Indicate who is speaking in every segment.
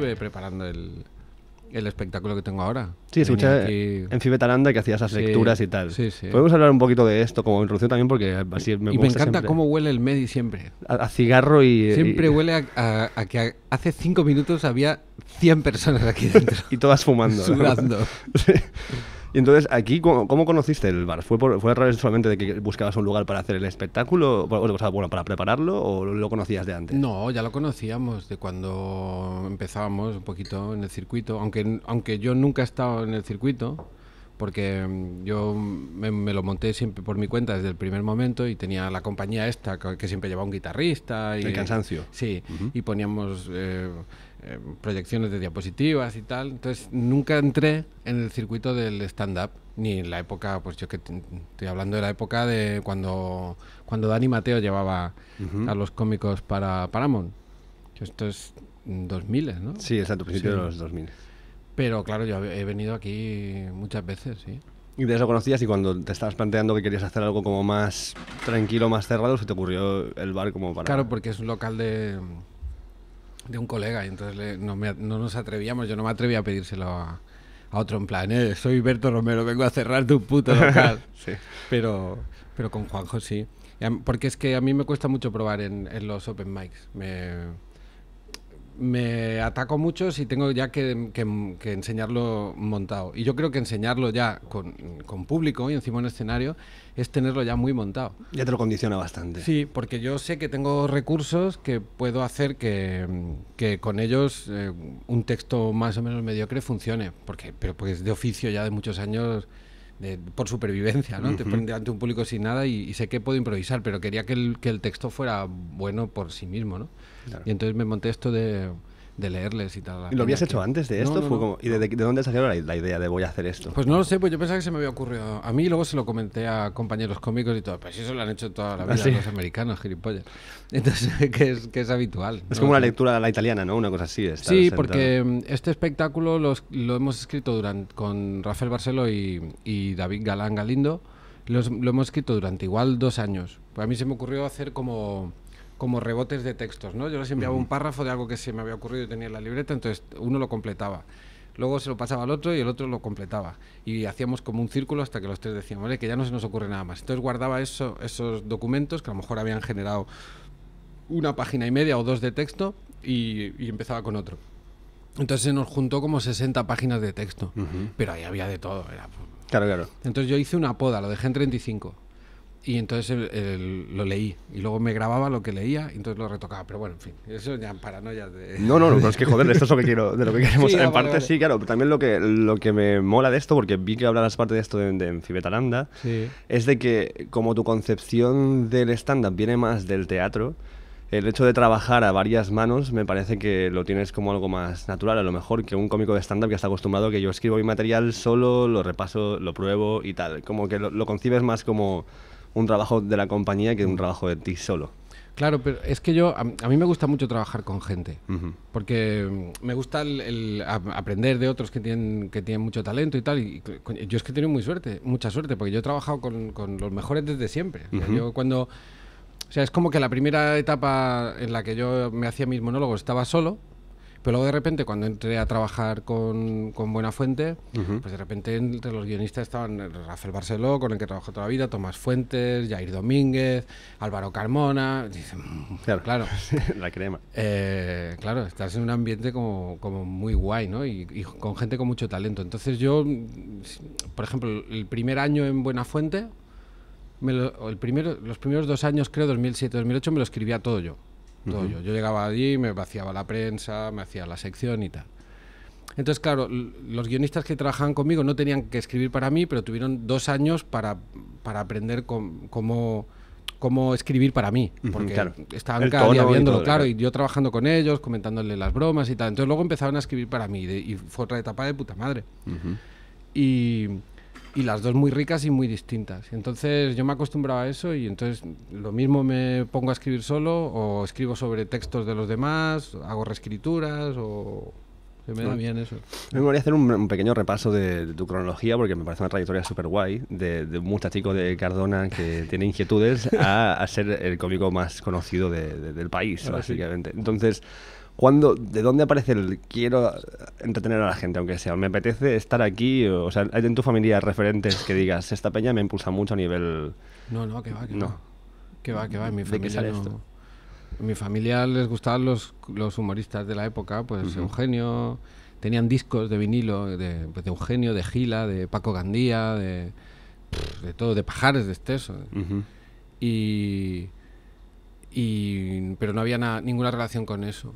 Speaker 1: estuve preparando el, el espectáculo que tengo ahora.
Speaker 2: Sí, escuché
Speaker 1: aquí-
Speaker 2: en Fibetalanda que hacías las
Speaker 1: Sí,
Speaker 2: lecturas y tal.
Speaker 1: sí, sí.
Speaker 2: Podemos hablar un poquito de esto como introducción también porque así me
Speaker 1: y me encanta
Speaker 2: siempre.
Speaker 1: cómo huele el Medi siempre.
Speaker 2: A, a cigarro y...
Speaker 1: Siempre
Speaker 2: y,
Speaker 1: huele a, a- a que hace cinco minutos había 100 personas aquí dentro.
Speaker 2: y todas fumando.
Speaker 1: sudando.
Speaker 2: Y entonces, aquí, ¿cómo, cómo conociste el bar? ¿Fue, por- ¿Fue a través solamente de que buscabas un lugar para hacer el espectáculo? O sea, bueno, para prepararlo o lo conocías de antes?
Speaker 1: No, ya lo conocíamos de cuando empezábamos un poquito en el circuito, aunque, aunque yo nunca he estado en el circuito, porque mm, yo me, me lo monté siempre por mi cuenta desde el primer momento y tenía la compañía esta que, que siempre llevaba un guitarrista. Y,
Speaker 2: El cansancio.
Speaker 1: Sí, y poníamos eh, eh, proyecciones de diapositivas y tal. Entonces nunca entré en el circuito del stand-up, ni en la época, pues yo que estoy hablando de la época de cuando, cuando Dani Mateo llevaba a los cómicos para Paramount. Esto es 2000, ¿no?
Speaker 2: Sí, exacto, principio
Speaker 1: Sí.
Speaker 2: de los 2000.
Speaker 1: Pero claro, yo he venido aquí muchas veces, sí.
Speaker 2: Y de eso conocías y cuando te estabas planteando que querías hacer algo como más tranquilo, más cerrado, se te ocurrió el bar como para...
Speaker 1: Claro, porque es un local de, de un colega y entonces le- no, me- no nos atrevíamos, yo no me atrevía a pedírselo a, a otro en plan, eh, soy Berto Romero, vengo a cerrar tu puto local.
Speaker 2: Sí.
Speaker 1: pero, pero con Juanjo sí. Porque es que a mí me cuesta mucho probar en, en los open mics. Me, me ataco mucho si tengo ya que, que- que enseñarlo montado. Y yo creo que enseñarlo ya con, con público y encima en escenario es tenerlo ya muy montado.
Speaker 2: Ya te lo condiciona bastante.
Speaker 1: Sí, porque yo sé que tengo recursos que puedo hacer que, que con ellos eh, un texto más o menos mediocre funcione, porque, pero porque es de oficio ya de muchos años de- por supervivencia, ¿no? Te ponen delante de un público sin nada y, y sé que puedo improvisar, pero quería que el, que el texto fuera bueno por sí mismo, ¿no?
Speaker 2: Claro.
Speaker 1: Y entonces me monté esto de, de leerles y tal.
Speaker 2: ¿Y lo habías hecho
Speaker 1: que-
Speaker 2: antes de esto?
Speaker 1: no,
Speaker 2: Fue
Speaker 1: no.
Speaker 2: como- ¿Y de, de- de dónde salió la, la idea de voy a hacer esto?
Speaker 1: Pues no lo sé, pues yo pensaba que se me había ocurrido a mí y luego se lo comenté a compañeros cómicos y todo. Pues eso lo han hecho toda la
Speaker 2: ¿Ah,
Speaker 1: vida
Speaker 2: sí?
Speaker 1: los americanos, gilipollas. Entonces, que es, que es habitual.
Speaker 2: es
Speaker 1: ¿no?
Speaker 2: como una lectura a la italiana, ¿no? Una cosa así.
Speaker 1: Sí,
Speaker 2: sentado.
Speaker 1: porque mm, este espectáculo los- lo hemos escrito durante, con Rafael Barceló y, y David Galán Galindo. Los- lo hemos escrito durante igual dos años. Pues a mí se me ocurrió hacer como, como rebotes de textos, ¿no? Yo les enviaba un párrafo de algo que se me había ocurrido y tenía en la libreta, entonces uno lo completaba. Luego se lo pasaba al otro y el otro lo completaba. Y hacíamos como un círculo hasta que los tres decíamos, "Vale, que ya no se nos ocurre nada más. Entonces guardaba eso, esos documentos que a lo mejor habían generado una página y media o dos de texto y, y empezaba con otro. Entonces se nos juntó como 60 páginas de texto, pero ahí había de todo. era-
Speaker 2: Claro, claro.
Speaker 1: Entonces yo hice una poda, lo dejé en 35 y entonces el- el- lo leí y luego me grababa lo que leía y entonces lo retocaba. Pero bueno, en fin, eso ya paranoia de...
Speaker 2: No, no, no, pero es que joder, esto es lo que quiero, de lo que queremos
Speaker 1: Sí,
Speaker 2: en
Speaker 1: vale,
Speaker 2: parte,
Speaker 1: vale.
Speaker 2: sí, claro. pero También lo que, lo que me mola de esto, porque vi que hablabas parte de esto de, de en Fibetalanda,
Speaker 1: Sí.
Speaker 2: es de que como tu concepción del stand-up viene más del teatro, el hecho de trabajar a varias manos me parece que lo tienes como algo más natural, a lo mejor que un cómico de stand-up que está acostumbrado a que yo escribo mi material solo, lo repaso, lo pruebo y tal. Como que lo, lo concibes más como un trabajo de la compañía que un trabajo de ti solo.
Speaker 1: Claro, pero es que yo, a, a mí me gusta mucho trabajar con gente.
Speaker 2: Ujú.
Speaker 1: Porque mm, me gusta el, el a- aprender de otros que tienen, que tienen mucho talento y tal. Y, co- yo es que he tenido muy suerte, mucha suerte, porque yo he trabajado con, con los mejores desde siempre. O sea, Yo cuando. O sea, es como que la primera etapa en la que yo me hacía mis monólogos estaba solo. Pero luego de repente, cuando entré a trabajar con, con Buenafuente, pues de repente entre los guionistas estaban Rafael Barceló, con el que trabajó toda la vida, Tomás Fuentes, Jair Domínguez, Álvaro Carmona. Dicen, "Mm,
Speaker 2: Claro.
Speaker 1: claro.
Speaker 2: la crema.
Speaker 1: Eh, claro, estás en un ambiente como, como muy guay, ¿no? Y, y con gente con mucho talento. Entonces yo, por ejemplo, el primer año en Buenafuente, me lo- el primero, los primeros dos años, creo, 2007-2008, me lo escribía todo yo. Todo yo. Yo llegaba allí, me vaciaba la prensa, me hacía la sección y tal. Entonces, claro, los guionistas que trabajaban conmigo no tenían que escribir para mí, pero tuvieron dos años para, para aprender com- cómo, cómo escribir para mí. Porque
Speaker 2: claro.
Speaker 1: estaban
Speaker 2: El
Speaker 1: cada día
Speaker 2: y
Speaker 1: viéndolo,
Speaker 2: todo,
Speaker 1: claro, y yo trabajando con ellos, comentándole las bromas y tal. Entonces luego empezaron a escribir para mí de- y fue otra etapa de puta madre. y, y las dos muy ricas y muy distintas. Entonces yo me acostumbraba a eso y entonces lo mismo me pongo a escribir solo o escribo sobre textos de los demás, hago reescrituras o... Se me da bien eso.
Speaker 2: Me gustaría hacer un, un pequeño repaso de, de tu cronología porque me parece una trayectoria súper guay de, de un muchachico de Cardona que tiene inquietudes a, a ser el cómico más conocido de- de- del país,
Speaker 1: Ah, sí.
Speaker 2: básicamente. Entonces, ¿cuándo, ¿de dónde aparece el quiero entretener a la gente, aunque sea? ¿Me apetece estar aquí? O sea, ¿hay en tu familia referentes que digas, esta peña me impulsa mucho a nivel...
Speaker 1: No, no, que va, que
Speaker 2: No.
Speaker 1: va. Que va, que va. En mi
Speaker 2: ¿De qué
Speaker 1: familia no-
Speaker 2: esto?
Speaker 1: En mi familia les gustaban los, los humoristas de la época, pues Eugenio, tenían discos de vinilo de, pues, de Eugenio, de Gila, de Paco Gandía, de, todo, de Pajares, de Esteso. Y, y- pero no había na- ninguna relación con eso.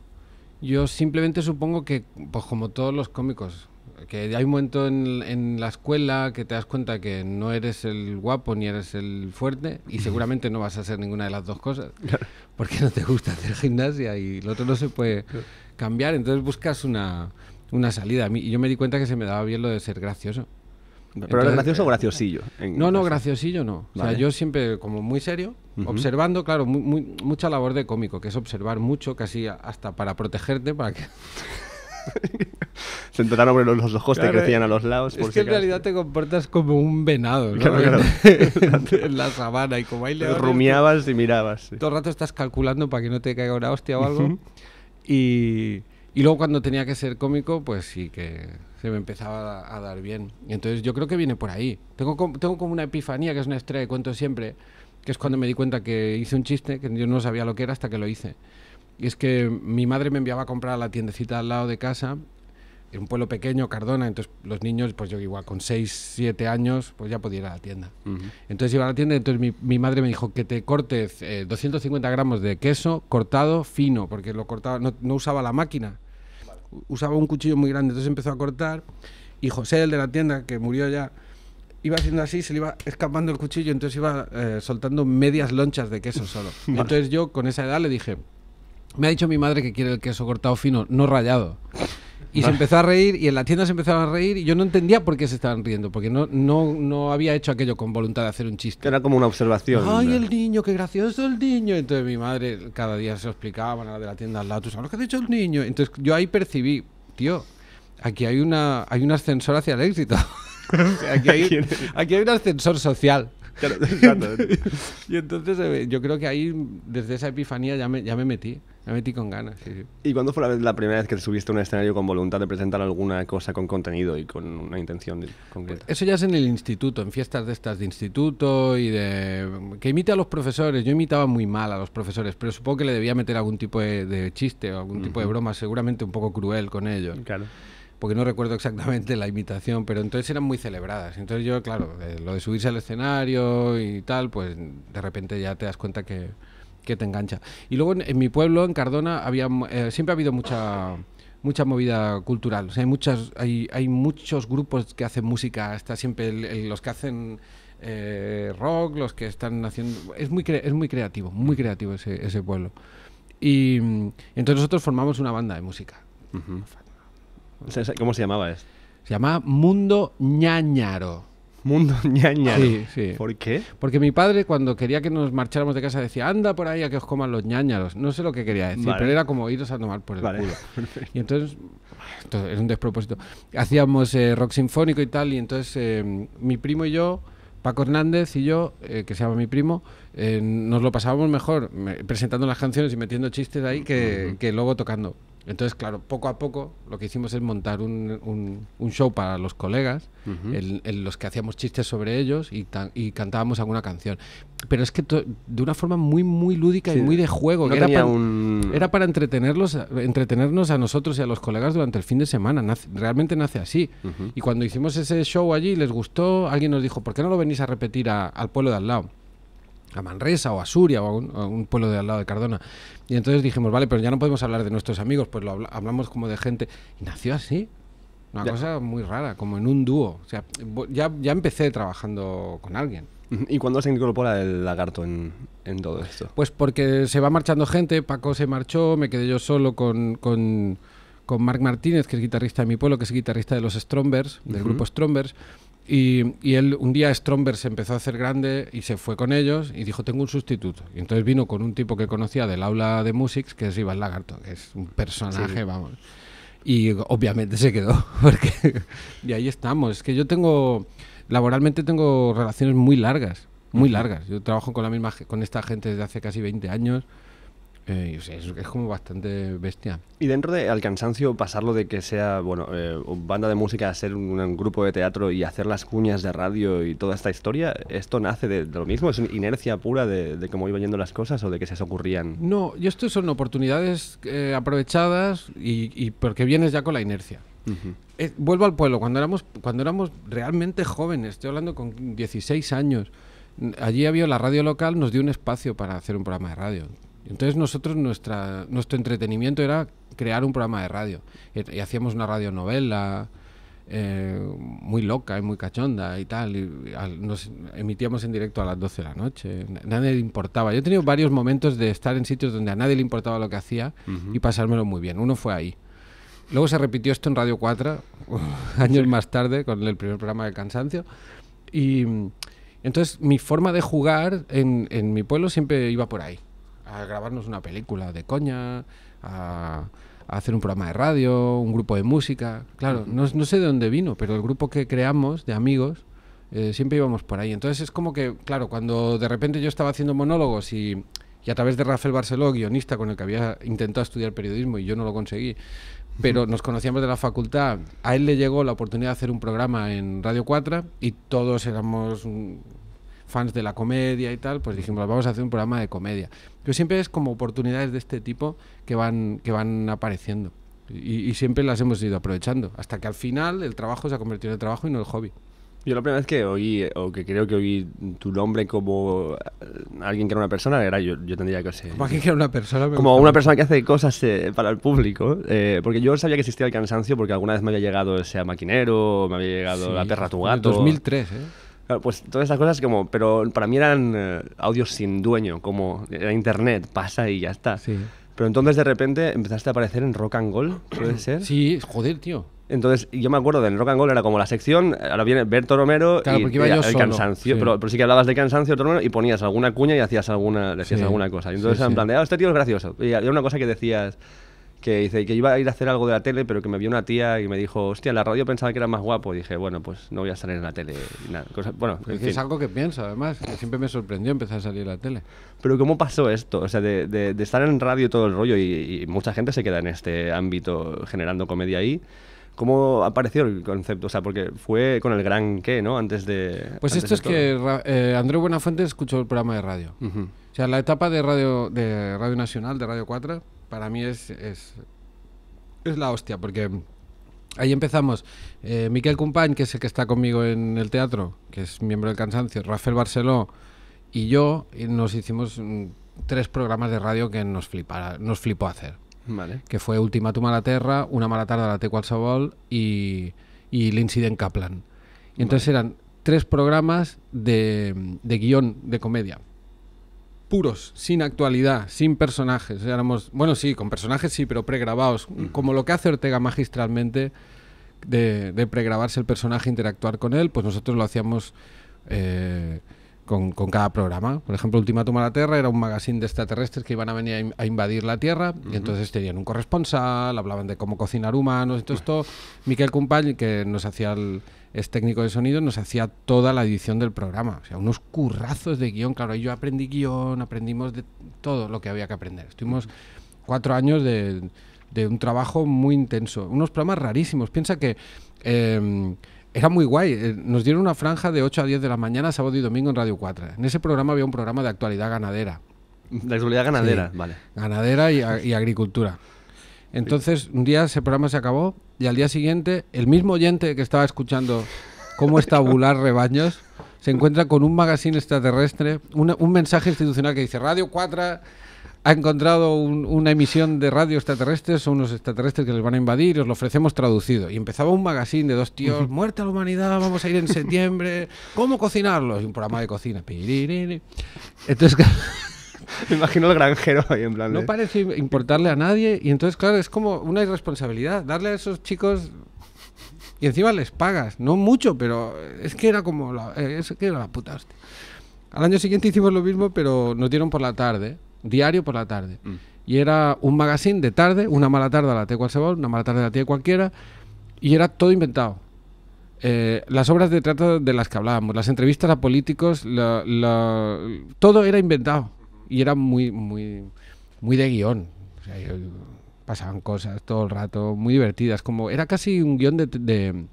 Speaker 1: Yo simplemente supongo que, pues como todos los cómicos, que hay un momento en, en la escuela que te das cuenta que no eres el guapo ni eres el fuerte y seguramente no vas a ser ninguna de las dos cosas, porque no te gusta hacer gimnasia y lo otro no se puede cambiar, entonces buscas una, una salida. A mí- y yo me di cuenta que se me daba bien lo de ser gracioso.
Speaker 2: ¿Pero
Speaker 1: Entonces,
Speaker 2: eres gracioso o graciosillo? En-
Speaker 1: No, no, graciosillo no. O sea, yo siempre como muy serio,
Speaker 2: Ujú.
Speaker 1: observando, claro, mu- muy- mucha labor de cómico, que es observar mucho, casi hasta para protegerte, para que...
Speaker 2: Se entonaron por los ojos,
Speaker 1: Claro,
Speaker 2: te crecían a los lados.
Speaker 1: Es
Speaker 2: por
Speaker 1: que
Speaker 2: si
Speaker 1: en
Speaker 2: acaso.
Speaker 1: realidad te comportas como un venado, ¿no?
Speaker 2: Claro, claro.
Speaker 1: en la sabana y como hay leones,
Speaker 2: Rumiabas y mirabas. sí.
Speaker 1: Todo el rato estás calculando para que no te caiga una hostia o algo. y, y luego cuando tenía que ser cómico, pues sí que se me empezaba a, a dar bien. Y entonces yo creo que viene por ahí. Tengo, tengo como una epifanía, que es una estrella que cuento siempre, que es cuando me di cuenta que hice un chiste, que yo no sabía lo que era hasta que lo hice. Y es que mi madre me enviaba a comprar a la tiendecita al lado de casa, en un pueblo pequeño, Cardona, entonces los niños, pues yo igual con 6, 7 años, pues ya podía ir a la tienda.
Speaker 2: Ujú.
Speaker 1: Entonces iba a la tienda y entonces mi, mi madre me dijo que te cortes eh, 250 gramos de queso cortado fino, porque lo cortaba, no, no usaba la máquina, usaba un cuchillo muy grande, entonces empezó a cortar y José, el de la tienda, que murió ya, iba haciendo así, se le iba escapando el cuchillo, entonces iba eh, soltando medias lonchas de queso solo. Entonces yo con esa edad le dije, me ha dicho mi madre que quiere el queso cortado fino, no rallado. Y se empezó a reír y en la tienda se empezaban a reír y yo no entendía por qué se estaban riendo, porque no, no, no había hecho aquello con voluntad de hacer un chiste.
Speaker 2: Era como una observación.
Speaker 1: ¡Ay,
Speaker 2: ¿no?
Speaker 1: el niño, qué gracioso el niño! Entonces mi madre cada día se lo explicaba a la de la tienda al lado, ¿tú sabes lo que ha dicho el niño? Entonces yo ahí percibí, tío, aquí hay, una, hay un ascensor hacia el éxito. Aquí, hay, aquí hay un ascensor social.
Speaker 2: Claro.
Speaker 1: Y entonces eh, yo creo que ahí, desde esa epifanía, ya me, ya me metí. Me metí con ganas. sí, sí.
Speaker 2: ¿Y cuándo fue la, vez- la primera vez que te subiste a un escenario con voluntad de presentar alguna cosa con contenido y con una intención concreta?
Speaker 1: Eso ya es en el instituto, en fiestas de estas de instituto y de... que imite a los profesores. Yo imitaba muy mal a los profesores, pero supongo que le debía meter algún tipo de, de chiste o algún tipo de broma, seguramente un poco cruel con ellos.
Speaker 2: Claro.
Speaker 1: Porque no recuerdo exactamente la imitación, pero entonces eran muy celebradas. Entonces yo, claro, eh, lo de subirse al escenario y tal, pues de repente ya te das cuenta que, que te engancha. Y luego en, en mi pueblo, en Cardona, había eh, siempre ha habido mucha mucha movida cultural. O sea, hay muchas, hay, hay muchos grupos que hacen música. Está siempre el- el- los que hacen eh, rock, los que están haciendo. Es muy cre- es muy creativo, muy creativo ese, ese pueblo. Y mm, entonces nosotros formamos una banda de música.
Speaker 2: O sea, ¿Cómo se llamaba esto?
Speaker 1: Se llama Mundo Ñañaro.
Speaker 2: Mundo ñaña.
Speaker 1: Sí, sí.
Speaker 2: ¿Por qué?
Speaker 1: Porque mi padre, cuando quería que nos marcháramos de casa, decía, anda por ahí a que os coman los ñañaros. No sé lo que quería decir,
Speaker 2: Vale.
Speaker 1: pero era como iros a tomar por el
Speaker 2: Vale.
Speaker 1: culo. Y entonces, esto era un despropósito. Hacíamos eh, rock sinfónico y tal, y entonces eh, mi primo y yo, Paco Hernández y yo, eh, que se llama mi primo, eh, nos lo pasábamos mejor me- presentando las canciones y metiendo chistes ahí que, que luego tocando. Entonces, claro, poco a poco lo que hicimos es montar un, un- un show para los colegas, en, en los que hacíamos chistes sobre ellos y, ca- y cantábamos alguna canción. Pero es que de una forma muy, muy lúdica
Speaker 2: Sí,
Speaker 1: y muy de juego.
Speaker 2: No
Speaker 1: era,
Speaker 2: un...
Speaker 1: para entretenerlos, entretenernos a nosotros y a los colegas durante el fin de semana. Nace- realmente nace así. Y cuando hicimos ese show allí, les gustó, alguien nos dijo, ¿por qué no lo venís a repetir a- al pueblo de al lado? A Manresa o a Suria o a un, a un pueblo de al lado de Cardona. Y entonces dijimos, vale, pero ya no podemos hablar de nuestros amigos, pues lo habla- hablamos como de gente. Y nació así. Una
Speaker 2: Ya.
Speaker 1: cosa muy rara, como en un dúo. O sea, ya, ya empecé trabajando con alguien.
Speaker 2: ¿Y cuándo se incorpora el lagarto en, en todo esto?
Speaker 1: Pues porque se va marchando gente, Paco se marchó, me quedé yo solo con, con, con Marc Martínez, que es guitarrista de mi pueblo, que es guitarrista de los Strombers, del grupo Strombers. Y, y él, un día Strombers se empezó a hacer grande y se fue con ellos y dijo, tengo un sustituto. Y entonces vino con un tipo que conocía del aula de Musics, que es Iván Lagarto, que es un personaje,
Speaker 2: Sí.
Speaker 1: vamos. Y obviamente se quedó, porque y ahí estamos. Es que yo tengo, laboralmente tengo relaciones muy largas, muy largas. Yo trabajo con la misma con esta gente desde hace casi 20 años. Eh, es, como bastante bestia.
Speaker 2: Y dentro de al cansancio, pasarlo de que sea, bueno, eh, banda de música a ser un, grupo de teatro y hacer las cuñas de radio y toda esta historia, ¿esto nace de, lo mismo? ¿Es una inercia pura de, cómo iban yendo las cosas o de que se ocurrían?
Speaker 1: No, yo esto son oportunidades eh, aprovechadas y, porque vienes ya con la inercia. vuelvo al pueblo, cuando éramos, cuando éramos realmente jóvenes, estoy hablando con 16 años, allí había la radio local, nos dio un espacio para hacer un programa de radio. Entonces nosotros, nuestra, nuestro entretenimiento era crear un programa de radio. Y, hacíamos una radionovela eh, muy loca y muy cachonda y tal. Y, nos emitíamos en directo a las 12 de la noche. Nadie le importaba. Yo he tenido varios momentos de estar en sitios donde a nadie le importaba lo que hacía y pasármelo muy bien. Uno fue ahí. Luego se repitió esto en Radio 4, años más tarde, con el primer programa de Cansancio. Y entonces mi forma de jugar en, en mi pueblo siempre iba por ahí a grabarnos una película de coña, a, hacer un programa de radio, un grupo de música. Claro, no, sé de dónde vino, pero el grupo que creamos de amigos eh, siempre íbamos por ahí. Entonces es como que, claro, cuando de repente yo estaba haciendo monólogos y, a través de Rafael Barceló, guionista con el que había intentado estudiar periodismo y yo no lo conseguí, pero nos conocíamos de la facultad, a él le llegó la oportunidad de hacer un programa en Radio 4 y todos éramos fans de la comedia y tal, pues dijimos, vamos a hacer un programa de comedia. Pero siempre es como oportunidades de este tipo que van, que van apareciendo. Y, siempre las hemos ido aprovechando, hasta que al final el trabajo se ha convertido en el trabajo y no el hobby.
Speaker 2: Yo la primera vez que oí, o que creo que oí tu nombre como alguien que era una persona, era yo, yo tendría que ser...
Speaker 1: Como alguien que era una persona.
Speaker 2: Como una persona que hace cosas eh, para el público. Eh, porque yo sabía que existía el cansancio porque alguna vez me había llegado ese maquinero, me había llegado la perra tu gato.
Speaker 1: 2003, ¿eh?
Speaker 2: Pues todas esas cosas como, pero para mí eran eh, audios sin dueño, como era internet, pasa y ya está. Sí. Pero entonces de repente empezaste a aparecer en Rock and Roll, ¿puede ser?
Speaker 1: Sí, joder, tío.
Speaker 2: Entonces, yo me acuerdo del Rock and Roll era como la sección, ahora viene Berto Romero y, el cansancio, Pero, pero, sí que hablabas de cansancio Romero y ponías alguna cuña y hacías alguna, decías alguna cosa. Y entonces en plan de, ah, este tío es gracioso. Y había una cosa que decías, que dice que iba a ir a hacer algo de la tele, pero que me vio una tía y me dijo, hostia, la radio pensaba que era más guapo. Y dije, bueno, pues no voy a salir en la tele. Nada. bueno,
Speaker 1: es algo que pienso, además, que siempre me sorprendió empezar a salir en la tele.
Speaker 2: Pero ¿cómo pasó esto? O sea, de, de, estar en radio todo el rollo y, mucha gente se queda en este ámbito generando comedia ahí. ¿Cómo apareció el concepto? O sea, porque fue con el gran qué, ¿no? Antes de...
Speaker 1: Pues esto es que eh, Andrés Buenafuente escuchó el programa de radio. O sea, la etapa de radio, de radio Nacional, de Radio 4, para mí es, es, la hostia, porque ahí empezamos. Eh, Miquel Cumpañ, que es el que está conmigo en el teatro, que es miembro del Cansancio, Rafael Barceló y yo, nos hicimos mm, tres programas de radio que nos, flipara, nos flipó hacer. Vale. Que fue Ultimatum a la Terra, Una mala tarde a la T Qualsevol y, y L'Incident Kaplan. Y entonces eran tres programas de, de guion de comedia puros, sin actualidad, sin personajes. Éramos, bueno, sí, con personajes sí, pero pregrabados. Como lo que hace Ortega magistralmente de, pregrabarse el personaje, interactuar con él, pues nosotros lo hacíamos eh, con, cada programa. Por ejemplo, Ultimátum a la Tierra era un magazine de extraterrestres que iban a venir a, invadir la Tierra y entonces tenían un corresponsal, hablaban de cómo cocinar humanos y todo esto. Miquel Cumpall, que nos hacía el es técnico de sonido, nos hacía toda la edición del programa. O sea, unos currazos de guion. Claro, yo aprendí guion, aprendimos de todo lo que había que aprender. Estuvimos cuatro años de, un trabajo muy intenso. Unos programas rarísimos. Piensa que em, era muy guay. Eh, nos dieron una franja de 8 a 10 de la mañana, sábado y domingo en Radio 4. En ese programa había un programa de actualidad ganadera.
Speaker 2: De actualidad ganadera, vale.
Speaker 1: Ganadera y, y agricultura. Entonces, un día ese programa se acabó y al día siguiente el mismo oyente que estaba escuchando cómo estabular rebaños se encuentra con un magazine extraterrestre, un mensaje institucional que dice Radio 4 ha encontrado una emisión de radio extraterrestres, son unos extraterrestres que les van a invadir, os lo ofrecemos traducido. Y empezaba un magazine de dos tíos, muerte a la humanidad, vamos a ir en septiembre, ¿cómo cocinarlos? Y un programa de cocina. Entonces,
Speaker 2: Me imagino el granjero ahí en plan.
Speaker 1: No parece importarle a nadie y entonces, claro, es como una irresponsabilidad darle a esos chicos y encima les pagas, no mucho, pero es que era como la, es que era la puta hostia. Al año siguiente hicimos lo mismo, pero nos dieron por la tarde, diario por la tarde. Mm. Y era un magazine de tarde, una mala tarde a la T qualsevol, una mala tarde a la T cualquiera, y era todo inventado. Eh, las obras de teatro de las que hablábamos, las entrevistas a políticos, la- la- todo era inventado. Y era muy, muy, muy de guion. O sea, yo- pasaban cosas todo el rato, muy divertidas. Como, era casi un guion de, de-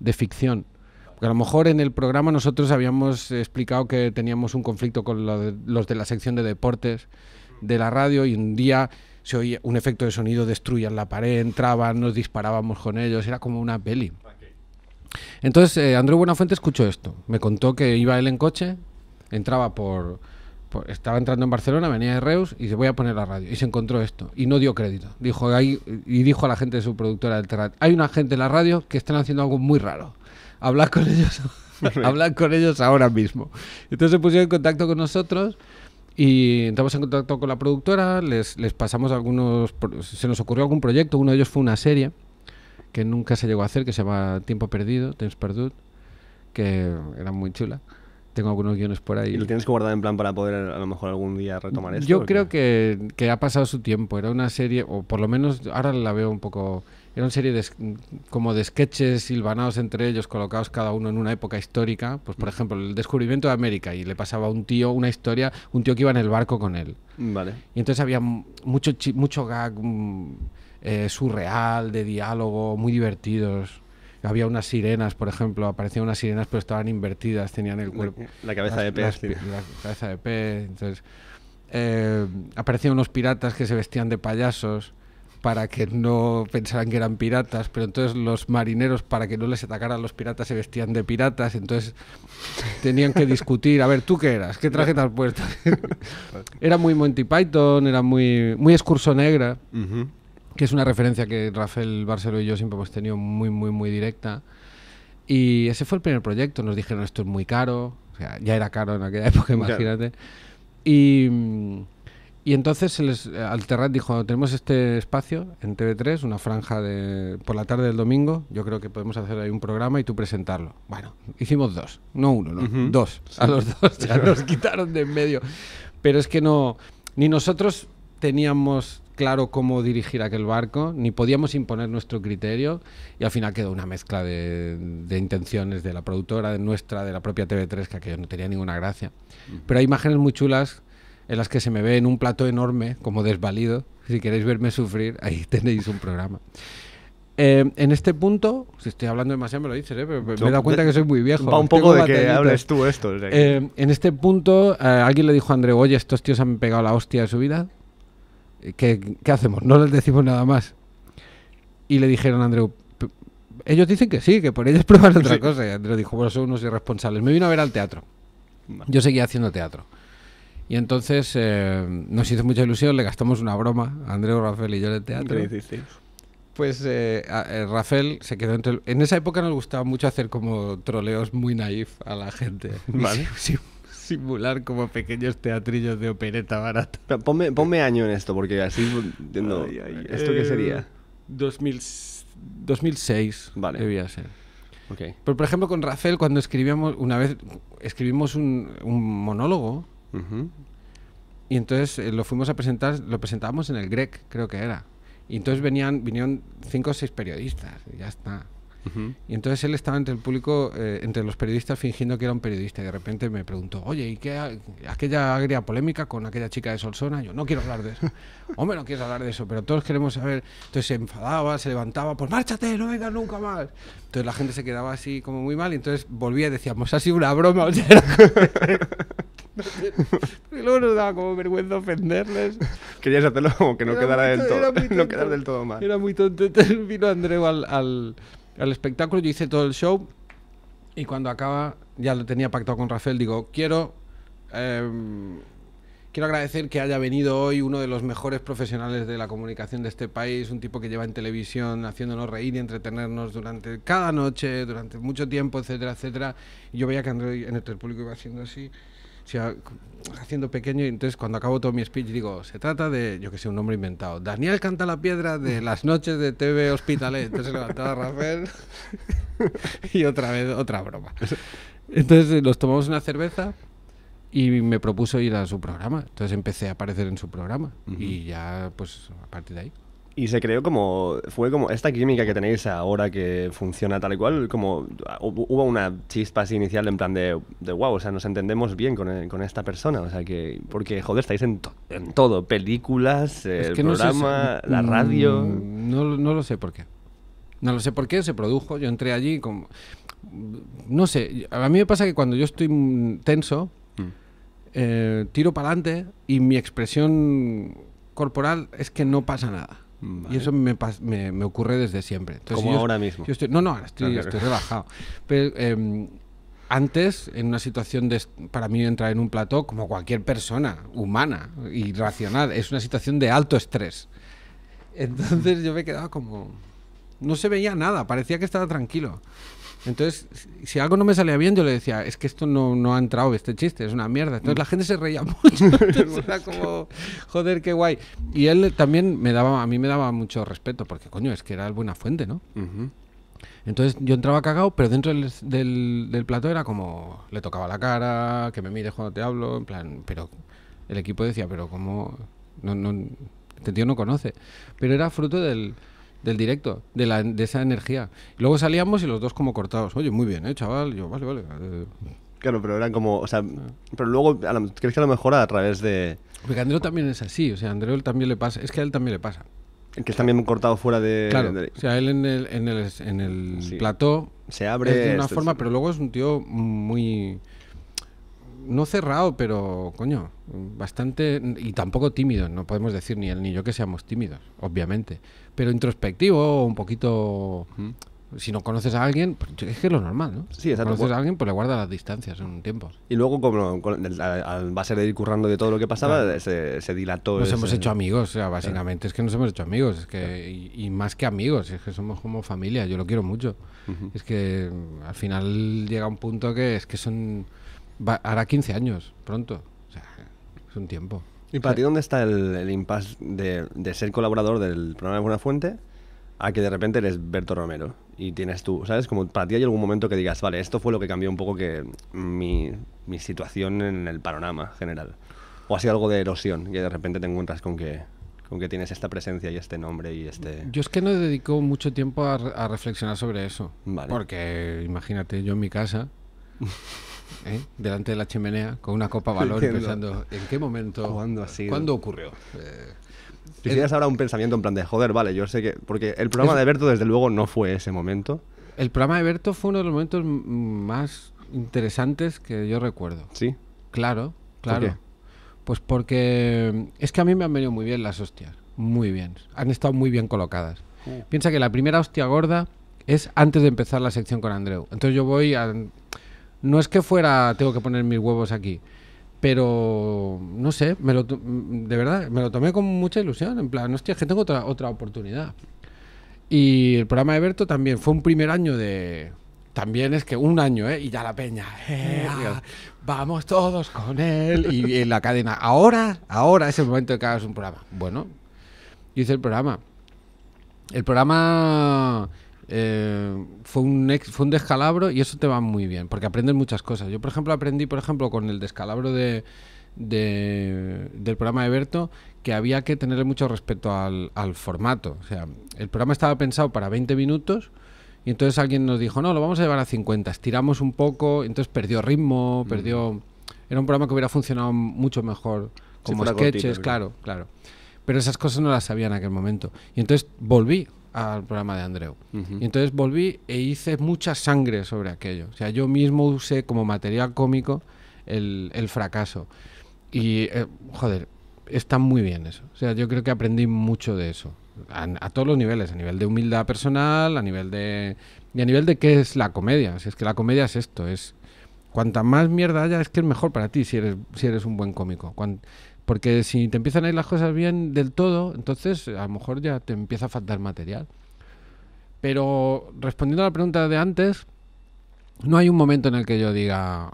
Speaker 1: de ficción. Porque a lo mejor en el programa nosotros habíamos explicado que teníamos un conflicto con los de la sección de deportes de la radio y un día se oía un efecto de sonido, destruían la pared, entraban, nos disparábamos con ellos, era como una peli. Entonces eh, Andreu Buenafuente escuchó esto, me contó que iba él en coche, entraba por, por- estaba entrando en Barcelona, venía de Reus y se voy a poner la radio y se encontró esto y no dio crédito. Dijo ahí y dijo a la gente de su productora del Terrat, hay una gente en la radio que están haciendo algo muy raro. Hablad con ellos, hablad con ellos ahora mismo. Entonces se pusieron en contacto con nosotros y entramos en contacto con la productora, les, les pasamos algunos, se nos ocurrió algún proyecto, uno de ellos fue una serie que nunca se llegó a hacer, que se llama Tiempo Perdido, Temps Perdut, que era muy chula. Tengo algunos guiones por ahí.
Speaker 2: ¿Y lo tienes que guardar en plan para poder a lo mejor algún día retomar esto?
Speaker 1: Yo creo que, que ha pasado su tiempo. Era una serie, o por lo menos ahora la veo un poco. Era una serie de, como de sketches silvanados entre ellos, colocados cada uno en una época histórica. Pues, por ejemplo, el descubrimiento de América y le pasaba a un tío una historia, un tío que iba en el barco con él.
Speaker 2: Vale.
Speaker 1: Y entonces había mucho, mucho gag mm, eh, surreal, de diálogo, muy divertidos. Había unas sirenas, por ejemplo, aparecían unas sirenas, pero estaban invertidas, tenían el cuerpo.
Speaker 2: La cabeza
Speaker 1: las-
Speaker 2: de pez.
Speaker 1: las La cabeza de pez. Entonces, eh, aparecían unos piratas que se vestían de payasos para que no pensaran que eran piratas, pero entonces los marineros, para que no les atacaran los piratas, se vestían de piratas, entonces tenían que discutir, a ver, ¿tú qué eras? ¿Qué traje te has puesto? era muy Monty Python, era muy, muy excurso negra, que es una referencia que Rafael Barceló y yo siempre hemos tenido muy, muy, muy directa. Y ese fue el primer proyecto. Nos dijeron esto es muy caro. O sea, ya era caro en aquella época,
Speaker 2: Claro.
Speaker 1: imagínate. Y, y entonces se les, Alterrat dijo, tenemos este espacio en TV3, una franja de por la tarde del domingo. Yo creo que podemos hacer ahí un programa y tú presentarlo. Bueno, hicimos dos. No uno, no.
Speaker 2: Ujú.
Speaker 1: Dos. A los dos ya nos quitaron de en medio. Pero es que no... Ni nosotros teníamos claro cómo dirigir aquel barco, ni podíamos imponer nuestro criterio, y al final quedó una mezcla de, de intenciones de la productora, de nuestra, de la propia TV3, que aquello no tenía ninguna gracia. Pero hay imágenes muy chulas en las que se me ve en un plato enorme, como desvalido. Si queréis verme sufrir, ahí tenéis un programa. Eh, en este punto, si estoy hablando demasiado me lo dices, ¿eh? pero me he dado cuenta que soy muy viejo.
Speaker 2: Va un poco de que hables tú esto. o sea que-
Speaker 1: Eh, en este punto, eh, alguien le dijo a Andreu, oye, estos tíos han pegado la hostia de su vida. ¿Qué, qué hacemos? No les decimos nada más. Y le dijeron a Andreu, "P- ellos dicen que sí, que por ellos prueban otra
Speaker 2: Sí.
Speaker 1: cosa. Y Andreu dijo, bueno, son unos irresponsables. Me vino a ver al teatro. Yo seguía haciendo teatro. Y entonces eh, nos hizo mucha ilusión, le gastamos una broma a Andreu, Rafael y yo en el teatro.
Speaker 2: ¿Qué?
Speaker 1: Pues eh, a- eh, Rafael se quedó entre... el- En esa época nos gustaba mucho hacer como troleos muy naif a la gente.
Speaker 2: Vale.
Speaker 1: Sim- Simular como pequeños teatrillos de opereta barata.
Speaker 2: Pero Ponme, ponme año en esto, porque así entiendo. ¿Esto qué
Speaker 1: Eh,
Speaker 2: sería?
Speaker 1: 2000 2006
Speaker 2: Vale.
Speaker 1: debía ser.
Speaker 2: Ok.
Speaker 1: Pero por ejemplo con Rafael cuando escribíamos, una vez escribimos un, un monólogo Y entonces eh, lo fuimos a presentar, lo presentábamos en el GREC, creo que era. Y entonces venían, vinieron cinco o seis periodistas, y ya está. Y entonces él estaba entre el público, eh, entre los periodistas, fingiendo que era un periodista. Y de repente me preguntó, oye, ¿y qué aquella agria polémica con aquella chica de Solsona? Yo no quiero hablar de eso. Hombre, no quieres hablar de eso, pero todos queremos saber. Entonces se enfadaba, se levantaba, pues márchate, no vengas nunca más. Entonces la gente se quedaba así como muy mal y entonces volvía y decíamos, ha sido una broma. O sea, era y luego nos daba como vergüenza ofenderles.
Speaker 2: Querías hacerlo como que no
Speaker 1: Era
Speaker 2: quedara del
Speaker 1: to-
Speaker 2: todo, no quedar del todo mal.
Speaker 1: Era muy tonto. Entonces vino Andreu al, al, al espectáculo, yo hice todo el show y cuando acaba, ya lo tenía pactado con Rafael, digo, quiero, em, quiero agradecer que haya venido hoy uno de los mejores profesionales de la comunicación de este país, un tipo que lleva en televisión haciéndonos reír y entretenernos durante cada noche, durante mucho tiempo, etcétera, etcétera. Y yo veía que Andreu en el público iba haciendo así. Sea, haciendo pequeño y entonces cuando acabo todo mi speech digo, se trata de, yo que sé, un nombre inventado. Daniel canta la piedra de las noches de TV Hospitalet. Entonces levantaba Rafael y otra vez otra broma. Entonces eh, nos tomamos una cerveza y me propuso ir a su programa. Entonces empecé a aparecer en su programa y ya, pues, a partir de ahí.
Speaker 2: Y se creó como, fue como esta química que tenéis ahora que funciona tal y cual, como hubo una chispa así inicial en plan de, de wow, o sea, nos entendemos bien con, eh, con esta persona, o sea, que, porque joder, estáis en, en todo, películas, el programa, la radio.
Speaker 1: Mm, no, no lo sé por qué. No lo sé por qué, se produjo, yo entré allí como... No sé, a mí me pasa que cuando yo estoy tenso, mm. eh, tiro para adelante y mi expresión corporal es que no pasa nada. Y eso me, me, ocurre desde siempre.
Speaker 2: Como ahora mismo.
Speaker 1: no, no, ahora estoy, estoy relajado. Pero em, antes, en una situación de, para mí entrar en un plató, como cualquier persona humana y racional, es una situación de alto estrés. Entonces yo me quedaba como... No se veía nada, parecía que estaba tranquilo. Entonces, si algo no me salía bien, yo le decía, es que esto no, no ha entrado, este chiste, es una mierda. Entonces la gente se reía mucho. era como, joder, qué guay. Y él también me daba, a mí me daba mucho respeto, porque coño, es que era el buena fuente, ¿no? Entonces yo entraba cagado, pero dentro del, del, del, plató era como, le tocaba la cara, que me mires cuando te hablo, en plan, pero el equipo decía, pero como, no, no, este tío no conoce. Pero era fruto del del directo, de, la, de esa energía. luego salíamos y los dos como cortados. Oye, muy bien, ¿eh, chaval? Yo, vale, vale. Eh".
Speaker 2: Claro, pero eran como, o sea, pero luego, ¿crees que a lo mejor a través de...?
Speaker 1: Porque Andreu también es así, o sea, a Andreu también le pasa, es que a él también le pasa.
Speaker 2: Que es también cortado fuera de...
Speaker 1: Claro, o sea, él en el, en el, en el plató...
Speaker 2: Se abre...
Speaker 1: de una forma, pero luego es un tío muy no cerrado, pero coño, bastante y tampoco tímido, no podemos decir ni él ni yo que seamos tímidos, obviamente, pero introspectivo, un poquito si no conoces a alguien, pues es que es lo normal, ¿no?
Speaker 2: Sí, exacto.
Speaker 1: conoces a alguien, pues le guarda las distancias en un tiempo.
Speaker 2: Y luego, como al base de ir currando de todo lo que pasaba, se, dilató.
Speaker 1: Nos hemos hecho amigos, o sea, básicamente es que nos hemos hecho amigos, es que y, más que amigos, es que somos como familia, yo lo quiero mucho. Es que al final llega un punto que es que son hará 15 años, pronto. O sea, es un tiempo.
Speaker 2: ¿Y para ti dónde está el, el impasse de, de, ser colaborador del programa de Buena Fuente a que de repente eres Berto Romero y tienes tú, ¿sabes? Como para ti hay algún momento que digas, vale, esto fue lo que cambió un poco que mi, mi situación en el panorama general. O ha sido algo de erosión y de repente te encuentras con que, con que tienes esta presencia y este nombre y este...
Speaker 1: Yo es que no dedico mucho tiempo a, a reflexionar sobre eso. Vale. Porque imagínate, yo en mi casa ¿eh? delante de la chimenea con una copa valor pensando en qué momento,
Speaker 2: ¿Cuándo,
Speaker 1: ¿cuándo ocurrió.
Speaker 2: Eh, Quisieras ahora un pensamiento en plan de joder, vale, yo sé que. Porque el programa de Berto, desde luego, no fue ese momento.
Speaker 1: El programa de Berto fue uno de los momentos más interesantes que yo recuerdo.
Speaker 2: Sí.
Speaker 1: Claro, claro. Pues porque es que a mí me han venido muy bien las hostias. Muy bien. Han estado muy bien colocadas. Uh. Piensa que la primera hostia gorda es antes de empezar la sección con Andreu. Entonces yo voy a no es que fuera, tengo que poner mis huevos aquí, pero no sé, me lo, de verdad, me lo tomé con mucha ilusión, en plan, hostia, es que tengo otra, otra oportunidad. Y el programa de Berto también fue un primer año de... También es que un año, ¿eh? Y ya la peña, eh, ah, vamos todos con él. Y, en la cadena, ahora, ahora es el momento de que hagas un programa. Bueno, hice el programa. El programa eh, fue, un fue un descalabro y eso te va muy bien, porque aprendes muchas cosas. Yo, por ejemplo, aprendí, por ejemplo, con el descalabro de, del programa de Berto, que había que tenerle mucho respeto al, formato. O sea, el programa estaba pensado para 20 minutos y entonces alguien nos dijo, no, lo vamos a llevar a 50. Estiramos un poco, entonces perdió ritmo, mm. perdió... Era un programa que hubiera funcionado mucho mejor como sketches, claro, claro. Pero esas cosas no las sabía en aquel momento. Y entonces volví al programa de Andreu. Y entonces volví e hice mucha sangre sobre aquello. O sea, yo mismo usé como material cómico el, fracaso. Y, eh, joder, está muy bien eso. O sea, yo creo que aprendí mucho de eso. A, todos los niveles, a nivel de humildad personal, a nivel de... Y a nivel de qué es la comedia. Si es que la comedia es esto, es... Cuanta más mierda haya, es que es mejor para ti si eres, si eres un buen cómico. Porque si te empiezan a ir las cosas bien del todo, entonces a lo mejor ya te empieza a faltar material. Pero respondiendo a la pregunta de antes, no hay un momento en el que yo diga,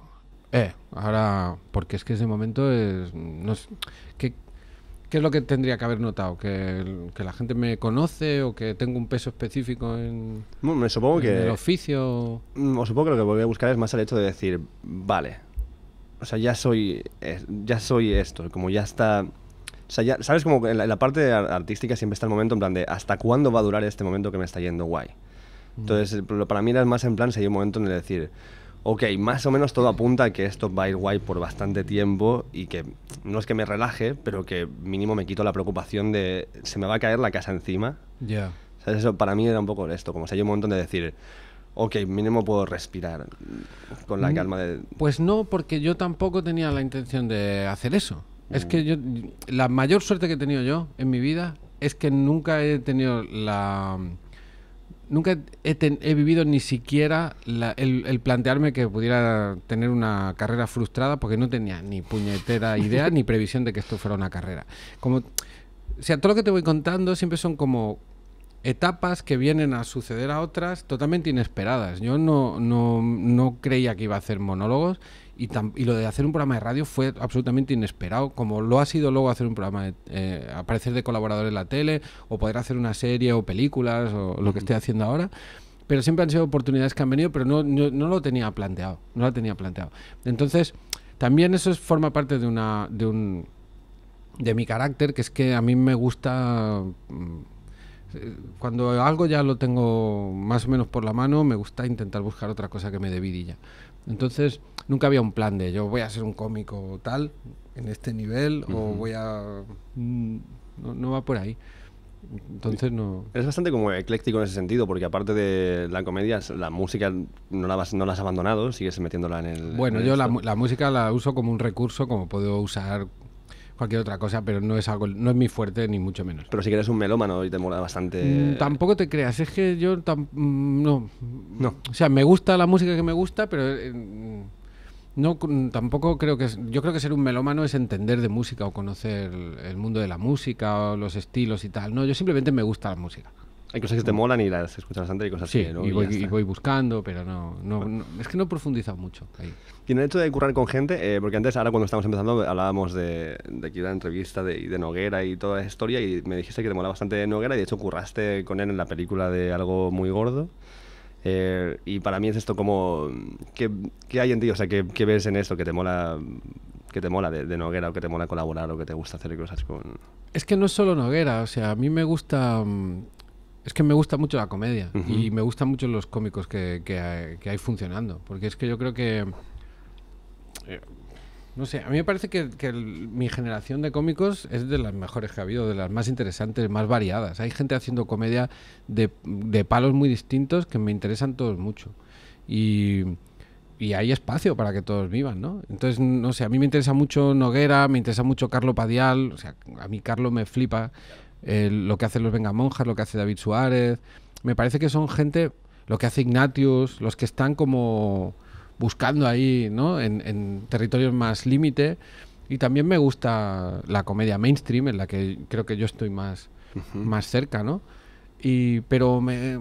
Speaker 1: eh, ahora, porque es que ese momento es, no ¿qué, es lo que tendría que haber notado? ¿Que, ¿Que, la gente me conoce o que tengo un peso específico en,
Speaker 2: me supongo que,
Speaker 1: el oficio?
Speaker 2: Mm, o supongo que lo que voy a buscar es más el hecho de decir, vale, o sea, ya soy, eh, ya soy esto, como ya está... O sea, ya, ¿sabes? Como en la, en la parte ar- artística siempre está el momento en plan de ¿hasta cuándo va a durar este momento que me está yendo guay? Entonces, el- lo- para mí era más en plan, si hay un momento en el decir, ok, más o menos todo apunta a que esto va a ir guay por bastante tiempo y que no es que me relaje, pero que mínimo me quito la preocupación de se me va a caer la casa encima.
Speaker 1: Ya.
Speaker 2: ¿Sabes? Eso para mí era un poco esto, como si hay un momento de decir, ok, mínimo puedo respirar con la
Speaker 1: Mm,
Speaker 2: calma de...
Speaker 1: Pues no, porque yo tampoco tenía la intención de hacer eso. Es que yo, la mayor suerte que he tenido yo en mi vida es que nunca he tenido la... Nunca he, ten- he vivido ni siquiera la- el, el plantearme que pudiera tener una carrera frustrada porque no tenía ni puñetera idea ni previsión de que esto fuera una carrera. Como, o sea, todo lo que te voy contando siempre son como etapas que vienen a suceder a otras totalmente inesperadas. Yo no, no, no creía que iba a hacer monólogos y, y lo de hacer un programa de radio fue absolutamente inesperado, como lo ha sido luego hacer un programa, de, eh, aparecer de colaborador en la tele o poder hacer una serie o películas o lo que estoy haciendo ahora. Pero siempre han sido oportunidades que han venido, pero no, no, no lo tenía planteado. No lo tenía planteado. Entonces, también eso es, forma parte de una de un de mi carácter, que es que a mí me gusta mm, cuando algo ya lo tengo más o menos por la mano, me gusta intentar buscar otra cosa que me dé vidilla. Entonces, nunca había un plan de yo voy a ser un cómico tal, en este nivel, o voy a... mm, No, no va por ahí. Entonces no...
Speaker 2: Es bastante como ecléctico en ese sentido, porque aparte de la comedia, la música no la, vas- no la has abandonado, sigues metiéndola en el...
Speaker 1: Bueno,
Speaker 2: en
Speaker 1: yo la, la música la uso como un recurso, como puedo usar cualquier otra cosa, pero no es algo, no es mi fuerte ni mucho menos.
Speaker 2: Pero si que eres un melómano y te mola bastante...
Speaker 1: Mm, Tampoco te creas, es que yo tam- mm, no.
Speaker 2: No.
Speaker 1: O sea, me gusta la música que me gusta, pero eh, no tampoco creo que es, yo creo que ser un melómano es entender de música o conocer el, el mundo de la música o los estilos y tal. No, yo simplemente me gusta la música.
Speaker 2: Hay cosas que te molan y las escuchas bastante y cosas
Speaker 1: Sí,
Speaker 2: que no.
Speaker 1: y, voy, y voy buscando, pero no, no, no- es que no he profundizado mucho ahí.
Speaker 2: Y en el hecho de currar con gente, eh, porque antes, ahora cuando estábamos empezando, hablábamos de, de aquí de la entrevista de, de Noguera y toda la historia, y me dijiste que te molaba bastante Noguera, y de hecho curraste con él en la película de Algo Muy Gordo. Eh, y para mí es esto como... ¿Qué, qué hay en ti? O sea, ¿qué, qué ves en esto que te mola, que te mola de, de Noguera o que te mola colaborar o que te gusta hacer cosas con...
Speaker 1: Es que no es solo Noguera, o sea, a mí me gusta. Es que me gusta mucho la comedia y me gustan mucho los cómicos que, que hay, que hay funcionando. Porque es que yo creo que. eh, No sé, a mí me parece que, que el- mi generación de cómicos es de las mejores que ha habido, de las más interesantes, más variadas. Hay gente haciendo comedia de, de palos muy distintos que me interesan todos mucho. Y, y hay espacio para que todos vivan, ¿no? Entonces, no sé, a mí me interesa mucho Noguera, me interesa mucho Carlo Padial, o sea, a mí Carlo me flipa eh, lo que hacen los Vengamonjas, lo que hace David Suárez. Me parece que son gente, lo que hace Ignatius, los que están como buscando ahí, ¿no? En, en territorios más límite. Y también me gusta la comedia mainstream, en la que creo que yo estoy más, más cerca, ¿no? Y, pero me,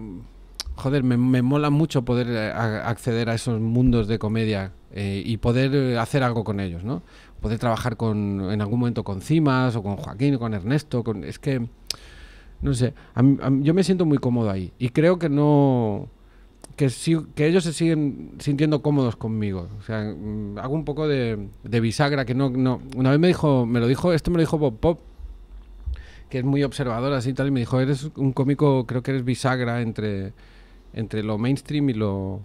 Speaker 1: joder, me, me mola mucho poder eh, a- acceder a esos mundos de comedia eh, y poder eh, hacer algo con ellos, ¿no? Poder trabajar con, en algún momento con Cimas o con Joaquín o con Ernesto. Es que, no sé, yo me siento muy cómodo ahí y creo que no... Que, sí- que ellos se siguen sintiendo cómodos conmigo. O sea, mm, hago un poco de, de bisagra que no, no... Una vez me dijo, me lo dijo, esto me lo dijo Bob Pop, que es muy observador así y tal, y me dijo, eres un cómico, creo que eres bisagra entre, entre lo mainstream y lo,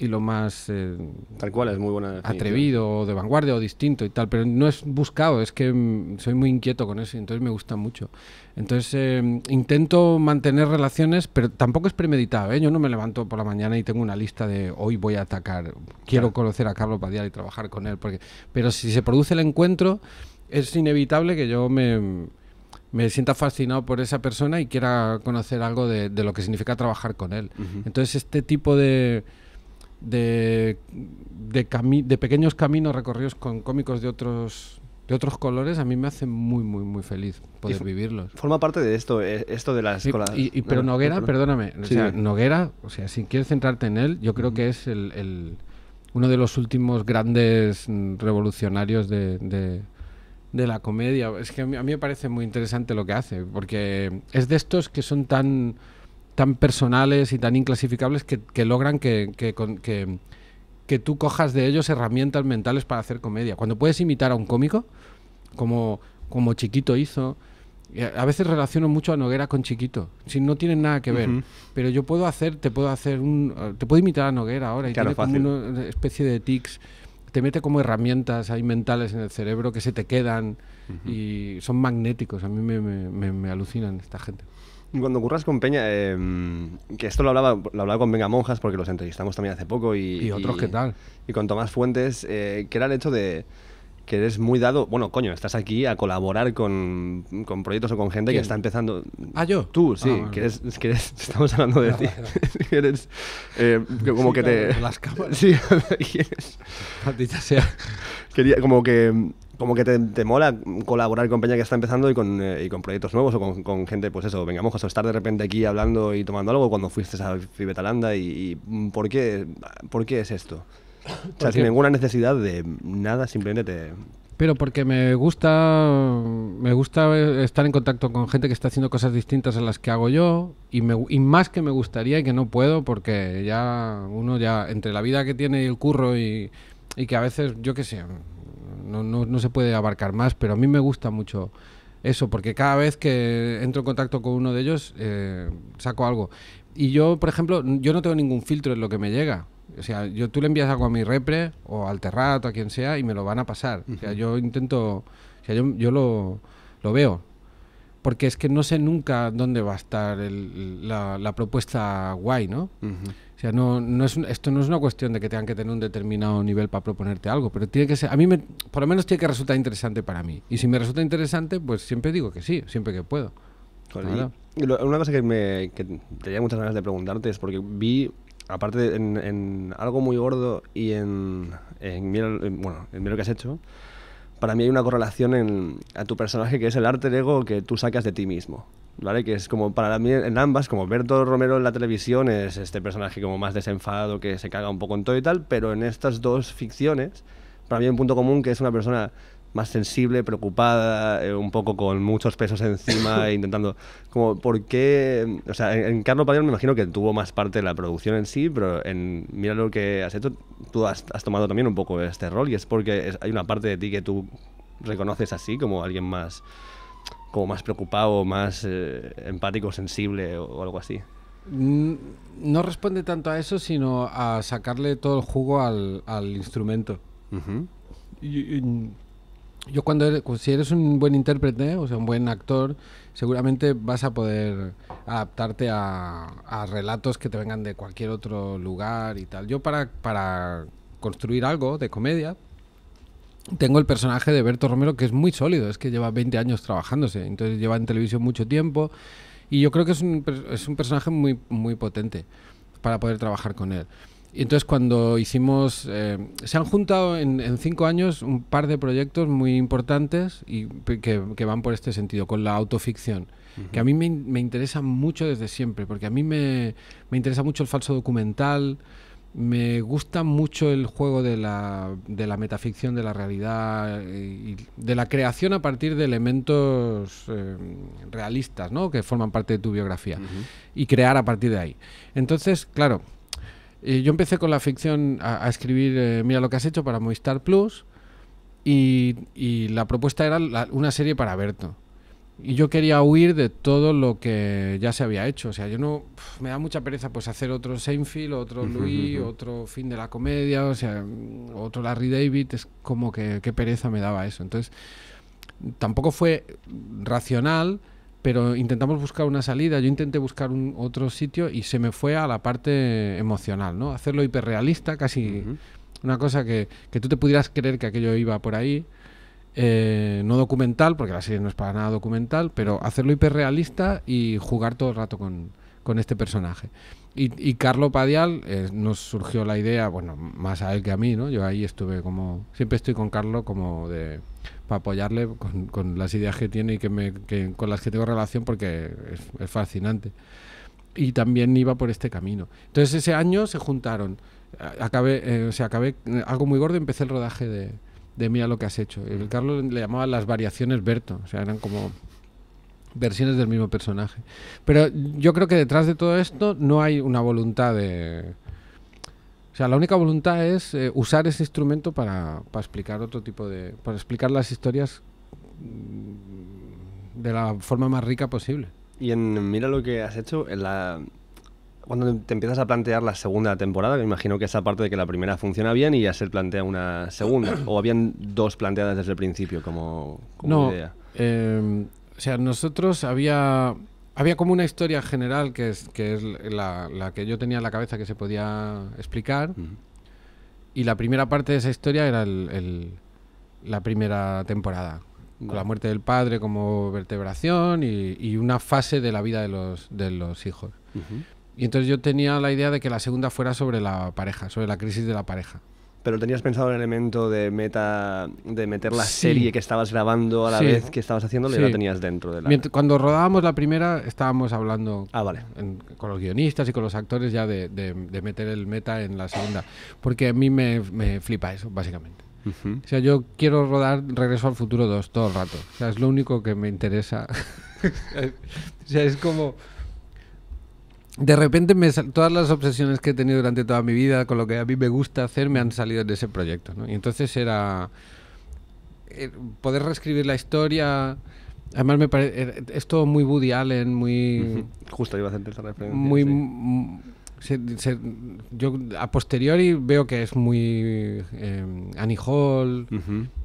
Speaker 1: y lo más eh,
Speaker 2: Tal cual, es muy buena
Speaker 1: atrevido, o de vanguardia o distinto y tal, pero no es buscado, es que mm, soy muy inquieto con eso y entonces me gusta mucho. Entonces eh, intento mantener relaciones, pero tampoco es premeditado, ¿eh? yo no me levanto por la mañana y tengo una lista de hoy voy a atacar, quiero
Speaker 2: Claro.
Speaker 1: conocer a Carlos Padial y trabajar con él, porque, pero si se produce el encuentro es inevitable que yo me, me sienta fascinado por esa persona y quiera conocer algo de, de lo que significa trabajar con él. Entonces este tipo de de, de, cami- de pequeños caminos recorridos con cómicos de otros de otros colores a mí me hace muy muy muy feliz poder vivirlos.
Speaker 2: Forma parte de esto, eh, esto de las...
Speaker 1: Sí, y, y- pero
Speaker 2: no, no,
Speaker 1: Noguera,
Speaker 2: perdón.
Speaker 1: perdóname, o sea. Noguera, o sea, si quieres centrarte en él, yo creo que es el, el- uno de los últimos grandes mm, revolucionarios de, de- de la comedia. Es que a mí, a mí me parece muy interesante lo que hace, porque es de estos que son tan, tan personales y tan inclasificables que, que logran que, que que- que tú cojas de ellos herramientas mentales para hacer comedia. Cuando puedes imitar a un cómico, como, como Chiquito hizo, a veces relaciono mucho a Noguera con Chiquito, si no tienen nada que ver, pero yo puedo hacer, te puedo hacer un, te puedo imitar a Noguera ahora y
Speaker 2: Claro,
Speaker 1: tiene
Speaker 2: fácil.
Speaker 1: como una especie de tics, te mete como herramientas ahí mentales en el cerebro que se te quedan y son magnéticos, a mí me, me- me- me alucinan esta gente.
Speaker 2: Y Cuando curras con Peña, eh, que esto lo hablaba, lo hablaba con Venga Monjas porque los entrevistamos también hace poco y...
Speaker 1: Y otros, ¿qué tal?
Speaker 2: Y con Tomás Fuentes, eh, que era el hecho de que eres muy dado, bueno, coño, estás aquí a colaborar con, con proyectos o con gente que está empezando.
Speaker 1: Ah, yo.
Speaker 2: Tú, sí,
Speaker 1: Ah, vale.
Speaker 2: que, eres, que eres- estamos hablando de
Speaker 1: Ah,
Speaker 2: ti. que eres, eh, que como
Speaker 1: Sí,
Speaker 2: que te...
Speaker 1: claro, las cámaras.
Speaker 2: Sí, y eres-
Speaker 1: Maldita sea.
Speaker 2: quería, como que, como que te, te mola colaborar con Peña que está empezando y con, eh, y con proyectos nuevos o con, con gente, pues eso, venga, mojas, o estar de repente aquí hablando y tomando algo cuando fuiste a Fibetalanda y, y ¿por, qué, ¿por qué es esto? O sea,
Speaker 1: ¿Por
Speaker 2: sin ninguna necesidad de nada, simplemente te...
Speaker 1: Pero porque me gusta me gusta estar en contacto con gente que está haciendo cosas distintas a las que hago yo y, me, y más que me gustaría y que no puedo porque ya uno ya entre la vida que tiene y el curro y, y que a veces yo qué sé no, no, no se puede abarcar más pero a mí me gusta mucho eso porque cada vez que entro en contacto con uno de ellos eh, saco algo y yo por ejemplo yo no tengo ningún filtro en lo que me llega o sea, yo, tú le envías algo a mi repre o al Terrat o a quien sea y me lo van a pasar. O sea, yo intento, o sea, yo, yo lo, lo veo. Porque es que no sé nunca dónde va a estar el- la, la propuesta guay, ¿no? O sea, no, no es, esto no es una cuestión de que tengan que tener un determinado nivel para proponerte algo, pero tiene que ser, a mí me, por lo menos tiene que resultar interesante para mí. Y si me resulta interesante, pues siempre digo que sí, siempre que puedo. Claro.
Speaker 2: lo- una cosa que, me, que tenía muchas ganas de preguntarte es porque vi, aparte de- en, en algo muy gordo y en, en, en- bueno, en lo que has hecho, para mí hay una correlación en, a tu personaje que es el arte ego que tú sacas de ti mismo. ¿Vale? Que es como para mí en ambas, como Berto Romero en la televisión es este personaje como más desenfadado que se caga un poco en todo y tal, pero en estas dos ficciones, para mí hay un punto común que es una persona más sensible, preocupada, eh, un poco con muchos pesos encima, e intentando, como, ¿por qué? O sea, en, en Carlos Padial me imagino que tuvo más parte de la producción en sí, pero en Mira lo que has hecho, tú has, has tomado también un poco este rol y es porque es- hay una parte de ti que tú reconoces así, como alguien más, como más preocupado, más eh, empático, sensible o, o algo así.
Speaker 1: Mm, No responde tanto a eso, sino a sacarle todo el jugo al, al instrumento. Y- y- yo cuando eres, si eres un buen intérprete, o sea, un buen actor, seguramente vas a poder adaptarte a, a relatos que te vengan de cualquier otro lugar y tal. Yo para, para construir algo de comedia, tengo el personaje de Berto Romero que es muy sólido, es que lleva 20 años trabajándose, entonces lleva en televisión mucho tiempo y yo creo que es un, es un personaje muy, muy potente para poder trabajar con él. Y entonces cuando hicimos, eh, se han juntado en, en cinco años un par de proyectos muy importantes y que, que van por este sentido, con la autoficción, que a mí me, me interesa mucho desde siempre, porque a mí me, me interesa mucho el falso documental, me gusta mucho el juego de la, de la metaficción, de la realidad eh, y de la creación a partir de elementos eh, realistas, ¿no? Que forman parte de tu biografía. Y crear a partir de ahí. Entonces, claro, eh, yo empecé con la ficción a, a escribir eh, Mira lo que has hecho para Movistar Plus y, y la propuesta era la- una serie para Berto. Y yo quería huir de todo lo que ya se había hecho. O sea, yo no. me da mucha pereza pues hacer otro Seinfeld, otro Louis, otro fin de la comedia, o sea, mm, otro Larry David. Es como que qué pereza me daba eso. Entonces, tampoco fue racional, pero intentamos buscar una salida. Yo intenté buscar un otro sitio y se me fue a la parte emocional, ¿no? Hacerlo hiperrealista, casi una cosa que, que tú te pudieras creer que aquello iba por ahí. Eh, no documental, porque la serie no es para nada documental, pero hacerlo hiperrealista y jugar todo el rato con, con este personaje. Y, y Carlo Padial eh, nos surgió la idea, bueno, más a él que a mí, ¿no? Yo ahí estuve como, siempre estoy con Carlo como de para apoyarle con, las ideas que tiene y que me, que- con las que tengo relación porque es, fascinante. Y también iba por este camino. Entonces ese año se juntaron, acabé, eh, o sea, acabé eh, algo muy gordo, empecé el rodaje de, de Mira lo que has hecho. El Carlos le llamaba las variaciones Berto, o sea, eran como versiones del mismo personaje. Pero yo creo que detrás de todo esto no hay una voluntad de... O sea, la única voluntad es eh, usar ese instrumento para, para explicar otro tipo de... para explicar las historias mm, de la forma más rica posible.
Speaker 2: Y en Mira lo que has hecho, en la, cuando te empiezas a plantear la segunda temporada, me imagino que esa parte de que la primera funciona bien y ya se plantea una segunda, o habían dos planteadas desde el principio como, como
Speaker 1: no,
Speaker 2: idea.
Speaker 1: eh, o sea, nosotros había había como una historia general que es que es la, la que yo tenía en la cabeza que se podía explicar. Y la primera parte de esa historia era el- el- la primera temporada. Con la muerte del padre como vertebración y, y una fase de la vida de los de los hijos.
Speaker 2: Ujú.
Speaker 1: Y entonces yo tenía la idea de que la segunda fuera sobre la pareja sobre la crisis de la pareja
Speaker 2: Pero tenías pensado el elemento de meta, de meter la
Speaker 1: Sí.
Speaker 2: serie que estabas grabando a la
Speaker 1: Sí.
Speaker 2: vez que estabas haciéndolo y
Speaker 1: Sí.
Speaker 2: la tenías dentro de la...
Speaker 1: Cuando rodábamos la primera estábamos hablando
Speaker 2: Ah, vale.
Speaker 1: en- con los guionistas y con los actores ya de, de- de meter el meta en la segunda. Porque a mí me, me flipa eso, básicamente.
Speaker 2: Ujú.
Speaker 1: O sea, yo quiero rodar Regreso al Futuro 2 todo el rato. O sea, es lo único que me interesa. o sea, es como... De repente me sal- todas las obsesiones que he tenido durante toda mi vida con lo que a mí me gusta hacer me han salido de ese proyecto. ¿no? Y entonces era eh, poder reescribir la historia. Además me parece es todo muy Woody Allen, muy
Speaker 2: Justo iba a hacerte esa referencia.
Speaker 1: muy
Speaker 2: sí.
Speaker 1: se- se- yo a posteriori veo que es muy eh, Annie Hall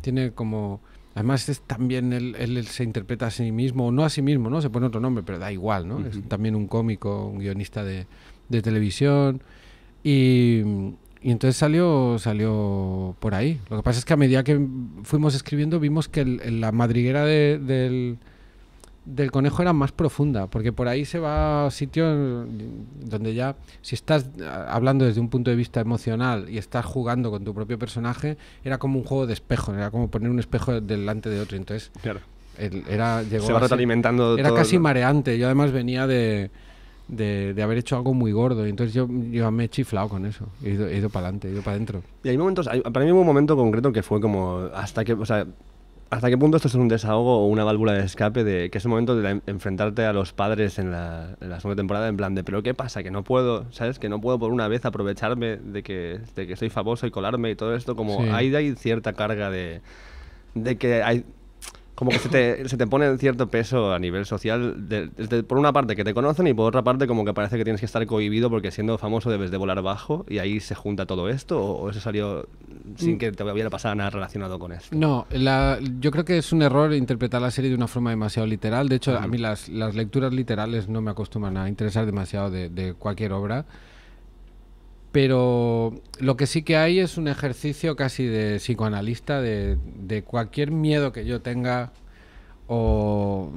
Speaker 1: tiene como además es también él, él- se interpreta a sí mismo o no a sí mismo no se pone otro nombre pero da igual no es también un cómico un guionista de, de televisión. Y, y entonces salió salió por ahí. Lo que pasa es que a medida que fuimos escribiendo vimos que el- el- la madriguera de- del del conejo era más profunda, porque por ahí se va a sitios donde ya, si estás hablando desde un punto de vista emocional y estás jugando con tu propio personaje, era como un juego de espejo, era como poner un espejo delante de otro. Entonces,
Speaker 2: Claro.
Speaker 1: era, llegó
Speaker 2: Se va retroalimentando
Speaker 1: era
Speaker 2: todo
Speaker 1: casi
Speaker 2: lo-
Speaker 1: mareante. Yo además venía de, de, de haber hecho algo muy gordo, y entonces yo, yo me he chiflado con eso. He ido, he ido para adelante, he ido para adentro.
Speaker 2: Y hay momentos, hay- para mí hubo un momento concreto que fue como hasta que, o sea, hasta qué punto esto es un desahogo o una válvula de escape de que es el momento de enfrentarte a los padres en la, en la segunda temporada en plan de pero qué pasa que no puedo, sabes que no puedo por una vez aprovecharme de que de que soy famoso y colarme y todo esto como
Speaker 1: Sí.
Speaker 2: hay hay cierta carga de de que hay como que se te, se te pone cierto peso a nivel social, de- por una parte que te conocen y por otra parte como que parece que tienes que estar cohibido porque siendo famoso debes de volar bajo y ahí se junta todo esto o, o eso salió sin
Speaker 1: Mm.
Speaker 2: que te hubiera pasado nada relacionado con esto.
Speaker 1: No, la- yo creo que es un error interpretar la serie de una forma demasiado literal. De hecho, a mí las, las lecturas literales no me acostumbran a interesar demasiado de, de cualquier obra. Pero lo que sí que hay es un ejercicio casi de psicoanalista de, cualquier miedo que yo tenga o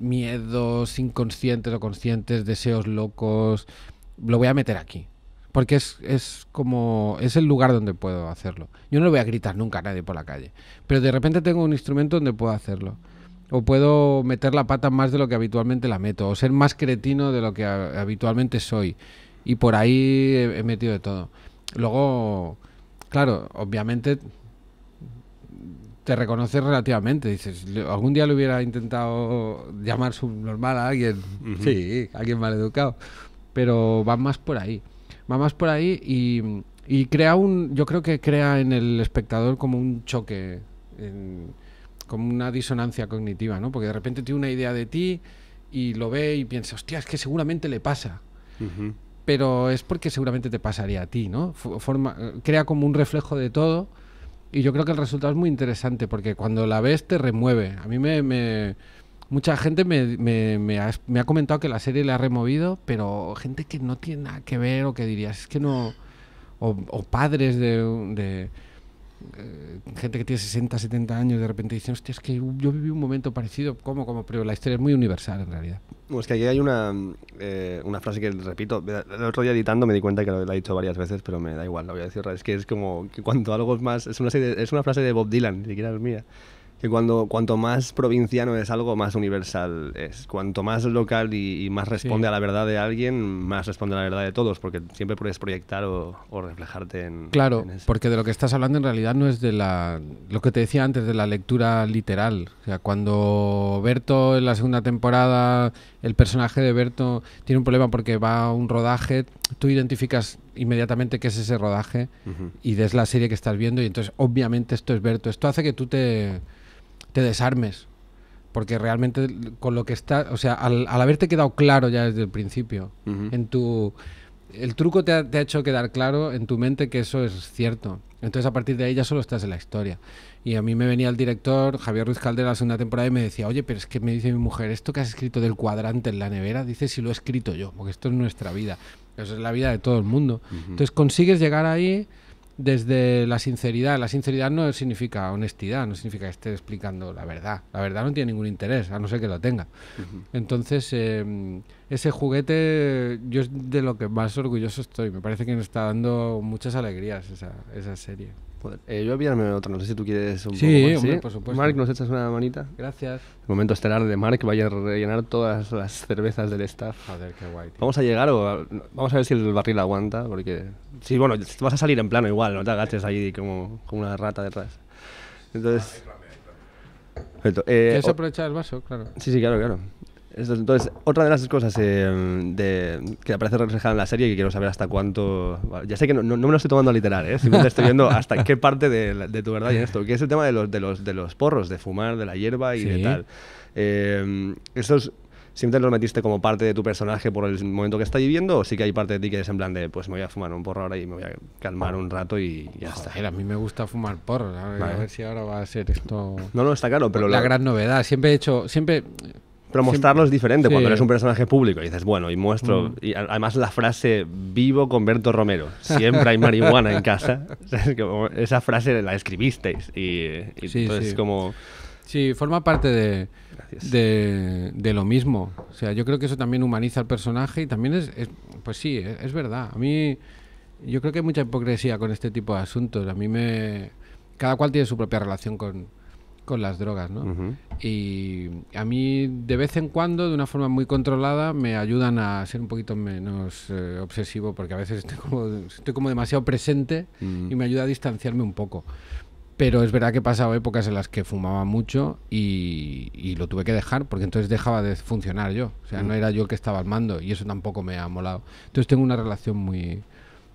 Speaker 1: miedos inconscientes o conscientes, deseos locos, lo voy a meter aquí. Porque es, es como. es el lugar donde puedo hacerlo. Yo no le voy a gritar nunca a nadie por la calle. Pero de repente tengo un instrumento donde puedo hacerlo. O puedo meter la pata más de lo que habitualmente la meto. O ser más cretino de lo que habitualmente soy. Y por ahí he, he metido de todo. Luego, claro, obviamente te reconoces relativamente. Dices, "Le- algún día le hubiera intentado llamar subnormal a alguien.
Speaker 2: Ujú.
Speaker 1: Sí, alguien mal educado. Pero va más por ahí. Va más por ahí y, y crea un. Yo creo que crea en el espectador como un choque. en- como una disonancia cognitiva, ¿no? Porque de repente tiene una idea de ti y lo ve y piensa, hostia, es que seguramente le pasa
Speaker 2: Ujú.
Speaker 1: Pero es porque seguramente te pasaría a ti, ¿no? Crea como un reflejo de todo y yo creo que el resultado es muy interesante porque cuando la ves te remueve. A mí me... mucha gente me, ha, me ha comentado que la serie le ha removido, pero gente que no tiene nada que ver o que dirías, es que no... O, o padres de... de, eh, gente que tiene 60, 70 años de repente dicen, hostia, es que yo viví un momento parecido, ¿cómo? como Pero la historia es muy universal en realidad.
Speaker 2: Bueno, es que aquí hay una, eh, una frase que repito, el otro día editando me di cuenta que lo, lo he dicho varias veces, pero me da igual, lo voy a decir, es que es como que cuanto algo es más, es una, serie- es una frase de Bob Dylan, ni siquiera es mía, que cuando cuanto más provinciano es algo, más universal es. Cuanto más local y, y más responde
Speaker 1: Sí.
Speaker 2: a la verdad de alguien, más responde a la verdad de todos, porque siempre puedes proyectar o, o reflejarte en,
Speaker 1: Claro,
Speaker 2: en eso.
Speaker 1: porque de lo que estás hablando en realidad no es de la lo que te decía antes de la lectura literal. O sea, cuando Berto en la segunda temporada, el personaje de Berto tiene un problema porque va a un rodaje, tú identificas inmediatamente qué es ese rodaje
Speaker 2: Ujú.
Speaker 1: y des la serie que estás viendo y entonces obviamente esto es Berto. Esto hace que tú te, te desarmes. Porque realmente con lo que está, o sea, al, al haberte quedado claro ya desde el principio,
Speaker 2: Ujú.
Speaker 1: en tu... El truco te ha, te ha hecho quedar claro en tu mente que eso es cierto. Entonces a partir de ahí ya solo estás en la historia. Y a mí me venía el director, Javier Ruiz Caldera, la segunda temporada y me decía, oye, pero es que me dice mi mujer, esto que has escrito del cuadrante en la nevera, dice si lo he escrito yo, porque esto es nuestra vida. Eso es la vida de todo el mundo. Entonces consigues llegar ahí desde la sinceridad. La sinceridad no significa honestidad, no significa que esté explicando la verdad. La verdad no tiene ningún interés, a no ser que lo tenga. Entonces, eh, ese juguete, yo es de lo que más orgulloso estoy. Me parece que me está dando muchas alegrías esa, esa serie.
Speaker 2: Joder, eh, yo voy a enviarme otra, no sé si tú quieres un
Speaker 1: Sí,
Speaker 2: poco más.
Speaker 1: hombre, por supuesto.
Speaker 2: Marc, ¿nos echas una manita?
Speaker 1: Gracias.
Speaker 2: El momento estelar de Marc, vaya a rellenar todas las cervezas del staff.
Speaker 1: Joder, qué guay. tío.
Speaker 2: Vamos a llegar o a- vamos a ver si el barril aguanta, porque sí, bueno, vas a salir en plano igual, no te agaches ahí como, como una rata detrás. Entonces, Perfecto. Eh,
Speaker 1: ¿Quieres aprovechar el vaso? Claro.
Speaker 2: Sí, sí, claro, claro. Entonces, otra de las cosas eh, de, que aparece reflejada en la serie y que quiero saber hasta cuánto... Ya sé que no, me lo estoy tomando literal, ¿eh? simplemente estoy viendo hasta qué parte de, la- de tu verdad y en esto, que es el tema de los, de, los, de los porros, de fumar, de la hierba y de tal. Eh, ¿Estos simplemente los metiste como parte de tu personaje por el momento que está viviendo o sí que hay parte de ti que es en plan de, pues me voy a fumar un porro ahora y me voy a calmar un rato y ya está?
Speaker 1: Joder, a mí me gusta fumar porros. A ver,
Speaker 2: Vale.
Speaker 1: a ver si ahora va a ser esto
Speaker 2: No, no, está claro, pero...
Speaker 1: la
Speaker 2: lo-
Speaker 1: gran novedad. Siempre he hecho, siempre
Speaker 2: Pero mostrarlo es diferente
Speaker 1: Sí.
Speaker 2: cuando eres un personaje público y dices, bueno, y muestro.
Speaker 1: Mm.
Speaker 2: Y además la frase vivo con Berto Romero, siempre hay marihuana en casa. Es como, esa frase la escribisteis y, y
Speaker 1: Sí,
Speaker 2: entonces
Speaker 1: sí.
Speaker 2: como.
Speaker 1: Sí, forma parte de, de, de lo mismo. O sea, yo creo que eso también humaniza al personaje y también es, es- pues sí, es, es verdad. A mí, yo creo que hay mucha hipocresía con este tipo de asuntos. A mí me... Cada cual tiene su propia relación con, con las drogas, ¿no?
Speaker 2: Ujú.
Speaker 1: Y a mí, de vez en cuando, de una forma muy controlada, me ayudan a ser un poquito menos eh, obsesivo, porque a veces estoy como, estoy como demasiado presente
Speaker 2: Mm.
Speaker 1: y me ayuda a distanciarme un poco. Pero es verdad que he pasado épocas en las que fumaba mucho y, y lo tuve que dejar, porque entonces dejaba de funcionar yo. O sea, no era yo el que estaba al mando y eso tampoco me ha molado. Entonces tengo una relación muy,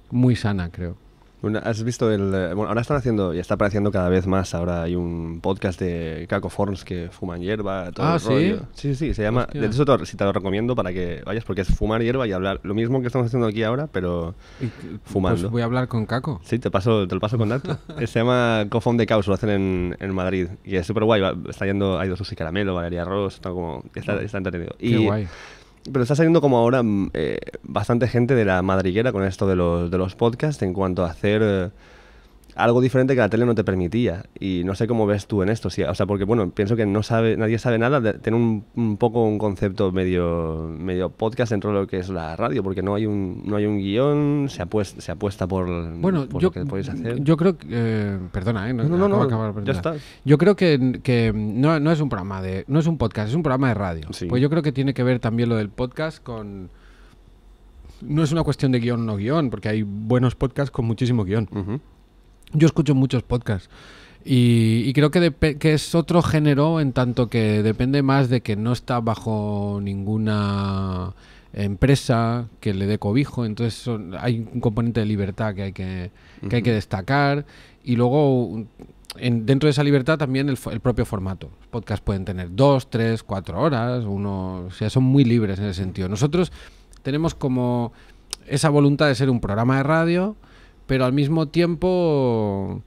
Speaker 1: muy sana, creo.
Speaker 2: Una- ¿Has visto el.? eh, Bueno, ahora están haciendo, y está apareciendo cada vez más. Ahora hay un podcast de Caco Forns que fuman hierba, todo
Speaker 1: Ah,
Speaker 2: el
Speaker 1: ¿sí?
Speaker 2: rollo. Sí, sí, se llama.
Speaker 1: Hostia.
Speaker 2: De eso te, sí te lo recomiendo para que vayas, porque es fumar hierba y hablar. Lo mismo que estamos haciendo aquí ahora, pero.
Speaker 1: Y,
Speaker 2: Fumando.
Speaker 1: Pues voy a hablar con Caco.
Speaker 2: Sí, te, paso, te lo paso con. Eh, Se llama Cofón de Caos, lo hacen en, en Madrid. Y es súper guay. va- Está yendo, ha ido Susi Caramelo, Valeria Ross, está, como, está, está entretenido.
Speaker 1: Qué
Speaker 2: Y,
Speaker 1: guay.
Speaker 2: Pero está saliendo como ahora mm, eh, bastante gente de la madriguera con esto de los, de los podcasts en cuanto a hacer eh, algo diferente que la tele no te permitía. Y no sé cómo ves tú en esto. sí, o sea, porque bueno, pienso que no sabe, nadie sabe nada de tener un, un poco un concepto medio, medio podcast dentro de lo que es la radio, porque no hay un, no hay un guion, se apuesta, se apuesta por,
Speaker 1: Bueno,
Speaker 2: por
Speaker 1: yo,
Speaker 2: lo que podéis hacer.
Speaker 1: yo creo que... eh, perdona, ¿eh?
Speaker 2: No, no, ya está.
Speaker 1: Yo creo que, que no, no es un programa de... No es un podcast, es un programa de radio.
Speaker 2: Sí.
Speaker 1: Pues yo creo que tiene que ver también lo del podcast con... No es una cuestión de guion o no guion, porque hay buenos podcasts con muchísimo
Speaker 2: guion.
Speaker 1: Yo escucho muchos podcasts y, y creo que, que es otro género en tanto que depende más de que no está bajo ninguna empresa que le dé cobijo, entonces son- hay un componente de libertad que hay que, que, hay que destacar y luego en- dentro de esa libertad también el, el propio formato. Los podcasts pueden tener dos, tres, cuatro horas, uno, o sea, son muy libres en ese sentido. Nosotros tenemos como esa voluntad de ser un programa de radio, pero al mismo tiempo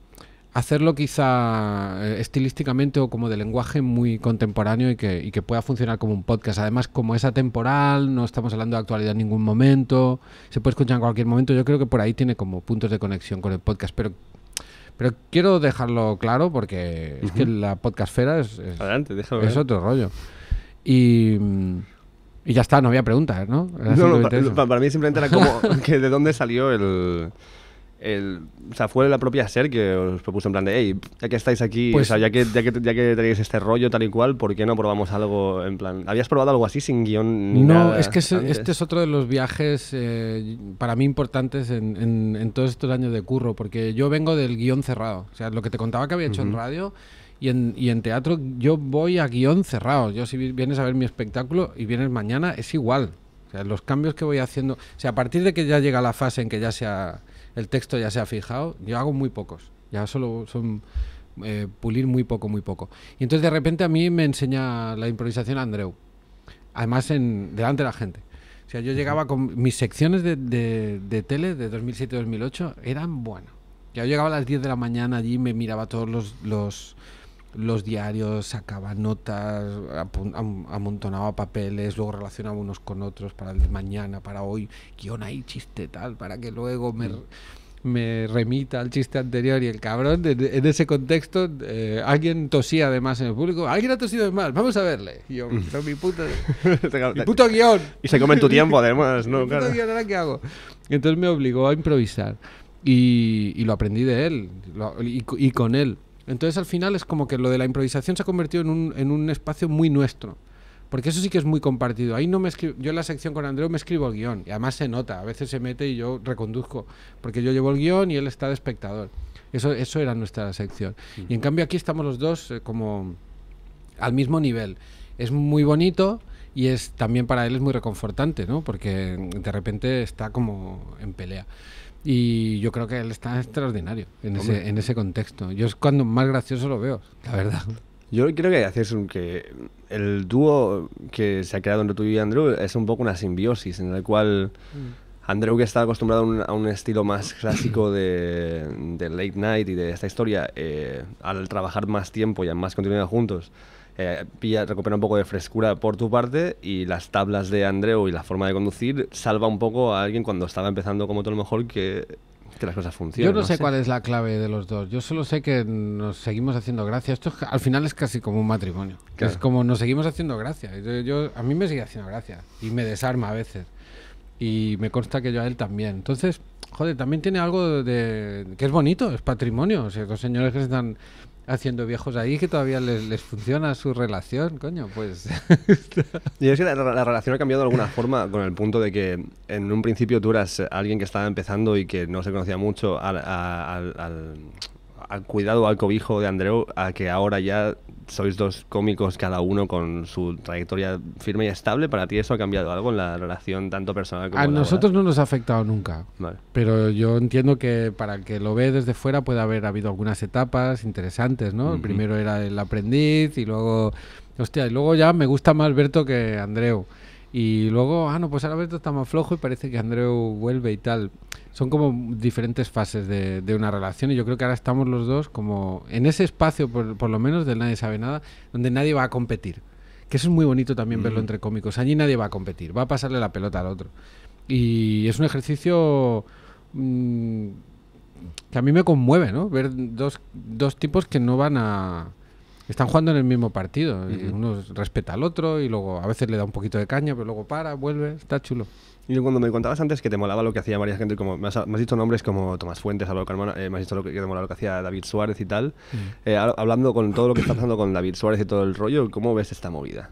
Speaker 1: hacerlo quizá eh, estilísticamente o como de lenguaje muy contemporáneo y que, y que pueda funcionar como un podcast. Además, como es atemporal, no estamos hablando de actualidad en ningún momento, se puede escuchar en cualquier momento, yo creo que por ahí tiene como puntos de conexión con el podcast, pero... Pero quiero dejarlo claro porque es que la podcastfera es, es,
Speaker 2: Adelante,
Speaker 1: otro rollo. Y, y ya está, no había preguntas, ¿no?
Speaker 2: No, no,
Speaker 1: simplemente
Speaker 2: pa-
Speaker 1: eso.
Speaker 2: pa- para mí simplemente era como que de dónde salió el, el... O sea, fue la propia SER que os propuso en plan de, hey, ya que estáis aquí,
Speaker 1: Pues-
Speaker 2: o sea, ya que, ya, que, ya que tenéis este rollo tal y cual, ¿por qué no probamos algo en plan... ¿Habías probado algo así sin guion ni
Speaker 1: no,
Speaker 2: nada
Speaker 1: es que
Speaker 2: antes?
Speaker 1: este es otro de los viajes eh, para mí importantes en, en- en todos estos años de curro, porque yo vengo del guion cerrado. O sea, lo que te contaba que había hecho en radio y en, y en teatro, yo voy a guion cerrado. Yo si vi- vienes a ver mi espectáculo y vienes mañana, es igual. O sea, los cambios que voy haciendo, o sea, a partir de que ya llega la fase en que ya sea el texto ya se ha fijado, yo hago muy pocos. Ya solo son eh, pulir muy poco, muy poco. Y entonces de repente a mí me enseña la improvisación Andreu. Además en delante de la gente. O sea, yo llegaba con mis secciones de, de, de tele de 2007-2008 eran buenas. Yo llegaba a las 10 de la mañana allí, me miraba todos los, los, los diarios, sacaba notas, amontonaba papeles, luego relacionaba unos con otros para el de mañana, para hoy, guion ahí, chiste tal, para que luego me, me remita al chiste anterior y el cabrón, en, en ese contexto, eh, alguien tosía además en el público, alguien ha tosido de mal, vamos a verle. Y yo, pero mi puto, mi puto guion.
Speaker 2: Y se come tu tiempo, además, ¿no?
Speaker 1: Mi puto
Speaker 2: Claro.
Speaker 1: guion, ¿ahora qué hago? Entonces me obligó a improvisar. Y, y lo aprendí de él lo- y, y con él. Entonces al final es como que lo de la improvisación se ha convertido en un, en un espacio muy nuestro. Porque eso sí que es muy compartido. Ahí no me escribo, yo en la sección con Andreu me escribo el guion. Y además se nota. A veces se mete y yo reconduzco. Porque yo llevo el guion y él está de espectador. Eso, eso era nuestra sección. Y en cambio aquí estamos los dos eh, como al mismo nivel. Es muy bonito y es también para él es muy reconfortante, ¿no? Porque de repente está como en pelea. Y yo creo que él está extraordinario en ese, en ese contexto. Yo es cuando más gracioso lo veo, la verdad.
Speaker 2: Yo creo que haces un que el dúo que se ha creado entre tú y Andrew es un poco una simbiosis en el cual Andrew que está acostumbrado a un, a un estilo más clásico de, de late night y de esta historia, eh, al trabajar más tiempo y a más continuidad juntos, eh, pilla, recupera un poco de frescura por tu parte y las tablas de Andreu y la forma de conducir salva un poco a alguien cuando estaba empezando como tú a lo mejor que, que las cosas funcionan.
Speaker 1: Yo no, sé, cuál es la clave de los dos. Yo solo sé que nos seguimos haciendo gracia. Esto es- al final es casi como un matrimonio.
Speaker 2: Claro.
Speaker 1: Es como nos seguimos haciendo gracia. Yo, yo- a mí me sigue haciendo gracia y me desarma a veces. Y me consta que yo a él también. Entonces, joder, también tiene algo de que es bonito, es patrimonio. O sea, dos señores que se están haciendo viejos ahí que todavía les, les funciona su relación, coño, pues.
Speaker 2: Y es que la, la relación ha cambiado de alguna forma con el punto de que en un principio tú eras alguien que estaba empezando y que no se conocía mucho al- al cuidado, al cobijo de Andreu, a que ahora ya sois dos cómicos cada uno con su trayectoria firme y estable. ¿Para ti eso ha cambiado algo en la relación tanto personal como
Speaker 1: a
Speaker 2: laboral?
Speaker 1: nosotros no nos ha afectado nunca.
Speaker 2: Vale.
Speaker 1: Pero yo entiendo que para el que lo ve desde fuera puede haber habido algunas etapas interesantes, ¿no? El
Speaker 2: Ujú.
Speaker 1: primero era el aprendiz y luego, hostia, y luego ya me gusta más Berto que Andreu. Y luego, ah, no, pues ahora Berto está más flojo y parece que Andreu vuelve y tal. Son como diferentes fases de, de una relación y yo creo que ahora estamos los dos como en ese espacio, por, por lo menos, del nadie sabe nada, donde nadie va a competir. Que eso es muy bonito también verlo entre cómicos. Allí nadie va a competir, va a pasarle la pelota al otro. Y es un ejercicio mm, que a mí me conmueve, ¿no? Ver dos, dos tipos que no van a... Están jugando en el mismo partido. y uno respeta al otro y luego a veces le da un poquito de caña, pero luego para, vuelve. Está chulo.
Speaker 2: Y cuando me contabas antes que te molaba lo que hacía varias gente, como me has, me has dicho nombres como Tomás Fuentes, Álvaro Carmona, eh, me has dicho lo que, que te molaba lo que hacía David Suárez y tal. Eh, hab- hablando con todo lo que está pasando con David Suárez y todo el rollo, ¿cómo ves esta movida?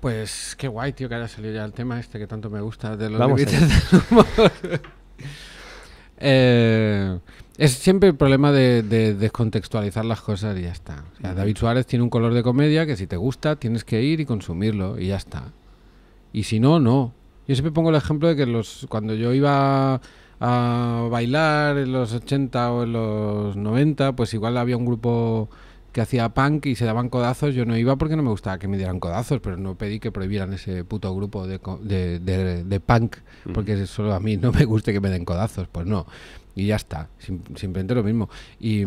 Speaker 1: Pues qué guay, tío, que haya salido ya el tema este que tanto me gusta de los
Speaker 2: Vamos
Speaker 1: límites
Speaker 2: allá.
Speaker 1: del humor. Eh, es siempre el problema de, de descontextualizar las cosas y ya está. O sea. David Suárez tiene un color de comedia que si te gusta tienes que ir y consumirlo y ya está. Y si no, no. Yo siempre pongo el ejemplo de que los cuando yo iba a bailar en los 80 o en los 90, pues igual había un grupo que hacía punk y se daban codazos. Yo no iba porque no me gustaba que me dieran codazos, pero no pedí que prohibieran ese puto grupo de, de, de- de punk porque solo a mí no me guste que me den codazos. Pues no. Y ya está. Sim- simplemente lo mismo. Y,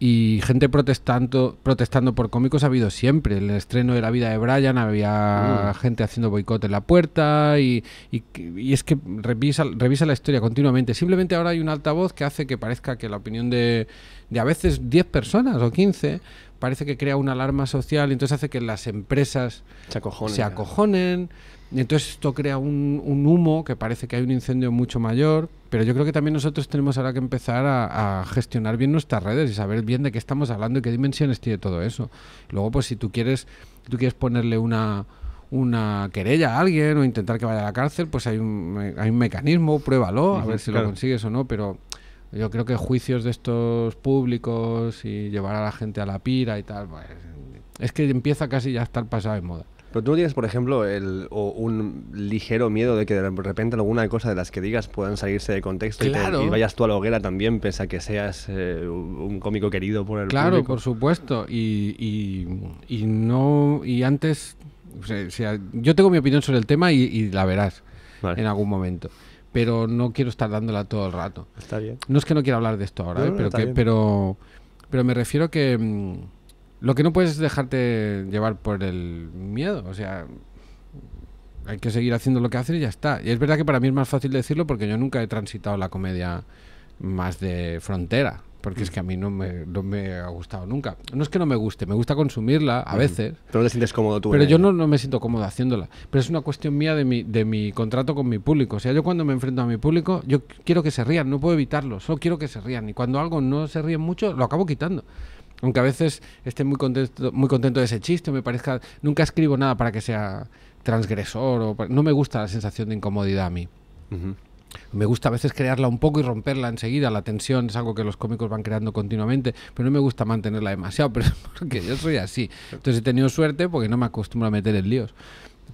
Speaker 1: y gente protestando, protestando por cómicos ha habido siempre. En el estreno de La vida de Brian había
Speaker 2: Mm.
Speaker 1: gente haciendo boicot en la puerta y, y, y es que revisa, revisa la historia continuamente. Simplemente ahora hay un altavoz que hace que parezca que la opinión de, de a veces 10 personas o 15 parece que crea una alarma social y entonces hace que las empresas
Speaker 2: Se acojonen.
Speaker 1: se acojonen. Entonces esto crea un, un humo que parece que hay un incendio mucho mayor. Pero yo creo que también nosotros tenemos ahora que empezar a, a gestionar bien nuestras redes y saber bien de qué estamos hablando y qué dimensiones tiene todo eso. Luego, pues si tú quieres, tú quieres ponerle una una querella a alguien o intentar que vaya a la cárcel, pues hay un, hay un mecanismo, pruébalo, a
Speaker 2: Ujú,
Speaker 1: ver si
Speaker 2: claro.
Speaker 1: lo consigues o no, pero yo creo que juicios de estos públicos y llevar a la gente a la pira y tal, pues, es que empieza casi ya a estar pasado de moda.
Speaker 2: Pero tú no tienes, por ejemplo, el, o un ligero miedo de que de repente alguna cosa de las que digas puedan salirse de contexto y te-
Speaker 1: Claro.
Speaker 2: y, vayas tú a la hoguera también, pese a que seas eh, un cómico querido por el
Speaker 1: Claro,
Speaker 2: público.
Speaker 1: por supuesto. Y, y, y no. Y antes. o sea, yo tengo mi opinión sobre el tema y, y la verás
Speaker 2: Vale.
Speaker 1: en algún momento. Pero no quiero estar dándola todo el rato.
Speaker 2: Está bien.
Speaker 1: No es que no quiera hablar de esto ahora,
Speaker 2: No,
Speaker 1: ¿eh?
Speaker 2: no,
Speaker 1: pero, que, pero, pero me refiero que mm, lo que no puedes es dejarte llevar por el miedo. O sea, hay que seguir haciendo lo que haces y ya está. Y es verdad que para mí es más fácil decirlo porque yo nunca he transitado la comedia más de frontera. Porque es que a mí no me, no me ha gustado nunca. No es que no me guste, me gusta consumirla a veces.
Speaker 2: Pero no te sientes cómodo tú.
Speaker 1: Pero yo no, no me siento cómodo haciéndola. Pero es una cuestión mía de mi, de mi contrato con mi público. O sea, yo cuando me enfrento a mi público, yo quiero que se rían, no puedo evitarlo, solo quiero que se rían. Y cuando algo no se ríe mucho, lo acabo quitando. Aunque a veces esté muy contento, muy contento de ese chiste, me parezca. Nunca escribo nada para que sea transgresor o no me gusta la sensación de incomodidad a mí.
Speaker 2: Ujú.
Speaker 1: Me gusta a veces crearla un poco y romperla enseguida. La tensión es algo que los cómicos van creando continuamente, pero no me gusta mantenerla demasiado, pero porque yo soy así. Entonces he tenido suerte porque no me acostumbro a meter en líos.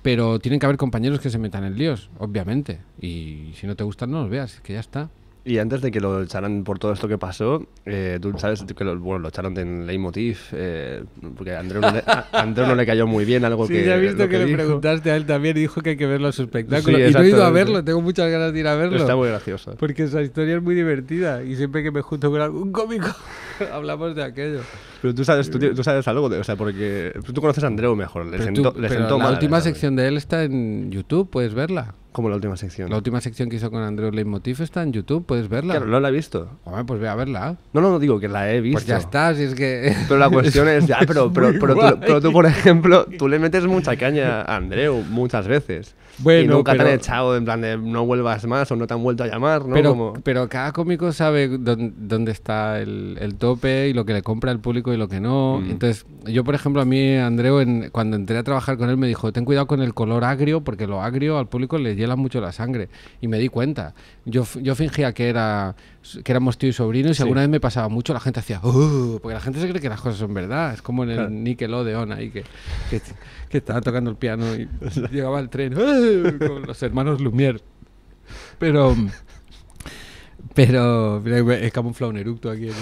Speaker 1: Pero tienen que haber compañeros que se metan en líos, obviamente. Y si no te gustan, no los veas, que ya está.
Speaker 2: Y antes de que lo echaran por todo esto que pasó, eh, tú sabes que lo, bueno, lo echaron en Leitmotiv, eh, porque a Andreu no, le, a Andreu no le cayó muy bien algo que. lo dijo.
Speaker 1: a él también y dijo que hay que verlo a su
Speaker 2: espectáculo. Sí, Y no he ido a verlo,
Speaker 1: tengo muchas ganas de ir a verlo.
Speaker 2: Está muy gracioso.
Speaker 1: Porque esa historia es muy divertida y siempre que me junto con algún cómico hablamos de aquello.
Speaker 2: Pero tú sabes, tú, tú sabes algo, de, o sea, porque tú conoces a Andreu mejor, le
Speaker 1: Pero
Speaker 2: sentó,
Speaker 1: tú-
Speaker 2: le
Speaker 1: pero
Speaker 2: sentó
Speaker 1: la
Speaker 2: mal,
Speaker 1: última sección de él está en YouTube, puedes verla.
Speaker 2: Como la última sección.
Speaker 1: La última sección que hizo con Andreu Leitmotiv está en YouTube, puedes verla.
Speaker 2: Claro, no la he visto.
Speaker 1: Hombre, pues ve a verla.
Speaker 2: No, no, no digo que la he visto.
Speaker 1: Pues ya está, si es que...
Speaker 2: Pero la cuestión es, ya, pero, pero, pero,
Speaker 1: guay.
Speaker 2: tú, pero tú, por ejemplo, tú le metes mucha caña a Andreu muchas veces. Y
Speaker 1: Bueno,
Speaker 2: nunca te
Speaker 1: pero-
Speaker 2: han echado en plan de no vuelvas más o no te han vuelto a llamar, ¿no?
Speaker 1: Pero,
Speaker 2: Como-
Speaker 1: pero cada cómico sabe dón- dónde está el, el tope y lo que le compra el público y lo que no.
Speaker 2: Mm.
Speaker 1: Entonces, yo, por ejemplo, a mí, Andreu, en- cuando entré a trabajar con él, me dijo, ten cuidado con el color agrio, porque lo agrio al público le hiela mucho la sangre. Y me di cuenta. Yo, yo fingía que era que éramos tío y sobrino y si
Speaker 2: Sí.
Speaker 1: alguna vez me pasaba mucho, la gente hacía, "Uh", porque la gente se cree que las cosas son verdad. Es como en el
Speaker 2: Claro.
Speaker 1: Nickelodeon ahí, que, que, que estaba tocando el piano y llegaba el tren, "Uh", con los hermanos Lumière. Pero... Pero mira, he camuflado un eructo aquí. en el-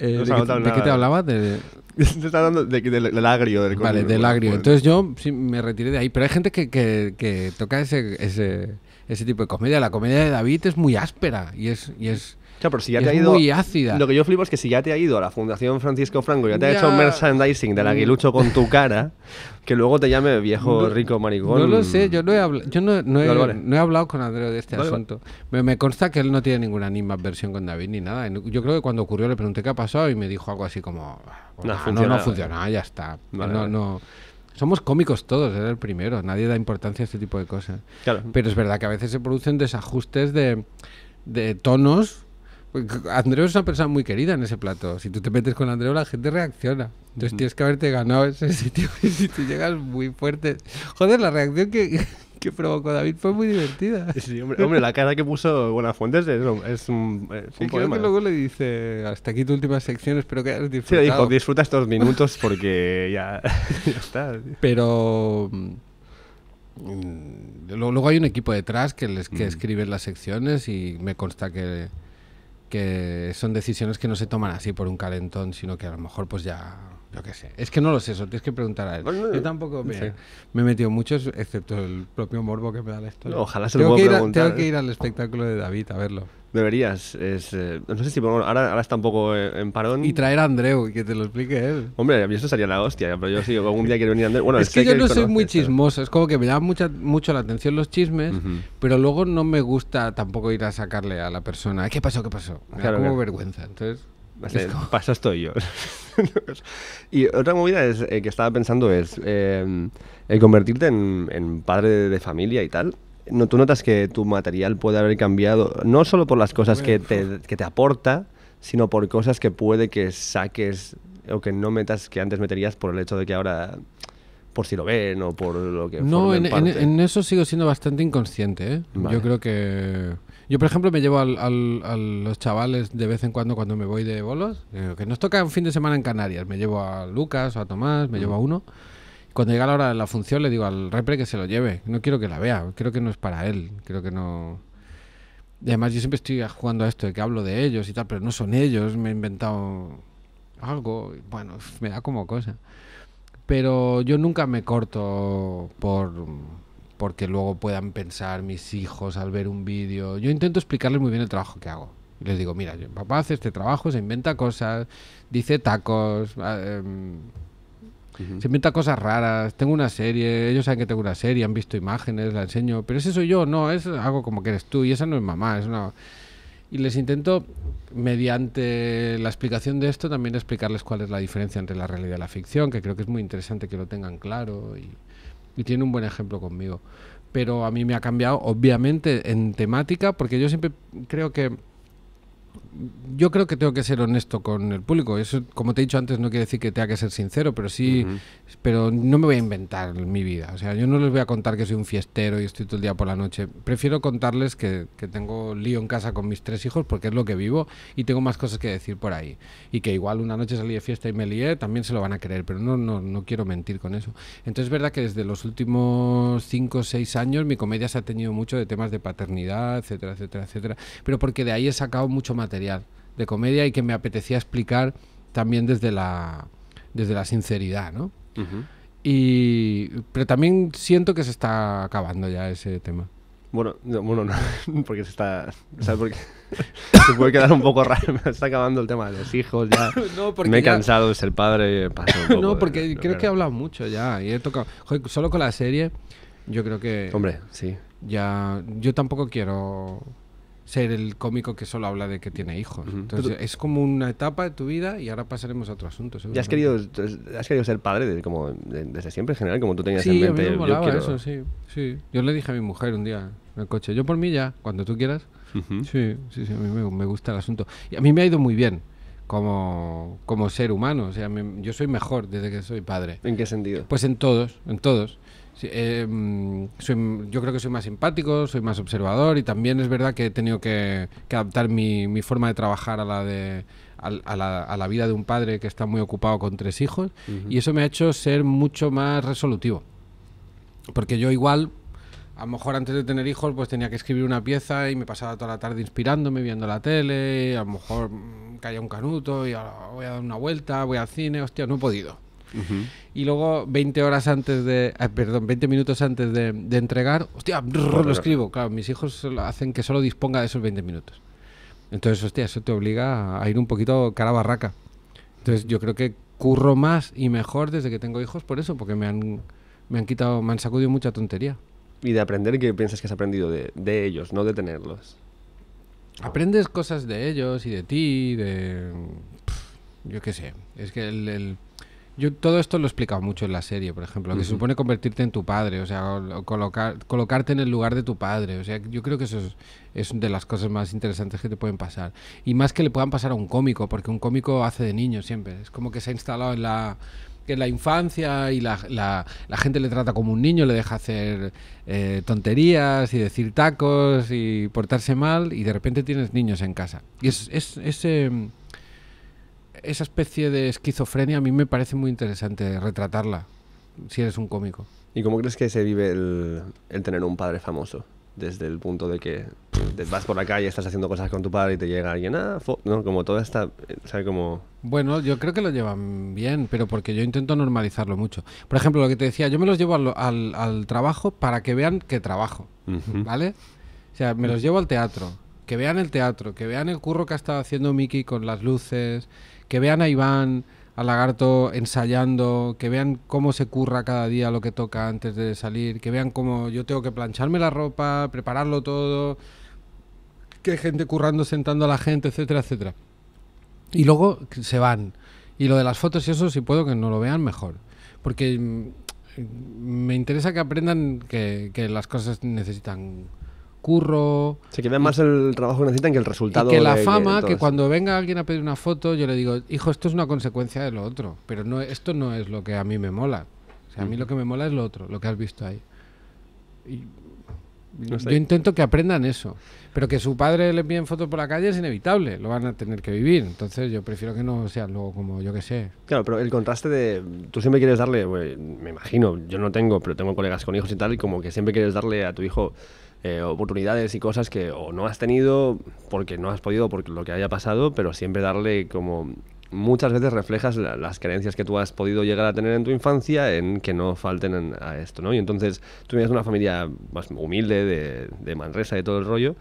Speaker 1: Eh,
Speaker 2: No
Speaker 1: ¿de, de qué te
Speaker 2: nada.
Speaker 1: hablaba? De,
Speaker 2: hablando de- del, agrio. Del
Speaker 1: vale,
Speaker 2: del-
Speaker 1: agrio. Entonces yo sí, me retiré de ahí. Pero hay gente que, que, que toca ese, ese, ese tipo de comedia. La comedia de David es muy áspera y es, y es,
Speaker 2: Claro, pero si ya te ha ido.
Speaker 1: muy ácida.
Speaker 2: Lo que yo flipo es que si ya te ha ido a la Fundación Francisco Franco, ya te ha
Speaker 1: Ya.
Speaker 2: hecho merchandising del aguilucho con tu cara, que luego te llame viejo
Speaker 1: No-
Speaker 2: rico maricón.
Speaker 1: No lo sé, yo no he, habla- yo no, no he,
Speaker 2: Vale, vale.
Speaker 1: no he hablado con Andreu de este
Speaker 2: Vale,
Speaker 1: asunto. Me, me consta que él no tiene ninguna animadversión con David ni nada. No- Yo creo que cuando ocurrió le pregunté qué ha pasado y me dijo algo así como...
Speaker 2: No
Speaker 1: "Ah, no, no
Speaker 2: funcionado".
Speaker 1: ha funcionado, ya está. No, no- Somos cómicos todos, era el primero. Nadie da importancia a este tipo de cosas.
Speaker 2: Claro.
Speaker 1: Pero es verdad que a veces se producen desajustes de, de tonos. Andreu es una persona muy querida en ese plato. Si tú te metes con Andreu, la gente reacciona. Entonces tienes que haberte ganado ese sitio. Y si tú llegas muy fuerte. Joder, la reacción que, que provocó David fue muy divertida.
Speaker 2: Sí, hombre, hombre, la cara que puso Buenafuentes es, un- es un, es un
Speaker 1: Sí, creo que luego le dice, hasta aquí tu última sección, espero que hayas
Speaker 2: Sí, le
Speaker 1: disfrutado.
Speaker 2: dijo, disfruta estos minutos porque ya, ya está.
Speaker 1: Pero mm, lo- luego hay un equipo detrás que les que escribe las secciones y me consta que, que son decisiones que no se toman así por un calentón, sino que a lo mejor pues ya, yo qué sé. Es que no lo sé, eso tienes que preguntar a él. Yo tampoco me,
Speaker 2: sí.
Speaker 1: me he metido mucho, excepto el propio morbo que me da la historia.
Speaker 2: Ojalá se lo
Speaker 1: tengo
Speaker 2: puedo
Speaker 1: que, ir a,
Speaker 2: preguntar,
Speaker 1: tengo que ir al espectáculo de David a verlo.
Speaker 2: Deberías. Es, eh, no sé si bueno, ahora, ahora está un poco en, en parón.
Speaker 1: Y traer a Andreu que te lo explique él.
Speaker 2: Hombre, a mí eso sería la hostia, pero yo sí, algún día quiero venir a Andrés. Bueno,
Speaker 1: es que
Speaker 2: sé
Speaker 1: yo no soy
Speaker 2: conoces,
Speaker 1: muy chismoso, es como que me llama mucha, mucho la atención los chismes,
Speaker 2: Ujú.
Speaker 1: pero luego no me gusta tampoco ir a sacarle a la persona, ¿qué pasó? ¿Qué pasó? Me da
Speaker 2: Claro,
Speaker 1: como
Speaker 2: claro.
Speaker 1: vergüenza. Entonces, es como-
Speaker 2: eso estoy yo. y otra movida es, eh, que estaba pensando es eh, el convertirte en, en padre de familia y tal. No, tú notas que tu material puede haber cambiado, no solo por las cosas que te, que te aporta, sino por cosas que puede que saques o que no metas que antes meterías por el hecho de que ahora, por si lo ven o por lo que
Speaker 1: no, en, en- en eso sigo siendo bastante inconsciente. ¿eh?
Speaker 2: Vale.
Speaker 1: Yo creo que... Yo, por ejemplo, me llevo al- al- a los chavales de vez en cuando cuando me voy de bolos, eh, que nos toca un fin de semana en Canarias. Me llevo a Lucas o a Tomás, me llevo a uno. Cuando llega la hora de la función le digo al repre que se lo lleve. No quiero que la vea, creo que no es para él. Creo que no. Y además yo siempre estoy jugando a esto de que hablo de ellos y tal, pero no son ellos, me he inventado algo, y bueno, me da como cosa. Pero yo nunca me corto por porque luego puedan pensar mis hijos al ver un vídeo. Yo intento explicarles muy bien el trabajo que hago. Les digo, mira, papá hace este trabajo, se inventa cosas, dice tacos, se inventa cosas raras, tengo una serie, ellos saben que tengo una serie, han visto imágenes, la enseño, pero ese soy yo, no, es algo como que eres tú y esa no es mamá, es una... Y les intento, mediante la explicación de esto, también explicarles cuál es la diferencia entre la realidad y la ficción, que creo que es muy interesante que lo tengan claro y, y tiene un buen ejemplo conmigo. Pero a mí me ha cambiado, obviamente, en temática, porque yo siempre creo que yo creo que tengo que ser honesto con el público. Eso, como te he dicho antes, no quiere decir que tenga que ser sincero, pero sí, pero no me voy a inventar mi vida. O sea, yo no les voy a contar que soy un fiestero y estoy todo el día por la noche. Prefiero contarles que, que tengo lío en casa con mis tres hijos porque es lo que vivo y tengo más cosas que decir por ahí. Y que igual una noche salí de fiesta y me lié, también se lo van a creer, pero no, no, no quiero mentir con eso. Entonces es verdad que desde los últimos cinco o seis años mi comedia se ha tenido mucho de temas de paternidad, etcétera, etcétera, etcétera. Pero porque de ahí he sacado mucho material de comedia y que me apetecía explicar también desde la, desde la sinceridad, ¿no?
Speaker 2: Ujú.
Speaker 1: Y, pero también siento que se está acabando ya ese tema.
Speaker 2: Bueno, no, bueno, no, porque se está. O sea, porque se puede quedar un poco raro. Me está acabando el tema de los hijos ya.
Speaker 1: No, porque
Speaker 2: Me he
Speaker 1: ya-
Speaker 2: cansado de ser padre. paso un poco
Speaker 1: no,
Speaker 2: de-
Speaker 1: porque
Speaker 2: pero
Speaker 1: creo que he hablado mucho ya y he tocado. Joder, solo con la serie, yo creo que
Speaker 2: Hombre, sí.
Speaker 1: ya. Yo tampoco quiero ser el cómico que solo habla de que tiene hijos. Entonces, es como una etapa de tu vida y ahora pasaremos a otro asunto.
Speaker 2: ¿Ya has querido, has querido ser padre de- como, de- desde siempre en general? Como tú tenías
Speaker 1: Sí,
Speaker 2: en
Speaker 1: a mí
Speaker 2: mente. yo
Speaker 1: molaba
Speaker 2: quiero-
Speaker 1: eso, sí, sí. Yo le dije a mi mujer un día en el coche, yo por mí ya, cuando tú quieras. Sí, sí, sí, a mí me, me gusta el asunto. Y a mí me ha ido muy bien como, como ser humano. O sea, me- yo soy mejor desde que soy padre.
Speaker 2: ¿En qué sentido?
Speaker 1: Pues en todos, en todos. Sí, eh, soy- yo creo que soy más simpático, soy más observador y también es verdad que he tenido que, que adaptar mi, mi forma de trabajar a la de al- a, la, a la vida de un padre que está muy ocupado con tres hijos y eso me ha hecho ser mucho más resolutivo. Porque yo igual, a lo mejor antes de tener hijos, pues tenía que escribir una pieza y me pasaba toda la tarde inspirándome, viendo la tele, a lo mejor mm, caía un canuto y ahora voy a dar una vuelta, voy al cine, hostia, no he podido. Y luego 20 horas antes de, ah, perdón, 20 minutos antes de, de entregar, hostia, brrr, lo escribo. Claro, mis hijos hacen que solo disponga de esos 20 minutos. Entonces, hostia, eso te obliga a ir un poquito cara a barraca. Entonces, yo creo que curro más y mejor desde que tengo hijos por eso, porque me han, me han quitado, me han sacudido mucha tontería.
Speaker 2: Y de aprender, ¿qué piensas que has aprendido de, de ellos, no de tenerlos?
Speaker 1: Aprendes cosas de ellos y de ti, de... yo qué sé. Es que el... el- yo todo esto lo he explicado mucho en la serie, por ejemplo, que supone convertirte en tu padre, o sea, o- colocar, colocarte en el lugar de tu padre. O sea, yo creo que eso es, es de las cosas más interesantes que te pueden pasar. Y más que le puedan pasar a un cómico, porque un cómico hace de niño siempre. Es como que se ha instalado en la, en la infancia y la, la- la gente le trata como un niño, le deja hacer eh, tonterías y decir tacos y portarse mal y de repente tienes niños en casa. Y es, es, esa especie de esquizofrenia a mí me parece muy interesante retratarla, si eres un cómico.
Speaker 2: ¿Y cómo crees que se vive el, el tener un padre famoso? Desde el punto de que vas por la calle, estás haciendo cosas con tu padre y te llega alguien, ah, fo-", ¿no? Como toda esta, eh, ¿sabes? Como...
Speaker 1: Bueno, yo creo que lo llevan bien, pero porque yo intento normalizarlo mucho. Por ejemplo, lo que te decía, yo me los llevo al, al- al trabajo para que vean que trabajo. ¿vale? O sea, me los llevo al teatro, que vean el teatro, que vean el curro que ha estado haciendo Miki con las luces, que vean a Iván, a Lagarto ensayando, que vean cómo se curra cada día lo que toca antes de salir, que vean cómo yo tengo que plancharme la ropa, prepararlo todo, que gente currando, sentando a la gente, etcétera, etcétera. Y luego se van. Y lo de las fotos y eso, si puedo que no lo vean, mejor. Porque mm, me interesa que aprendan que las cosas necesitan curro.
Speaker 2: Se que vean más el trabajo que necesitan que el resultado.
Speaker 1: Y que la
Speaker 2: de
Speaker 1: fama, que cuando venga alguien a pedir una foto, yo le digo, hijo, esto es una consecuencia de lo otro. Pero no, esto no es lo que a mí me mola. O sea, a mí lo que me mola es lo otro, lo que has visto ahí. Y
Speaker 2: No sé.
Speaker 1: Yo intento que aprendan eso. Pero que su padre le envíen fotos por la calle es inevitable, lo van a tener que vivir. Entonces yo prefiero que no sean luego como yo que sé.
Speaker 2: Claro, pero el contraste de. Tú siempre quieres darle. pues, me imagino, yo no tengo, pero tengo colegas con hijos y tal, y como que siempre quieres darle a tu hijo eh, oportunidades y cosas que o no has tenido porque no has podido, por lo que haya pasado, pero siempre darle como. Muchas veces reflejas la- las creencias que tú has podido llegar a tener en tu infancia en que no falten en- a esto, ¿no? Y entonces tú vienes de una familia más humilde, de, de Manresa y todo el rollo.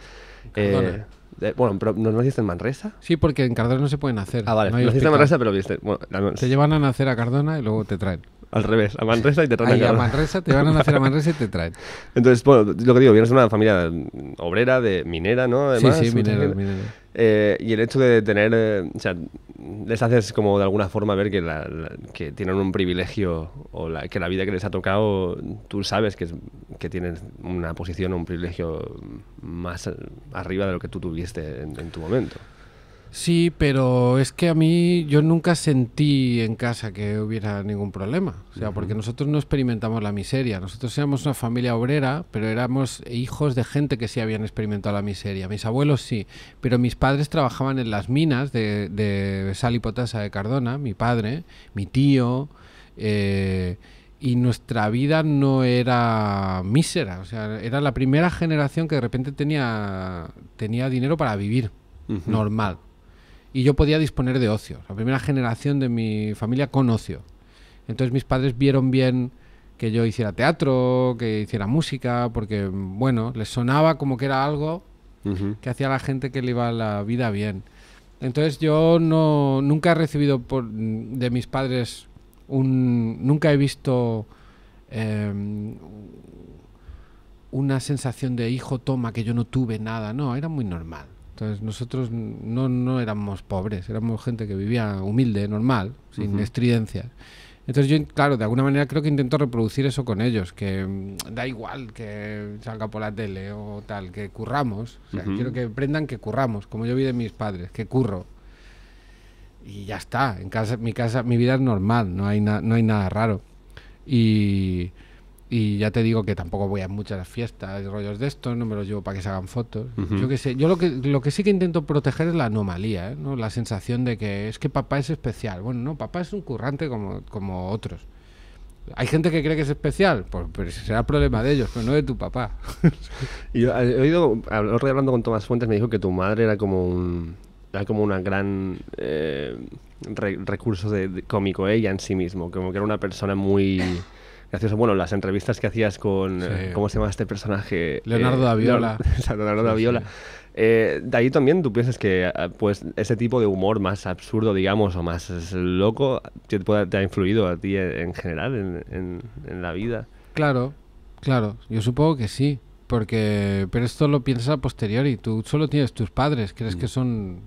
Speaker 2: Eh, de- bueno, pero ¿no naciste en Manresa?
Speaker 1: Sí, porque en Cardona no se pueden hacer.
Speaker 2: Ah, vale,
Speaker 1: no
Speaker 2: naciste en. Manresa, pero viste. Bueno, la-
Speaker 1: Te llevan a nacer a Cardona y luego te traen.
Speaker 2: Al revés, a Manresa y te traen
Speaker 1: Ahí
Speaker 2: a
Speaker 1: a. Manresa, te van a nacer a Manresa y te traen.
Speaker 2: Entonces, bueno, lo que digo, vienes de una familia obrera, de minera, ¿no? Además,
Speaker 1: sí, sí, minero,
Speaker 2: imagino.
Speaker 1: minero.
Speaker 2: Eh, y el hecho de tener, eh, o sea, les haces como de alguna forma ver que, la- la- que tienen un privilegio o la- que la vida que les ha tocado, tú sabes que, es- que tienes una posición o un privilegio más arriba de lo que tú tuviste en, en tu momento.
Speaker 1: Sí, pero es que a mí yo nunca sentí en casa que hubiera ningún problema. O sea, porque nosotros no experimentamos la miseria. Nosotros éramos una familia obrera, pero éramos hijos de gente que sí habían experimentado la miseria. Mis abuelos sí, pero mis padres trabajaban en las minas de, de sal y potasa de Cardona, mi padre, mi tío. eh, y nuestra vida no era mísera. O sea, era la primera generación que de repente tenía, tenía dinero para vivir normal. Y yo podía disponer de ocio. La primera generación de mi familia con ocio. Entonces mis padres vieron bien que yo hiciera teatro, que hiciera música, porque, bueno, les sonaba como que era algo que hacía a la gente que le iba la vida bien. Entonces yo no nunca he recibido por, de mis padres un nunca he visto em, una sensación de hijo toma que yo no tuve nada, no, era muy normal. Entonces nosotros no, no éramos pobres, éramos gente que vivía humilde, normal, sin
Speaker 2: Ujú.
Speaker 1: estridencias. Entonces yo, claro, de alguna manera creo que intento reproducir eso con ellos, que mm, da igual que salga por la tele o tal, que curramos. O sea,
Speaker 2: Ujú.
Speaker 1: quiero que aprendan que curramos, como yo vi de mis padres, que curro. Y ya está, en casa, mi casa, mi vida es normal, no hay, na- no hay nada raro. Y, y ya te digo que tampoco voy a muchas fiestas y rollos de estos, no me los llevo para que se hagan fotos. Yo qué sé, yo lo que, lo que sí que intento proteger es la anomalía, ¿eh? ¿no? la sensación de que es que papá es especial. Bueno, no, papá es un currante como, como otros. Hay gente que cree que es especial, pues, pero ese será problema de ellos, pero no de tu papá.
Speaker 2: Y yo he oído, hablando con Tomás Fuentes, me dijo que tu madre era como un, era como una gran eh, re- recurso de, de cómico ella en sí mismo, como que era una persona muy graciosa. Bueno, las entrevistas que hacías con, eh,
Speaker 1: Sí.
Speaker 2: ¿cómo se llama este personaje?
Speaker 1: Leonardo da Viola.
Speaker 2: Leonardo, da Viola.
Speaker 1: sí.
Speaker 2: Eh, de ahí también tú piensas que ah, pues ese tipo de humor más absurdo, digamos, o más loco, te, te ha influido a ti en, en general en, en- en la vida.
Speaker 1: Claro, claro, yo supongo que sí, porque pero esto lo piensas a posteriori, tú solo tienes tus padres, crees que son,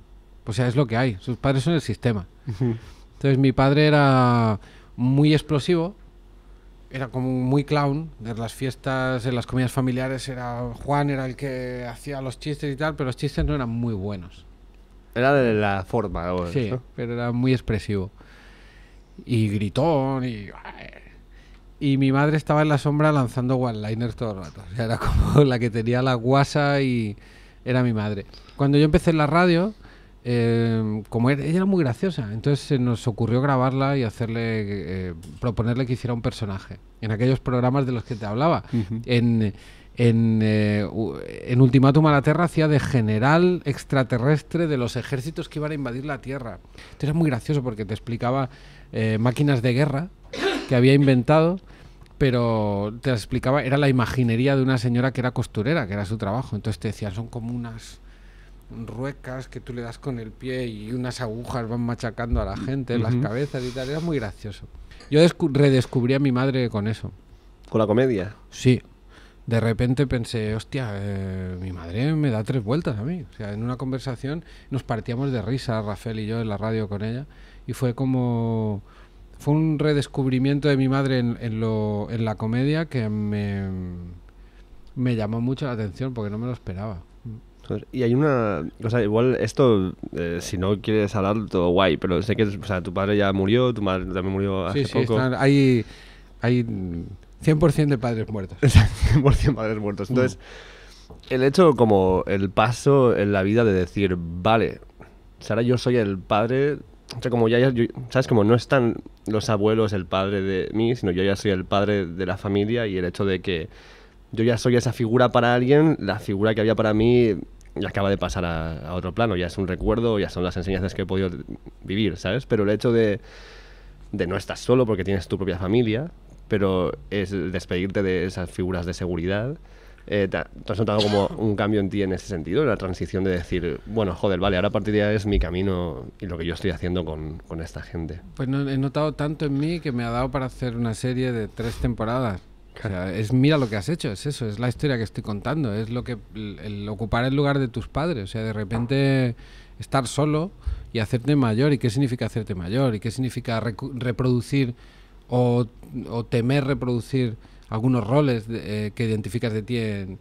Speaker 1: o sea, es lo que hay, sus padres son el sistema. Entonces mi padre era muy explosivo, era como muy clown, en las fiestas, en las comidas familiares era Juan era el que hacía los chistes y tal, pero los chistes no eran muy buenos.
Speaker 2: Era de la forma. o-
Speaker 1: Sí, pero era muy expresivo. Y gritón y... Y mi madre estaba en la sombra lanzando one-liners todo el rato. O sea, era como la que tenía la guasa y era mi madre. Cuando yo empecé en la radio, eh, como era- ella era muy graciosa, entonces se nos ocurrió grabarla y hacerle, eh, proponerle que hiciera un personaje. En aquellos programas de los que te hablaba. En, en, eh, en Ultimátum a la Tierra hacía de general extraterrestre de los ejércitos que iban a invadir la Tierra. Entonces era muy gracioso porque te explicaba eh, máquinas de guerra que había inventado, pero te las explicaba, era la imaginería de una señora que era costurera, que era su trabajo. Entonces te decían, son como unas ruecas que tú le das con el pie y unas agujas van machacando a la gente en las cabezas y tal. Era muy gracioso. Yo descu- redescubrí a mi madre con eso.
Speaker 2: Con la comedia.
Speaker 1: Sí. De repente pensé, hostia, eh, mi madre me da tres vueltas a mí. O sea, en una conversación nos partíamos de risa, Rafael y yo, en la radio con ella. Y fue como... Fue un redescubrimiento de mi madre en, en lo, en la comedia que me, me llamó mucho la atención porque no me lo esperaba.
Speaker 2: Y hay una cosa, igual esto, eh, si no quieres hablar, todo guay, pero sé que o sea, tu padre ya murió, tu madre también murió hace
Speaker 1: Sí, sí,
Speaker 2: poco.
Speaker 1: están- hay, hay mm, 100% de padres muertos.
Speaker 2: 100% padres muertos. Entonces, el hecho como el paso en la vida de decir, vale, ahora yo soy el padre, o sea, como ya, ya yo- ¿sabes? Como no están los abuelos el padre de mí, sino yo ya soy el padre de la familia y el hecho de que yo ya soy esa figura para alguien, la figura que había para mí ya acaba de pasar a, a otro plano, ya es un recuerdo, ya son las enseñanzas que he podido vivir, ¿sabes? Pero el hecho de, de no estar solo porque tienes tu propia familia, pero es despedirte de esas figuras de seguridad. Eh, ¿te, ha- te has notado como un cambio en ti en ese sentido, la transición de decir, bueno, joder, vale, ahora a partir de ahí es mi camino y lo que yo estoy haciendo con, con esta gente?
Speaker 1: Pues no, he notado tanto en mí que me ha dado para hacer una serie de tres temporadas. O sea, es mira lo que has hecho, es eso, es la historia que estoy contando, es lo que el, ocupar el lugar de tus padres, o sea, de repente estar solo y hacerte mayor, y qué significa hacerte mayor, y qué significa reproducir o, temer reproducir algunos roles de- eh, que identificas de ti en,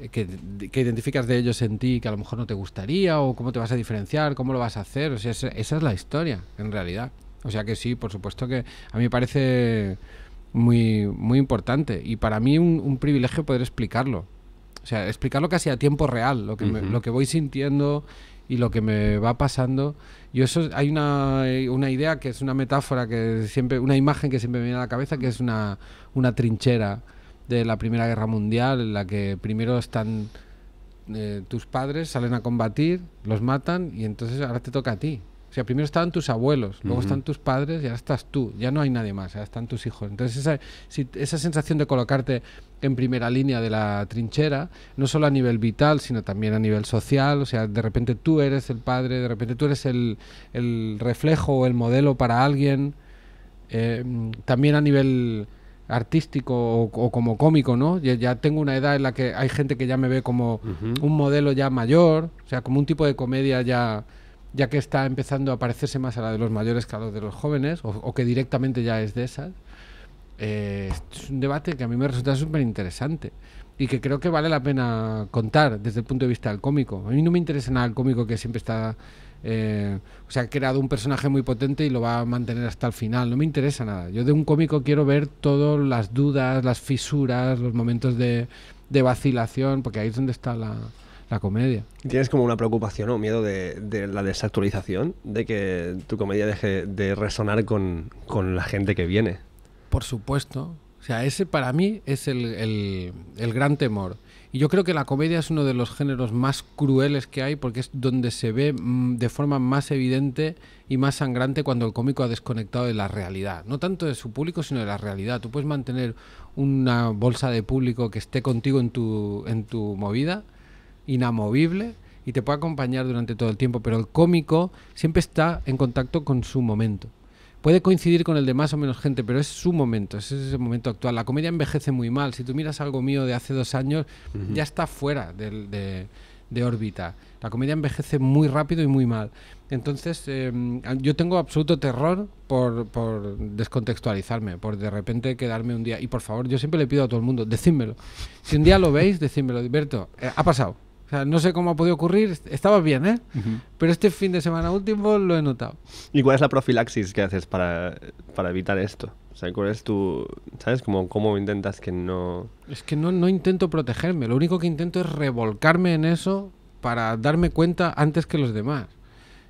Speaker 1: eh, que, que identificas de ellos en ti que a lo mejor no te gustaría o cómo te vas a diferenciar, cómo lo vas a hacer. O sea, esa, esa es la historia, en realidad. O sea que sí, por supuesto que a mí me parece muy, muy importante y para mí un, un privilegio poder explicarlo. O sea, explicarlo casi a tiempo real, lo que, me- lo que voy sintiendo y lo que me va pasando. Y eso hay una, una idea que es una metáfora que siempre, una imagen que siempre me viene a la cabeza, que es una, una trinchera de la Primera Guerra Mundial, en la que primero están eh, tus padres, salen a combatir, los matan y entonces ahora te toca a ti. O sea, primero estaban tus abuelos, luego
Speaker 2: Ujú.
Speaker 1: están tus padres y ahora estás tú. Ya no hay nadie más, ahora están tus hijos. Entonces esa, si- esa sensación de colocarte en primera línea de la trinchera, no solo a nivel vital, sino también a nivel social. O sea, de repente tú eres el padre, de repente tú eres el, el reflejo o el modelo para alguien. Eh, también a nivel artístico o, o como cómico, ¿no? Ya, ya tengo una edad en la que hay gente que ya me ve como un modelo ya mayor, o sea, como un tipo de comedia ya, ya que está empezando a parecerse más a la de los mayores que a la de los jóvenes, o, que directamente ya es de esas. Eh, es un debate que a mí me resulta súper interesante y que creo que vale la pena contar desde el punto de vista del cómico. A mí no me interesa nada el cómico que siempre está... eh, o sea, ha creado un personaje muy potente y lo va a mantener hasta el final. No me interesa nada. Yo de un cómico quiero ver todas las dudas, las fisuras, los momentos de, de vacilación, porque ahí es donde está la, la comedia.
Speaker 2: ¿Tienes como una preocupación o miedo de, de la desactualización? De que tu comedia deje de resonar con, con la gente que viene.
Speaker 1: Por supuesto. O sea, ese para mí es el, el- el gran temor. Y yo creo que la comedia es uno de los géneros más crueles que hay porque es donde se ve mm, de forma más evidente y más sangrante cuando el cómico ha desconectado de la realidad. No tanto de su público, sino de la realidad. Tú puedes mantener una bolsa de público que esté contigo en tu, en tu movida, inamovible, y te puede acompañar durante todo el tiempo, pero el cómico siempre está en contacto con su momento. Puede coincidir con el de más o menos gente, pero es su momento, es ese momento actual. La comedia envejece muy mal. Si tú miras algo mío de hace dos años, ya está fuera de, de órbita. La comedia envejece muy rápido y muy mal. Entonces, eh, yo tengo absoluto terror por, por descontextualizarme, por de repente quedarme un día. Y por favor, yo siempre le pido a todo el mundo, decídmelo. Si un día lo veis, decídmelo. Berto, eh, ha pasado. O sea, no sé cómo ha podido ocurrir, est- estaba bien, ¿eh? Pero este fin de semana último lo he notado.
Speaker 2: ¿Y cuál es la profilaxis que haces para, para evitar esto? O sea, ¿cuál es tu... ¿Sabes? Como, ¿Cómo intentas que no...?
Speaker 1: Es que no, no intento protegerme, lo único que intento es revolcarme en eso para darme cuenta antes que los demás.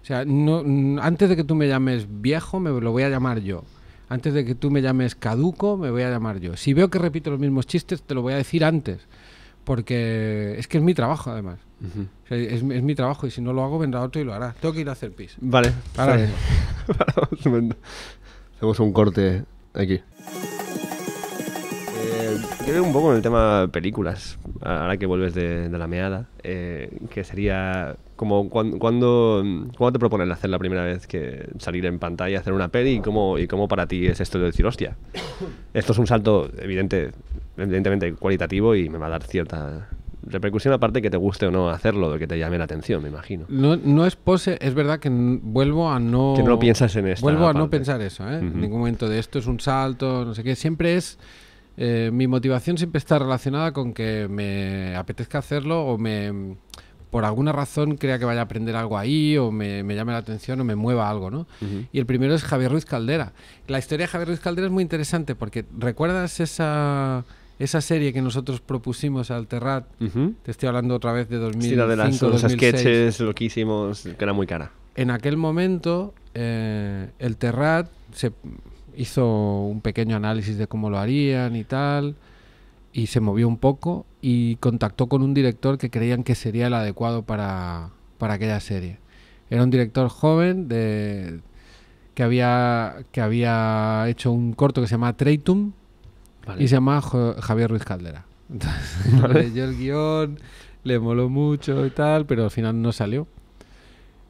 Speaker 1: O sea, no, antes de que tú me llames viejo, me lo voy a llamar yo. Antes de que tú me llames caduco, me voy a llamar yo. Si veo que repito los mismos chistes, te lo voy a decir antes. Porque es que es mi trabajo, además. O sea, es, es mi trabajo y si no lo hago, vendrá otro y lo hará. Tengo que ir a hacer pis.
Speaker 2: Vale.
Speaker 1: Ahora
Speaker 2: momento. Hacemos un corte aquí. Eh, quiero un poco en el tema películas, ahora que vuelves de, de la meada, eh, que sería como cuando, cuando, ¿cuándo te proponen hacer la primera vez que salir en pantalla, hacer una peli y cómo, y cómo para ti es esto de decir, hostia, esto es un salto evidente, evidentemente cualitativo y me va a dar cierta repercusión aparte que te guste o no hacerlo, de que te llame la atención, me imagino.
Speaker 1: No, no es pose, es verdad que vuelvo a no...
Speaker 2: Que no piensas en esta
Speaker 1: Vuelvo a no pensar eso, ¿eh? En ningún momento de esto es un salto, no sé qué. Siempre es... eh, mi motivación siempre está relacionada con que me apetezca hacerlo o me... por alguna razón crea que vaya a aprender algo ahí o me, me llame la atención o me mueva algo, ¿no? Y el primero es Javier Ruiz Caldera. La historia de Javier Ruiz Caldera es muy interesante porque ¿recuerdas esa, esa serie que nosotros propusimos al Terrat?
Speaker 2: Ujú.
Speaker 1: Te estoy hablando otra vez de 2005,
Speaker 2: Sí, la de las, los
Speaker 1: 2006.
Speaker 2: sketches loquísimos, que era muy cara.
Speaker 1: En aquel momento, eh, el Terrat se hizo un pequeño análisis de cómo lo harían y tal, y se movió un poco y contactó con un director que creían que sería el adecuado para, para aquella serie. Era un director joven de, que, había, que había hecho un corto que se llama Treitum
Speaker 2: Vale.
Speaker 1: y se llama Javier Ruiz Caldera. Entonces, leyó el guion, le moló mucho y tal, pero al final no salió.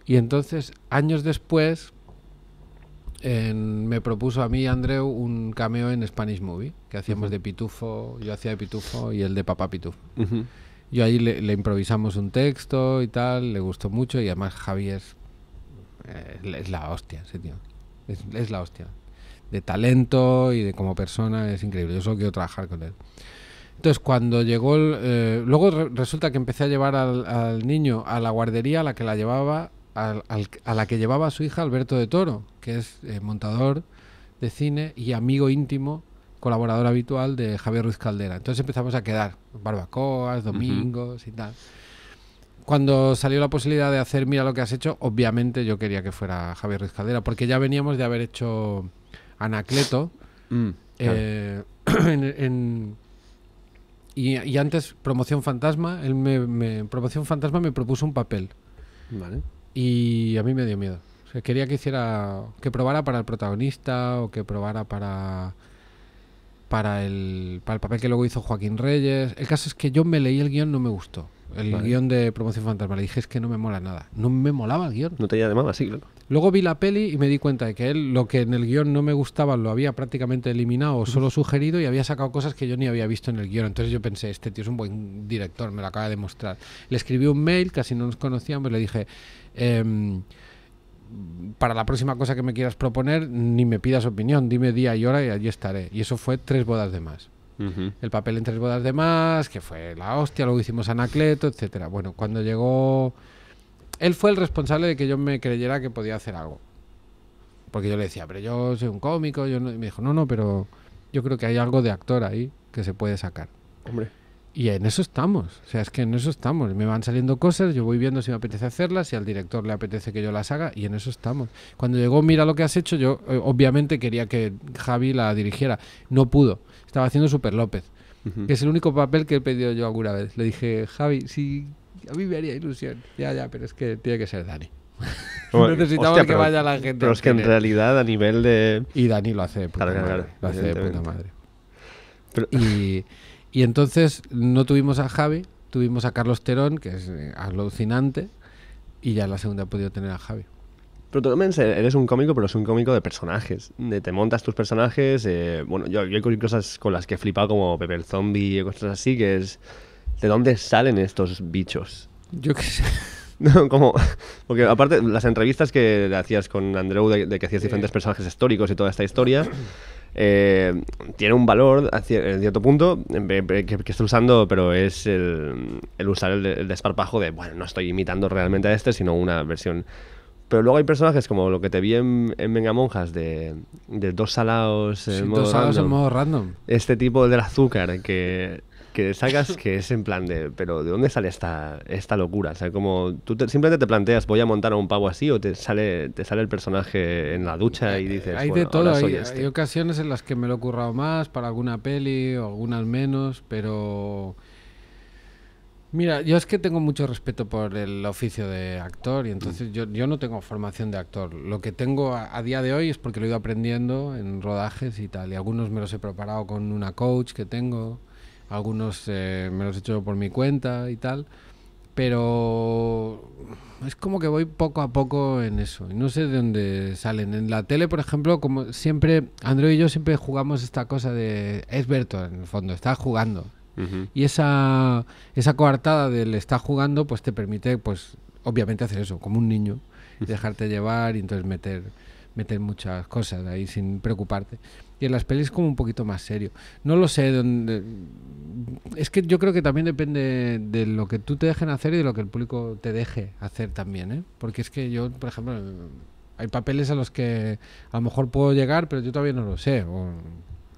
Speaker 1: Y entonces, años después, en- me propuso a mí Andreu un cameo en Spanish Movie, que hacíamos de Pitufo, yo hacía de Pitufo y él de Papá Pitufo.
Speaker 2: Ujú.
Speaker 1: Yo ahí le, le improvisamos un texto y tal, le gustó mucho y además Javier es, eh, es la hostia, ese tío. Es, es la hostia. De talento y de como persona es increíble. Yo solo quiero trabajar con él. Entonces cuando llegó, el, eh, luego re- resulta que empecé a llevar al, al niño a la guardería a la que la llevaba, al- al- a la que llevaba a su hija Alberto de Toro, que es eh, montador de cine y amigo íntimo, colaborador habitual de Javier Ruiz Caldera. Entonces empezamos a quedar barbacoas, domingos y tal. Cuando salió la posibilidad de hacer Mira lo que has hecho, obviamente yo quería que fuera Javier Ruiz Caldera, porque ya veníamos de haber hecho Anacleto.
Speaker 2: Mm, claro.
Speaker 1: eh, en, en- y, y antes Promoción Fantasma, él me, me- Promoción Fantasma me propuso un papel
Speaker 2: Vale.
Speaker 1: Y a mí me dio miedo. Quería que hiciera, que probara para el protagonista o que probara para para el, para el papel que luego hizo Joaquín Reyes. El caso es que yo me leí el guion, no me gustó. El
Speaker 2: Vale.
Speaker 1: guion de Promoción Fantasma. Le dije, es que no me mola nada. No me molaba el guion.
Speaker 2: No te llamaba así, claro.
Speaker 1: Luego vi la peli y me di cuenta de que él lo que en el guion no me gustaba lo había prácticamente eliminado o solo sugerido y había sacado cosas que yo ni había visto en el guion. Entonces yo pensé, este tío es un buen director, me lo acaba de demostrar. Le escribí un mail, casi no nos conocíamos, le dije, em, para la próxima cosa que me quieras proponer, ni me pidas opinión, dime día y hora y allí estaré. Y eso fue tres bodas de más el papel en tres bodas de más, que fue la hostia, luego hicimos Anacleto, etcétera. Bueno, cuando llegó él fue el responsable de que yo me creyera que podía hacer algo. Porque yo le decía, pero yo soy un cómico, yo no... y me dijo, no, no, pero yo creo que hay algo de actor ahí que se puede sacar.
Speaker 2: Hombre.
Speaker 1: Y en eso estamos, o sea, es que en eso estamos. Me van saliendo cosas, yo voy viendo si me apetece hacerlas, si al director le apetece que yo las haga, y en eso estamos. Cuando llegó Mira lo que has hecho, yo eh, obviamente quería que Javi la dirigiera. No pudo, estaba haciendo Super López, que es el único papel que he pedido yo alguna vez. Le dije, Javi, sí, a mí me haría ilusión. Ya, ya, pero es que tiene que ser Dani.
Speaker 2: Hombre,
Speaker 1: Necesitamos
Speaker 2: hostia,
Speaker 1: que
Speaker 2: pero-
Speaker 1: vaya la gente.
Speaker 2: Pero es que en realidad a nivel de...
Speaker 1: Y Dani lo hace de puta
Speaker 2: Claro, claro,
Speaker 1: madre.
Speaker 2: claro,
Speaker 1: lo hace de puta madre.
Speaker 2: Pero-
Speaker 1: Y, y entonces no tuvimos a Javi, tuvimos a Carlos Terón, que es eh, alucinante, y ya en la segunda he podido tener a Javi.
Speaker 2: Pero tú también eres un cómico, pero es un cómico de personajes. De te montas tus personajes. eh, bueno, yo, yo hay cosas con las que he flipado, como Pepe el Zombie y cosas así, que es. ¿De dónde salen estos bichos?
Speaker 1: Yo qué sé.
Speaker 2: No, como, porque aparte, las entrevistas que hacías con Andreu de, de que hacías diferentes personajes históricos y toda esta historia, eh, tiene un valor en cierto punto en que, que estoy usando, pero es el, el usar el, de- el desparpajo de, bueno, no estoy imitando realmente a este, sino una versión. Pero luego hay personajes como lo que te vi en, en Vengamonjas de, de dos salados en
Speaker 1: Sí,
Speaker 2: modo
Speaker 1: dos salados en
Speaker 2: random.
Speaker 1: modo random.
Speaker 2: Este tipo del azúcar que, que sacas que es en plan de, pero ¿de dónde sale esta, esta locura? O sea, como tú te- simplemente te planteas, voy a montar a un pavo así o te sale, te sale el personaje en la ducha y dices,
Speaker 1: hay
Speaker 2: bueno,
Speaker 1: de todo,
Speaker 2: ahora soy
Speaker 1: hay,
Speaker 2: este.
Speaker 1: hay ocasiones en las que me lo he currado más para alguna peli o algunas menos, pero mira, yo es que tengo mucho respeto por el oficio de actor y entonces yo, yo no tengo formación de actor. Lo que tengo a, a día de hoy es porque lo he ido aprendiendo en rodajes y tal, y algunos me los he preparado con una coach que tengo, algunos eh, me los he hecho por mi cuenta y tal. Pero es como que voy poco a poco en eso. Y no sé de dónde salen. En la tele, por ejemplo, como siempre, Andrew y yo siempre jugamos esta cosa de... Es Berto, en el fondo, está jugando. Y esa, esa coartada del está jugando, pues te permite, pues, obviamente hacer eso, como un niño. Dejarte llevar y entonces meter, meter muchas cosas ahí sin preocuparte. Y en las pelis como un poquito más serio. No lo sé, dónde... es que yo creo que también depende de lo que tú te dejen hacer y de lo que el público te deje hacer también, ¿eh? Porque es que yo, por ejemplo, hay papeles a los que a lo mejor puedo llegar, pero yo todavía no lo sé. O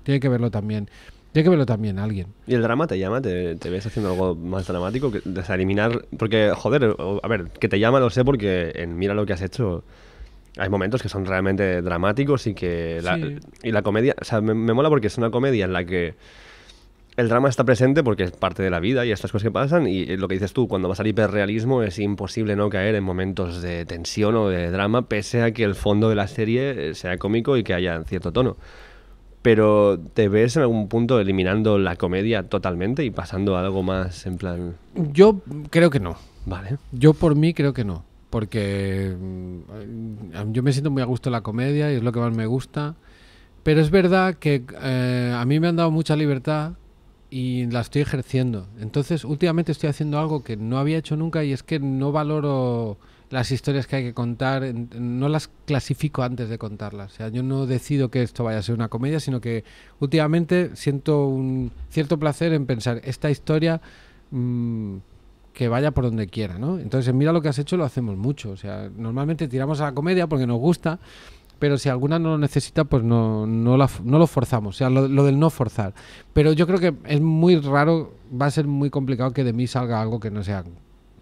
Speaker 1: tiene que verlo también. Tiene que verlo también alguien.
Speaker 2: ¿Y el drama te llama? ¿Te, ves haciendo algo más dramático? Que, eliminar Porque, joder, a ver, que te llama lo sé porque en Mira lo que has hecho hay momentos que son realmente dramáticos y que la, y la comedia, o sea, me, mola porque es una comedia en la que el drama está presente porque es parte de la vida y estas cosas que pasan y lo que dices tú, cuando vas al hiperrealismo es imposible no caer en momentos de tensión o de drama pese a que el fondo de la serie sea cómico y que haya cierto tono. Pero ¿te ves en algún punto eliminando la comedia totalmente y pasando a algo más en plan...
Speaker 1: Yo creo que no.
Speaker 2: Vale.
Speaker 1: Yo por mí creo que no porque mm, yo me siento muy a gusto en la comedia y es lo que más me gusta. Pero es verdad que eh, a mí me han dado mucha libertad y la estoy ejerciendo. Entonces, últimamente estoy haciendo algo que no había hecho nunca y es que no valoro las historias que hay que contar, no las clasifico antes de contarlas. O sea, yo no decido que esto vaya a ser una comedia, sino que últimamente siento un cierto placer en pensar, esta historia... Mm, que vaya por donde quiera, ¿no? Entonces, mira lo que has hecho, lo hacemos mucho. O sea, normalmente tiramos a la comedia porque nos gusta, pero si alguna no lo necesita, pues no, no, lo forzamos. O sea, lo, del no forzar. Pero yo creo que es muy raro, va a ser muy complicado que de mí salga algo que no sea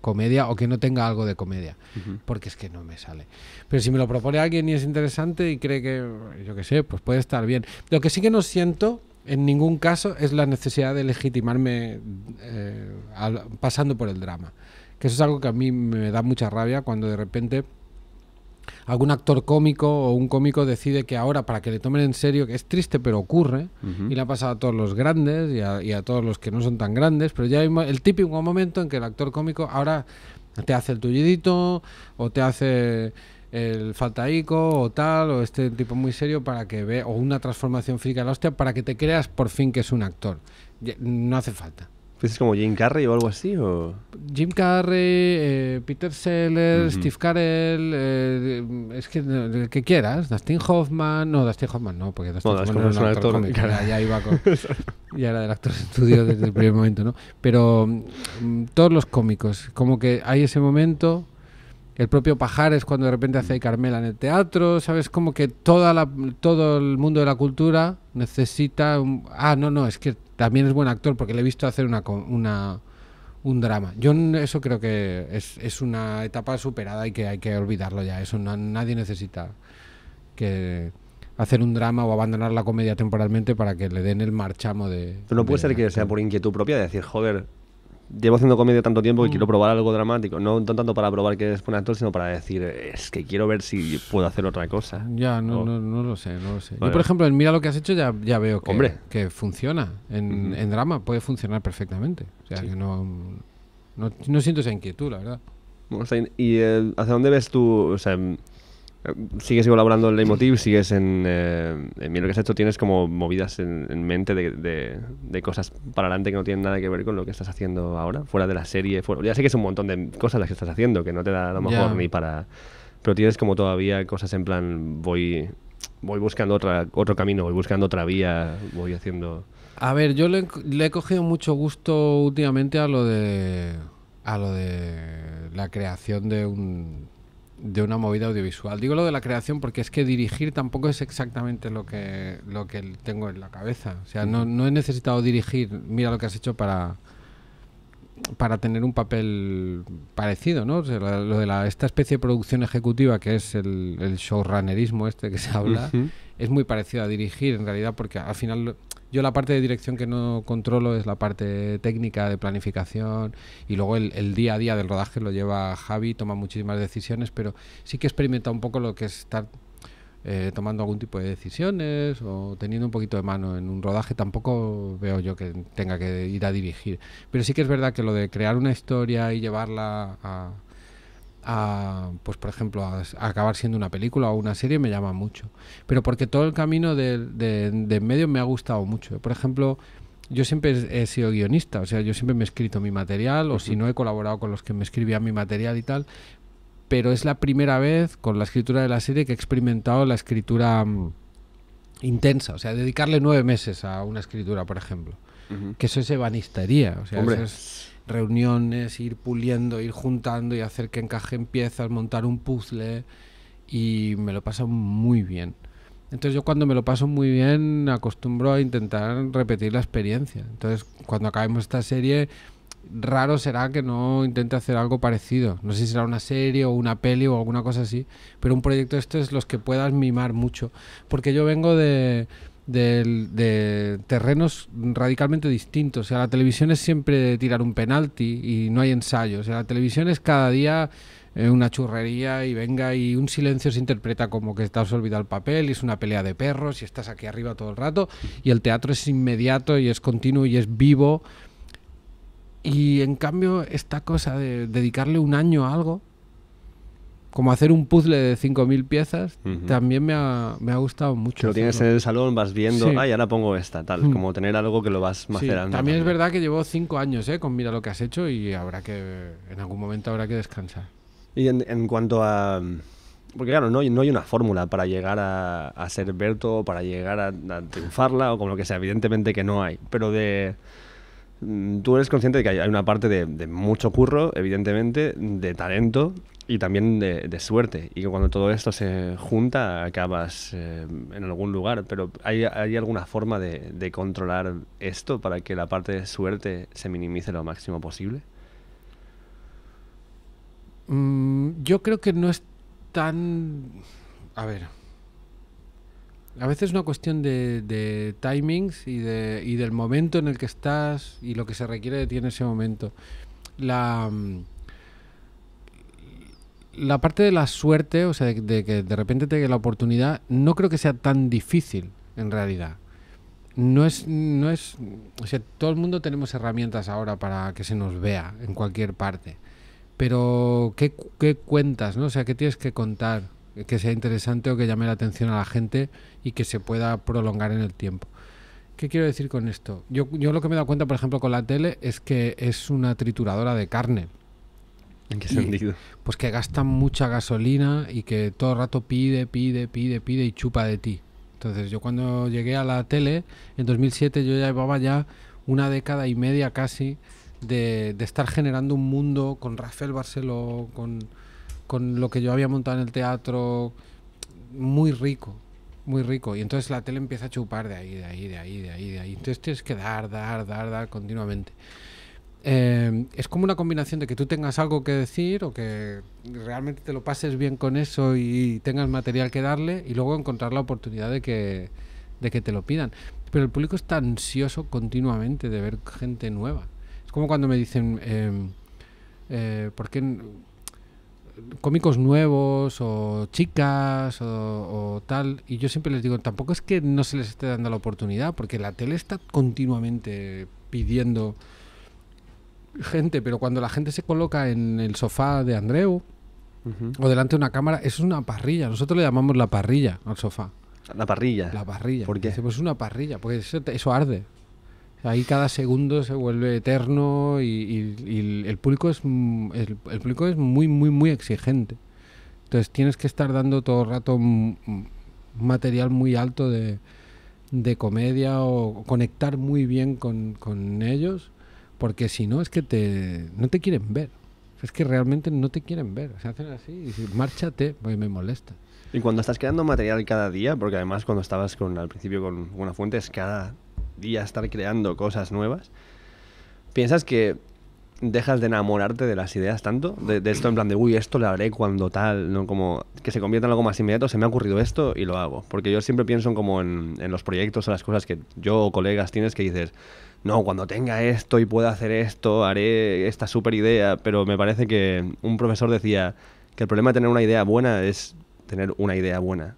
Speaker 1: comedia o que no tenga algo de comedia, porque es que no me sale. Pero si me lo propone alguien y es interesante y cree que, yo qué sé, pues puede estar bien. Lo que sí que no siento en ningún caso es la necesidad de legitimarme eh, pasando por el drama. Que eso es algo que a mí me da mucha rabia cuando de repente algún actor cómico o un cómico decide que ahora para que le tomen en serio, que es triste pero ocurre, y le ha pasado a todos los grandes y a, y a, todos los que no son tan grandes, pero ya hay el típico momento en que el actor cómico ahora te hace el tullidito o te hace el faltaico o tal, o este tipo muy serio para que ve, o una transformación física de la hostia para que te creas por fin que es un actor. No hace falta.
Speaker 2: ¿Es como Jim Carrey o algo así? O?
Speaker 1: Jim Carrey, eh, Peter Sellers, Steve Carell, eh, es que el que quieras, Dustin Hoffman, no, Dustin Hoffman no, porque Dustin Hoffman es un actor, ya, iba con, ya era del actor de estudio desde el primer momento, ¿no? Pero mm, todos los cómicos, como que hay ese momento el propio Pajares cuando de repente hace Carmela en el teatro, ¿sabes? Como que toda la, todo el mundo de la cultura necesita... Un, ah, no, no, es que también es buen actor porque le he visto hacer una, una, un drama. Yo eso creo que es, es, una etapa superada y que hay que olvidarlo ya. Eso nadie necesita que hacer un drama o abandonar la comedia temporalmente para que le den el marchamo de...
Speaker 2: Pero no puede ser que sea por inquietud propia de decir, joder, llevo haciendo comedia tanto tiempo que quiero mm. probar algo dramático. No, tanto para probar que es buen actor, sino para decir, es que quiero ver si puedo hacer otra cosa.
Speaker 1: Ya, no, no, no, lo sé, no lo sé. Yo, por ejemplo, en Mira lo que has hecho ya, ya veo que, que funciona. En, en, drama puede funcionar perfectamente. O sea, que no, no, no, siento esa inquietud, la verdad.
Speaker 2: ¿Y eh, hacia dónde ves tú, o sea, sigues colaborando en Leitmotiv, sigues en, eh, en lo que has hecho, tienes como movidas en, mente de, de, cosas para adelante que no tienen nada que ver con lo que estás haciendo ahora, fuera de la serie. Fuera, ya sé que es un montón de cosas las que estás haciendo, que no te da a lo mejor ni para... Pero tienes como todavía cosas en plan, voy, voy buscando otra, otro camino, voy buscando otra vía, voy haciendo...
Speaker 1: A ver, yo le, le he cogido mucho gusto últimamente a lo de a lo de la creación de un de una movida audiovisual. Digo lo de la creación porque es que dirigir tampoco es exactamente lo que, lo que tengo en la cabeza. O sea, no, no he necesitado dirigir, mira lo que has hecho para, para tener un papel parecido, ¿no? lo de la, esta especie de producción ejecutiva que es el, el showrunnerismo este que se habla, es muy parecido a dirigir en realidad porque al final yo la parte de dirección que no controlo es la parte técnica de planificación y luego el, día a día del rodaje lo lleva Javi, toma muchísimas decisiones, pero sí que experimenta un poco lo que es estar eh, tomando algún tipo de decisiones o teniendo un poquito de mano en un rodaje. Tampoco veo yo que tenga que ir a dirigir, pero sí que es verdad que lo de crear una historia y llevarla a a, pues por ejemplo, a, acabar siendo una película o una serie me llama mucho. Pero porque todo el camino de, de, medio me ha gustado mucho. Por ejemplo, yo siempre he sido guionista, o sea, yo siempre me he escrito mi material, o si no he colaborado con los que me escribían mi material y tal, pero es la primera vez con la escritura de la serie que he experimentado la escritura mm, intensa, o sea, dedicarle nueve meses a una escritura, por ejemplo. Que eso es ebanistería, o sea,
Speaker 2: Hombre.
Speaker 1: eso es reuniones, ir puliendo, ir juntando y hacer que encajen piezas, montar un puzzle y me lo paso muy bien. Entonces yo cuando me lo paso muy bien acostumbro a intentar repetir la experiencia. Entonces cuando acabemos esta serie raro será que no intente hacer algo parecido. No sé si será una serie o una peli o alguna cosa así, pero un proyecto este es los que puedas mimar mucho. Porque yo vengo de, de, de terrenos radicalmente distintos. O sea, la televisión es siempre tirar un penalti y no hay ensayo. O sea, la televisión es cada día eh, una churrería y venga y un silencio se interpreta como que te has olvidado el papel y es una pelea de perros y estás aquí arriba todo el rato y el teatro es inmediato y es continuo y es vivo y en cambio esta cosa de dedicarle un año a algo como hacer un puzzle de 5.000 piezas
Speaker 2: Ujú.
Speaker 1: también me ha, me ha gustado mucho.
Speaker 2: Que lo tienes en el salón, vas viendo,
Speaker 1: Sí.
Speaker 2: ay, ahora pongo esta, tal.
Speaker 1: Mm.
Speaker 2: Como tener algo que lo vas
Speaker 1: Sí,
Speaker 2: macerando.
Speaker 1: también es verdad que llevo cinco años eh, con mira lo que has hecho y habrá que en algún momento habrá que descansar.
Speaker 2: Y en, en cuanto a... Porque claro, no, hay- no hay una fórmula para llegar a, a ser Berto, para llegar a, a triunfarla o como lo que sea. Evidentemente que no hay. Pero de... mm, Tú eres consciente de que hay, hay una parte de, de mucho curro, evidentemente, de talento y también de, de suerte. Y que cuando todo esto se junta acabas eh, en algún lugar. Pero ¿hay, hay alguna forma de, de controlar esto para que la parte de suerte se minimice lo máximo posible?
Speaker 1: Mm, yo creo que no es tan... A ver. A veces es una cuestión de, de timings y, de, y del momento en el que estás y lo que se requiere de ti en ese momento. La, mm, la parte de la suerte, o sea, de, que de repente te llegue la oportunidad, no creo que sea tan difícil en realidad. No es, no es, o sea, todo el mundo tenemos herramientas ahora para que se nos vea en cualquier parte. Pero, ¿qué, qué cuentas? ¿no? O sea, ¿qué tienes que contar que sea interesante o que llame la atención a la gente y que se pueda prolongar en el tiempo? ¿Qué quiero decir con esto? Yo, yo lo que me he dado cuenta, por ejemplo, con la tele es que es una trituradora de carne.
Speaker 2: ¿En qué
Speaker 1: Y-
Speaker 2: sentido?
Speaker 1: Pues que gasta mucha gasolina y que todo el rato pide, pide, pide, pide y chupa de ti. Entonces yo cuando llegué a la tele, en 2007 yo ya llevaba ya una década y media casi de, de estar generando un mundo con Rafael Barceló, con, con lo que yo había montado en el teatro, muy rico, muy rico. Y entonces la tele empieza a chupar de ahí, de ahí, de ahí, de ahí, de ahí. Entonces tienes que dar, dar, dar, dar continuamente. Eh, es como una combinación de que tú tengas algo que decir o que realmente te lo pases bien con eso y tengas material que darle y luego encontrar la oportunidad de que, de que te lo pidan. Pero el público está ansioso continuamente de ver gente nueva. Es como cuando me dicen, eh, eh, ¿por qué cómicos nuevos o chicas o, o tal? Y yo siempre les digo, tampoco es que no se les esté dando la oportunidad, porque la tele está continuamente pidiendo gente, pero cuando la gente se coloca en el sofá de Andreu o delante de una cámara, eso es una parrilla. Nosotros le llamamos la parrilla al sofá.
Speaker 2: La parrilla.
Speaker 1: La parrilla.
Speaker 2: ¿Por qué?
Speaker 1: Pues es una parrilla, porque eso, arde. Ahí cada segundo se vuelve eterno y, y- y el- público es el, el público es muy muy muy exigente. Entonces tienes que estar dando todo el rato material muy alto de, de comedia o conectar muy bien con, con ellos, porque si no es que te no te quieren ver. Es que realmente no te quieren ver. Se hacen así y dicen, márchate, porque me molesta.
Speaker 2: Y cuando estás creando material cada día, porque además cuando estabas con al principio con una fuente es cada día estar creando cosas nuevas, ¿piensas que dejas de enamorarte de las ideas tanto? De, de esto en plan de, uy, esto lo haré cuando tal, ¿no? Como que se convierta en algo más inmediato, se me ha ocurrido esto y lo hago. Porque yo siempre pienso en como en, en los proyectos o las cosas que yo o colegas tienes que dices, no, cuando tenga esto y pueda hacer esto, haré esta super idea, pero me parece que un profesor decía que el problema de tener una idea buena es tener una idea buena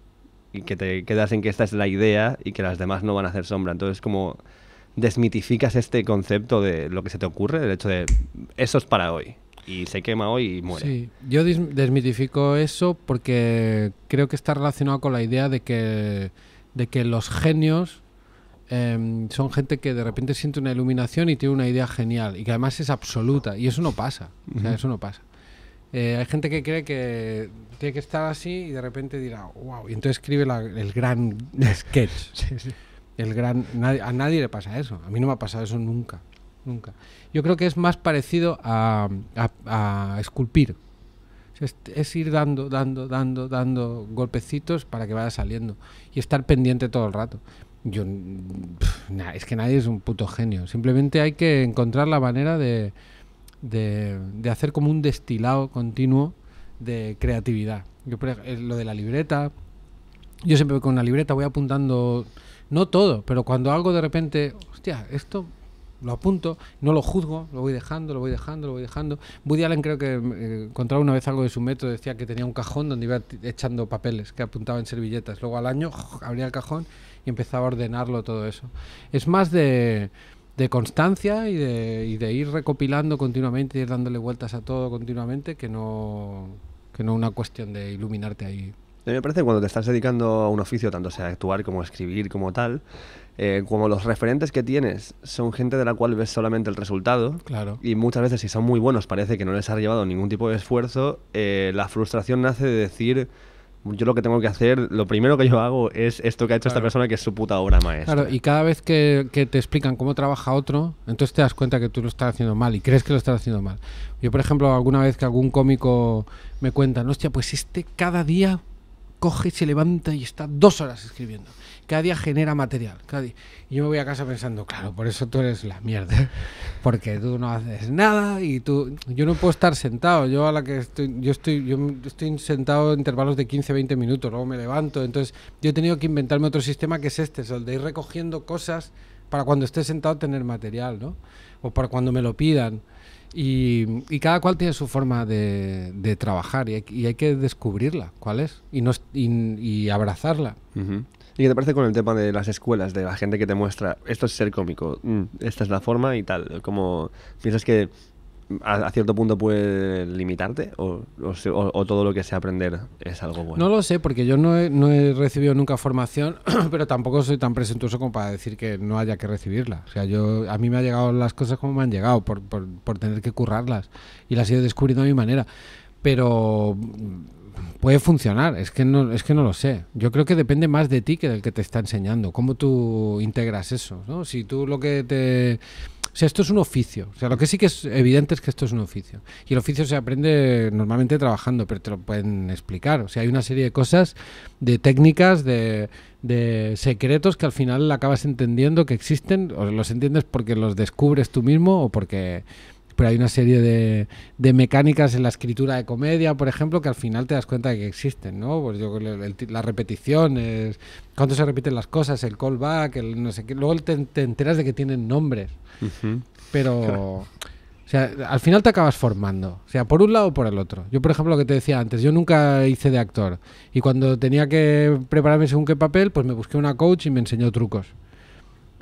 Speaker 2: y que te quedas en que esta es la idea y que las demás no van a hacer sombra. Entonces, como desmitificas este concepto de lo que se te ocurre, el hecho de eso es para hoy y se quema hoy y muere.
Speaker 1: Sí, yo desmitifico eso porque creo que está relacionado con la idea de que, de que los genios em, son gente que de repente siente una iluminación y tiene una idea genial y que además es absoluta y eso no pasa, o sea,
Speaker 2: Ujú.
Speaker 1: eso no pasa. Eh, hay gente que cree que tiene que estar así y de repente dirá, wow, y entonces escribe la- el gran sketch. El gran, nadie- a nadie le pasa eso. A mí no me ha pasado eso nunca. Nunca. Yo creo que es más parecido a, a- a esculpir. O sea, Es, es ir dando, dando, dando, dando golpecitos para que vaya saliendo. Y estar pendiente todo el rato. Yo, mm, pf, nah, es que nadie es un puto genio. Simplemente hay que encontrar la manera de, de, hacer como un destilado continuo de creatividad. Yo, lo de la libreta, yo siempre con una libreta voy apuntando, no todo, pero cuando algo de repente, hostia, esto lo apunto, no lo juzgo, lo voy dejando, lo voy dejando, lo voy dejando. Woody Allen creo que eh, encontraba una vez algo de su método, decía que tenía un cajón donde iba echando papeles, que apuntaba en servilletas. Luego al año abría el cajón y empezaba a ordenarlo todo eso. Es más de, de constancia y de, y de ir recopilando continuamente, ir dándole vueltas a todo continuamente, que no, que no una cuestión de iluminarte ahí.
Speaker 2: A mí me parece que cuando te estás dedicando a un oficio, tanto sea actuar como escribir, como tal, eh, como los referentes que tienes son gente de la cual ves solamente el resultado,
Speaker 1: Claro.
Speaker 2: y muchas veces si son muy buenos parece que no les ha llevado ningún tipo de esfuerzo, eh, la frustración nace de decir, yo lo que tengo que hacer, lo primero que yo hago es esto que ha hecho esta persona que es su puta obra maestra.
Speaker 1: Claro, y cada vez que, que te explican cómo trabaja otro, entonces te das cuenta que tú lo estás haciendo mal y crees que lo estás haciendo mal. Yo, por ejemplo, alguna vez que algún cómico me cuenta, hostia, pues este cada día coge se levanta y está dos horas escribiendo. Cada día genera material. Cada día. Y yo me voy a casa pensando, claro, por eso tú eres la mierda. Porque tú no haces nada y tú... Yo no puedo estar sentado. Yo a la que estoy... Yo estoy, yo estoy sentado en intervalos de 15, 20 minutos. Luego me levanto. Entonces yo he tenido que inventarme otro sistema que es este. Es el de ir recogiendo cosas para cuando esté sentado tener material, ¿no? O para cuando me lo pidan. Y, y cada cual tiene su forma de, de trabajar y hay, que descubrirla, ¿cuál es? Y, no, y, abrazarla.
Speaker 2: ¿Y qué te parece con el tema de las escuelas, de la gente que te muestra, esto es ser cómico, mm, esta es la forma y tal? ¿Cómo piensas que a, a cierto punto puede limitarte o, o o- todo lo que sea aprender es algo bueno?
Speaker 1: No lo sé, porque yo no he, no he recibido nunca formación, pero tampoco soy tan presuntuoso como para decir que no haya que recibirla. O sea, yo a mí me han llegado las cosas como me han llegado, por, por, por tener que currarlas. Y las he ido descubriendo a mi manera. Pero puede funcionar, es que, no, es que no lo sé. Yo creo que depende más de ti que del que te está enseñando. Cómo tú integras eso, ¿no? Si tú lo que te... Sea, esto es un oficio. O sea, lo que sí que es evidente es que esto es un oficio. Y el oficio se aprende normalmente trabajando, pero te lo pueden explicar. O sea, hay una serie de cosas, de técnicas, de, de secretos que al final acabas entendiendo que existen, o los entiendes porque los descubres tú mismo o porque... Pero hay una serie de, de mecánicas en la escritura de comedia, por ejemplo, que al final te das cuenta de que existen, ¿no? Pues yo, el- el- la repetición, es, cuánto se repiten las cosas, el callback, el no sé qué. Luego te, te enteras de que tienen nombres. Pero, o sea, al final te acabas formando. O sea, por un lado o por el otro. Yo, por ejemplo, lo que te decía antes, yo nunca hice de actor. Y cuando tenía que prepararme según qué papel, pues me busqué una coach y me enseñó trucos.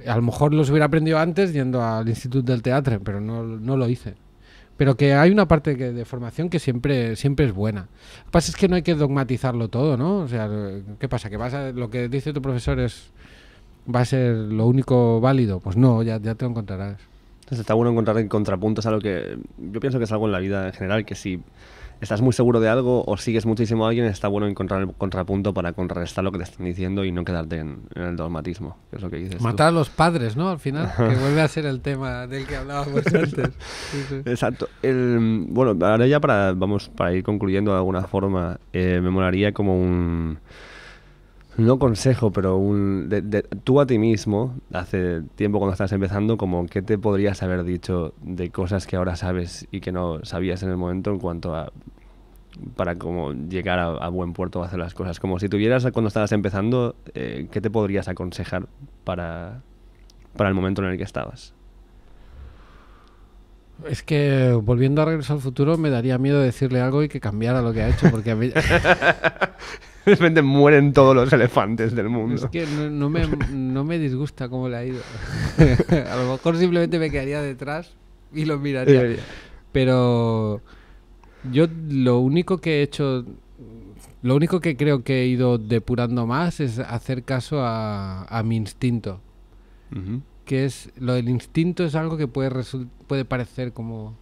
Speaker 1: A lo mejor los hubiera aprendido antes yendo al Instituto del Teatro, pero no, no lo hice. Pero que hay una parte que- de formación que siempre, siempre es buena. Lo que pasa es que no hay que dogmatizarlo todo, ¿no? O sea, ¿qué pasa? ¿Que vas a, lo que dice tu profesor es va a ser lo único válido? Pues no, ya, ya te lo encontrarás.
Speaker 2: Entonces está bueno encontrar contrapuntos a lo que yo pienso que es algo en la vida en general, que si estás muy seguro de algo o sigues muchísimo a alguien, está bueno encontrar el contrapunto para contrarrestar lo que te están diciendo y no quedarte en, en el dogmatismo, que es lo que dices. tú.
Speaker 1: Matar a los padres, ¿no? Al final, que vuelve a ser el tema del que hablábamos antes. Sí, sí.
Speaker 2: Exacto. El, bueno, ahora ya para, vamos, para ir concluyendo de alguna forma, eh, me molaría como un... No consejo, pero un... de- de- tú a ti mismo, hace tiempo cuando estás empezando, como qué te podrías haber dicho de cosas que ahora sabes y que no sabías en el momento en cuanto a... para como llegar a, a buen puerto a hacer las cosas. Como si tuvieras cuando estabas empezando, eh, ¿qué te podrías aconsejar para, para el momento en el que estabas?
Speaker 1: Es que volviendo a regresar al futuro me daría miedo decirle algo y que cambiara lo que ha hecho, porque a mí,
Speaker 2: De repente mueren todos los elefantes del mundo.
Speaker 1: es que no, no me, no me disgusta cómo le ha ido. a lo mejor simplemente me quedaría detrás y lo miraría.
Speaker 2: Eh,
Speaker 1: Pero yo lo único que he hecho, lo único que creo que he ido depurando más es hacer caso a, a mi instinto. Que es, lo del instinto es algo que puede, puede parecer como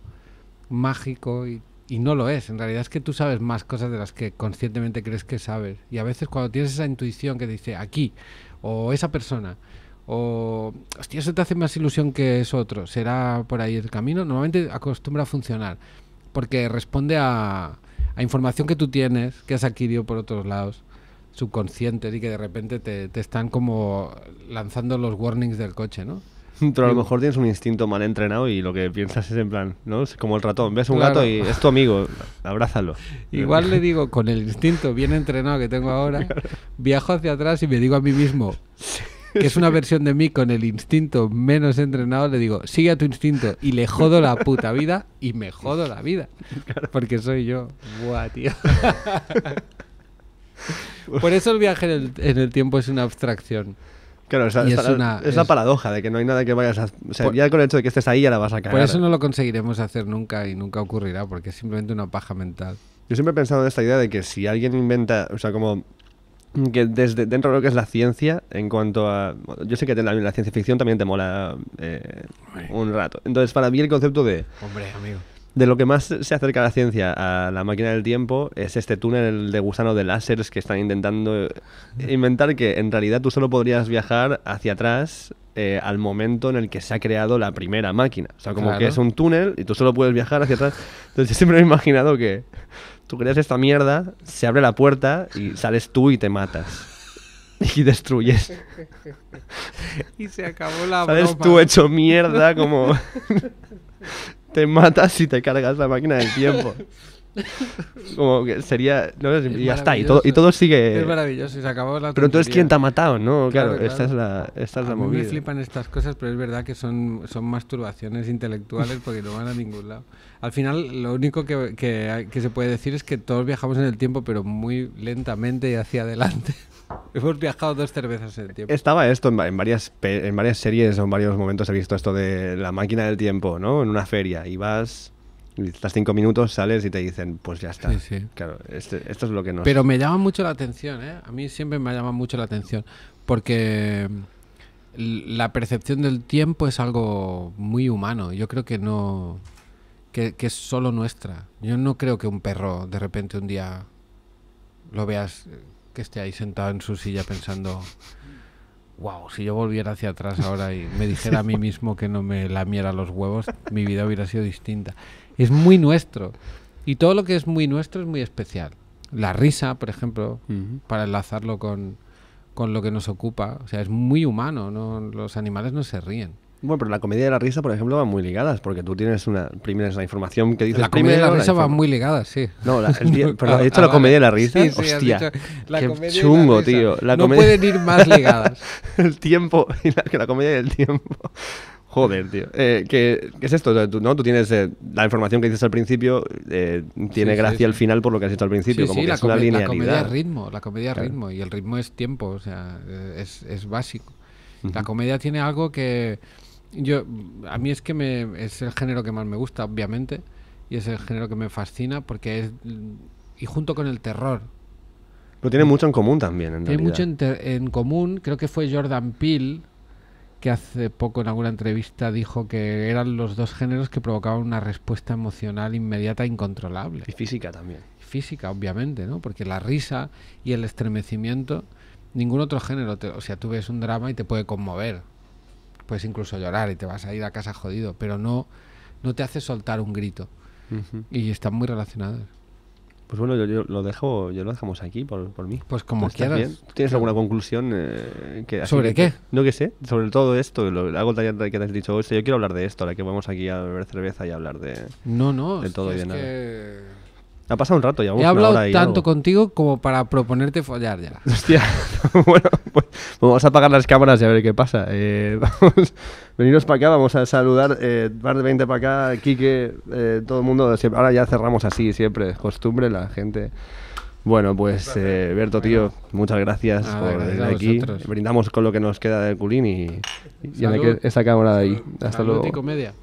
Speaker 1: mágico y Y no lo es. En realidad es que tú sabes más cosas de las que conscientemente crees que sabes. Y a veces cuando tienes esa intuición que dice aquí, o esa persona, o hostia, eso te hace más ilusión que eso otro, será por ahí el camino, normalmente acostumbra a funcionar. Porque responde a, a información que tú tienes, que has adquirido por otros lados subconscientes y que de repente te, te están como lanzando los warnings del coche, ¿no?
Speaker 2: Pero a lo mejor tienes un instinto mal entrenado y lo que piensas es en plan, ¿no? Es como el ratón. Ves un
Speaker 1: Claro.
Speaker 2: gato y es tu amigo, abrázalo.
Speaker 1: Igual le digo, con el instinto bien entrenado que tengo ahora, viajo hacia atrás y me digo a mí mismo, que es una versión de mí con el instinto menos entrenado, le digo, sigue a tu instinto y le jodo la puta vida y me jodo la vida. Porque soy yo. Buah, tío. Por eso el viaje en el, en el tiempo es una abstracción.
Speaker 2: Claro, esa-
Speaker 1: Y
Speaker 2: esa-
Speaker 1: es una-
Speaker 2: es la
Speaker 1: es-
Speaker 2: paradoja de que no hay nada que vayas a... O sea,
Speaker 1: Por-
Speaker 2: ya con el hecho de que estés ahí ya la vas a cagar.
Speaker 1: Por eso no lo conseguiremos hacer nunca y nunca ocurrirá, porque es simplemente una paja mental.
Speaker 2: Yo siempre he pensado en esta idea de que si alguien inventa, o sea, como que desde dentro de lo que es la ciencia, en cuanto a... Yo sé que la, la ciencia ficción también te mola eh, un rato. Entonces, para mí el concepto de,
Speaker 1: Hombre, amigo.
Speaker 2: De lo que más se acerca a la ciencia a la máquina del tiempo es este túnel de gusano de láseres que están intentando inventar que en realidad tú solo podrías viajar hacia atrás eh, al momento en el que se ha creado la primera máquina. O sea, como
Speaker 1: Claro.
Speaker 2: que es un túnel y tú solo puedes viajar hacia atrás. Entonces yo siempre me he imaginado que tú creas esta mierda, se abre la puerta y sales tú y te matas. Y destruyes.
Speaker 1: Y se acabó la
Speaker 2: Sales
Speaker 1: broma.
Speaker 2: tú hecho mierda como... te matas y te cargas la máquina del tiempo. Como que sería... No,
Speaker 1: Es
Speaker 2: ya está. Y todo, y todo sigue...
Speaker 1: Es maravilloso y se acabó la
Speaker 2: Pero entonces,
Speaker 1: tontería.
Speaker 2: ¿quién te ha matado? No, claro,
Speaker 1: Claro,
Speaker 2: esta es la, esta es
Speaker 1: A
Speaker 2: la
Speaker 1: mí
Speaker 2: movida.
Speaker 1: me flipan estas cosas, pero es verdad que son, son masturbaciones intelectuales porque no van a ningún lado. Al final, lo único que, que, que se puede decir es que todos viajamos en el tiempo, pero muy lentamente y hacia adelante. Hemos viajado dos cervezas en el tiempo.
Speaker 2: Estaba esto en, va- en varias, en varias series o en varios momentos he visto esto de la máquina del tiempo, ¿no? En una feria y vas, estás cinco minutos, sales y te dicen, pues ya está.
Speaker 1: Sí, sí.
Speaker 2: Claro, este- esto es lo que nos...
Speaker 1: Pero me llama mucho la atención, ¿eh? A mí siempre me llama mucho la atención. Porque la percepción del tiempo es algo muy humano. Yo creo que no. Que, que es solo nuestra. Yo no creo que un perro de repente un día lo veas eh, que esté ahí sentado en su silla pensando. Wow, si yo volviera hacia atrás ahora y me dijera a mí mismo que no me lamiera los huevos, mi vida hubiera sido distinta. Es muy nuestro. Y todo lo que es muy nuestro es muy especial. La risa, por ejemplo, para enlazarlo con, con lo que nos ocupa. O sea, es muy humano, ¿no? Los animales no se ríen.
Speaker 2: Bueno, pero la comedia y la risa, por ejemplo, van muy ligadas, porque tú tienes una... Primero es la información que dices
Speaker 1: la comedia y la risa van
Speaker 2: informa-
Speaker 1: muy ligadas, sí.
Speaker 2: No, la, el día-
Speaker 1: Ah,
Speaker 2: ¿he dicho
Speaker 1: ah,
Speaker 2: la
Speaker 1: vale.
Speaker 2: comedia y la risa?
Speaker 1: Sí, sí, has
Speaker 2: Hostia,
Speaker 1: dicho la
Speaker 2: qué
Speaker 1: la
Speaker 2: chungo, tío. La
Speaker 1: no pueden ir más ligadas.
Speaker 2: el tiempo y la, que la comedia y el tiempo. Joder, tío. Eh, ¿qué, qué es esto? Tú, ¿no? Tú tienes eh, la información que dices al principio, eh, tiene
Speaker 1: Sí,
Speaker 2: gracia al final por lo que has dicho al principio, como que
Speaker 1: la,
Speaker 2: es una
Speaker 1: come- la comedia
Speaker 2: linealidad.
Speaker 1: es ritmo, la comedia es
Speaker 2: Claro.
Speaker 1: ritmo y el ritmo es tiempo, o sea, es, es básico. La comedia tiene algo que yo a mí es que me es el género que más me gusta, obviamente, y es el género que me fascina porque es y junto con el terror.
Speaker 2: Pero tiene mucho en común también, en
Speaker 1: Tiene mucho en común, creo que fue Jordan Peele que hace poco en alguna entrevista dijo que eran los dos géneros que provocaban una respuesta emocional inmediata e incontrolable
Speaker 2: Y física también.
Speaker 1: física, obviamente, ¿no? Porque la risa y el estremecimiento, ningún otro género, te- o sea, tú ves un drama y te puede conmover, puedes incluso llorar y te vas a ir a casa jodido, pero no, no te hace soltar un grito y están muy relacionados.
Speaker 2: Pues bueno, yo, yo lo dejo, yo lo dejamos aquí por, por mí.
Speaker 1: Pues como
Speaker 2: ¿Estás
Speaker 1: quieras.
Speaker 2: ¿Tienes alguna conclusión? eh, que,
Speaker 1: ¿Sobre
Speaker 2: que-
Speaker 1: qué?
Speaker 2: No que sé, sobre todo esto, lo, algo que te has dicho, "Hostia, yo quiero hablar de esto, ahora que vamos aquí a beber cerveza y a hablar de...
Speaker 1: No, no,
Speaker 2: De todo y
Speaker 1: es
Speaker 2: de nada.
Speaker 1: que
Speaker 2: Ha pasado un rato, llevamos
Speaker 1: he hablado tanto
Speaker 2: algo.
Speaker 1: contigo como para proponerte follar ya.
Speaker 2: Hostia, bueno, pues vamos a apagar las cámaras y a ver qué pasa. Eh, vamos, veniros para acá, vamos a saludar, eh, Bar de 20 para acá, Quique, eh, todo el mundo, siempre, ahora ya cerramos así, siempre, es costumbre, la gente... Bueno, pues eh, Berto, tío, muchas gracias
Speaker 1: Nada,
Speaker 2: por venir aquí.
Speaker 1: vosotros.
Speaker 2: Brindamos con lo que nos queda del culín y, y esa cámara de ahí. Hasta
Speaker 1: Salud
Speaker 2: luego.
Speaker 1: y comedia.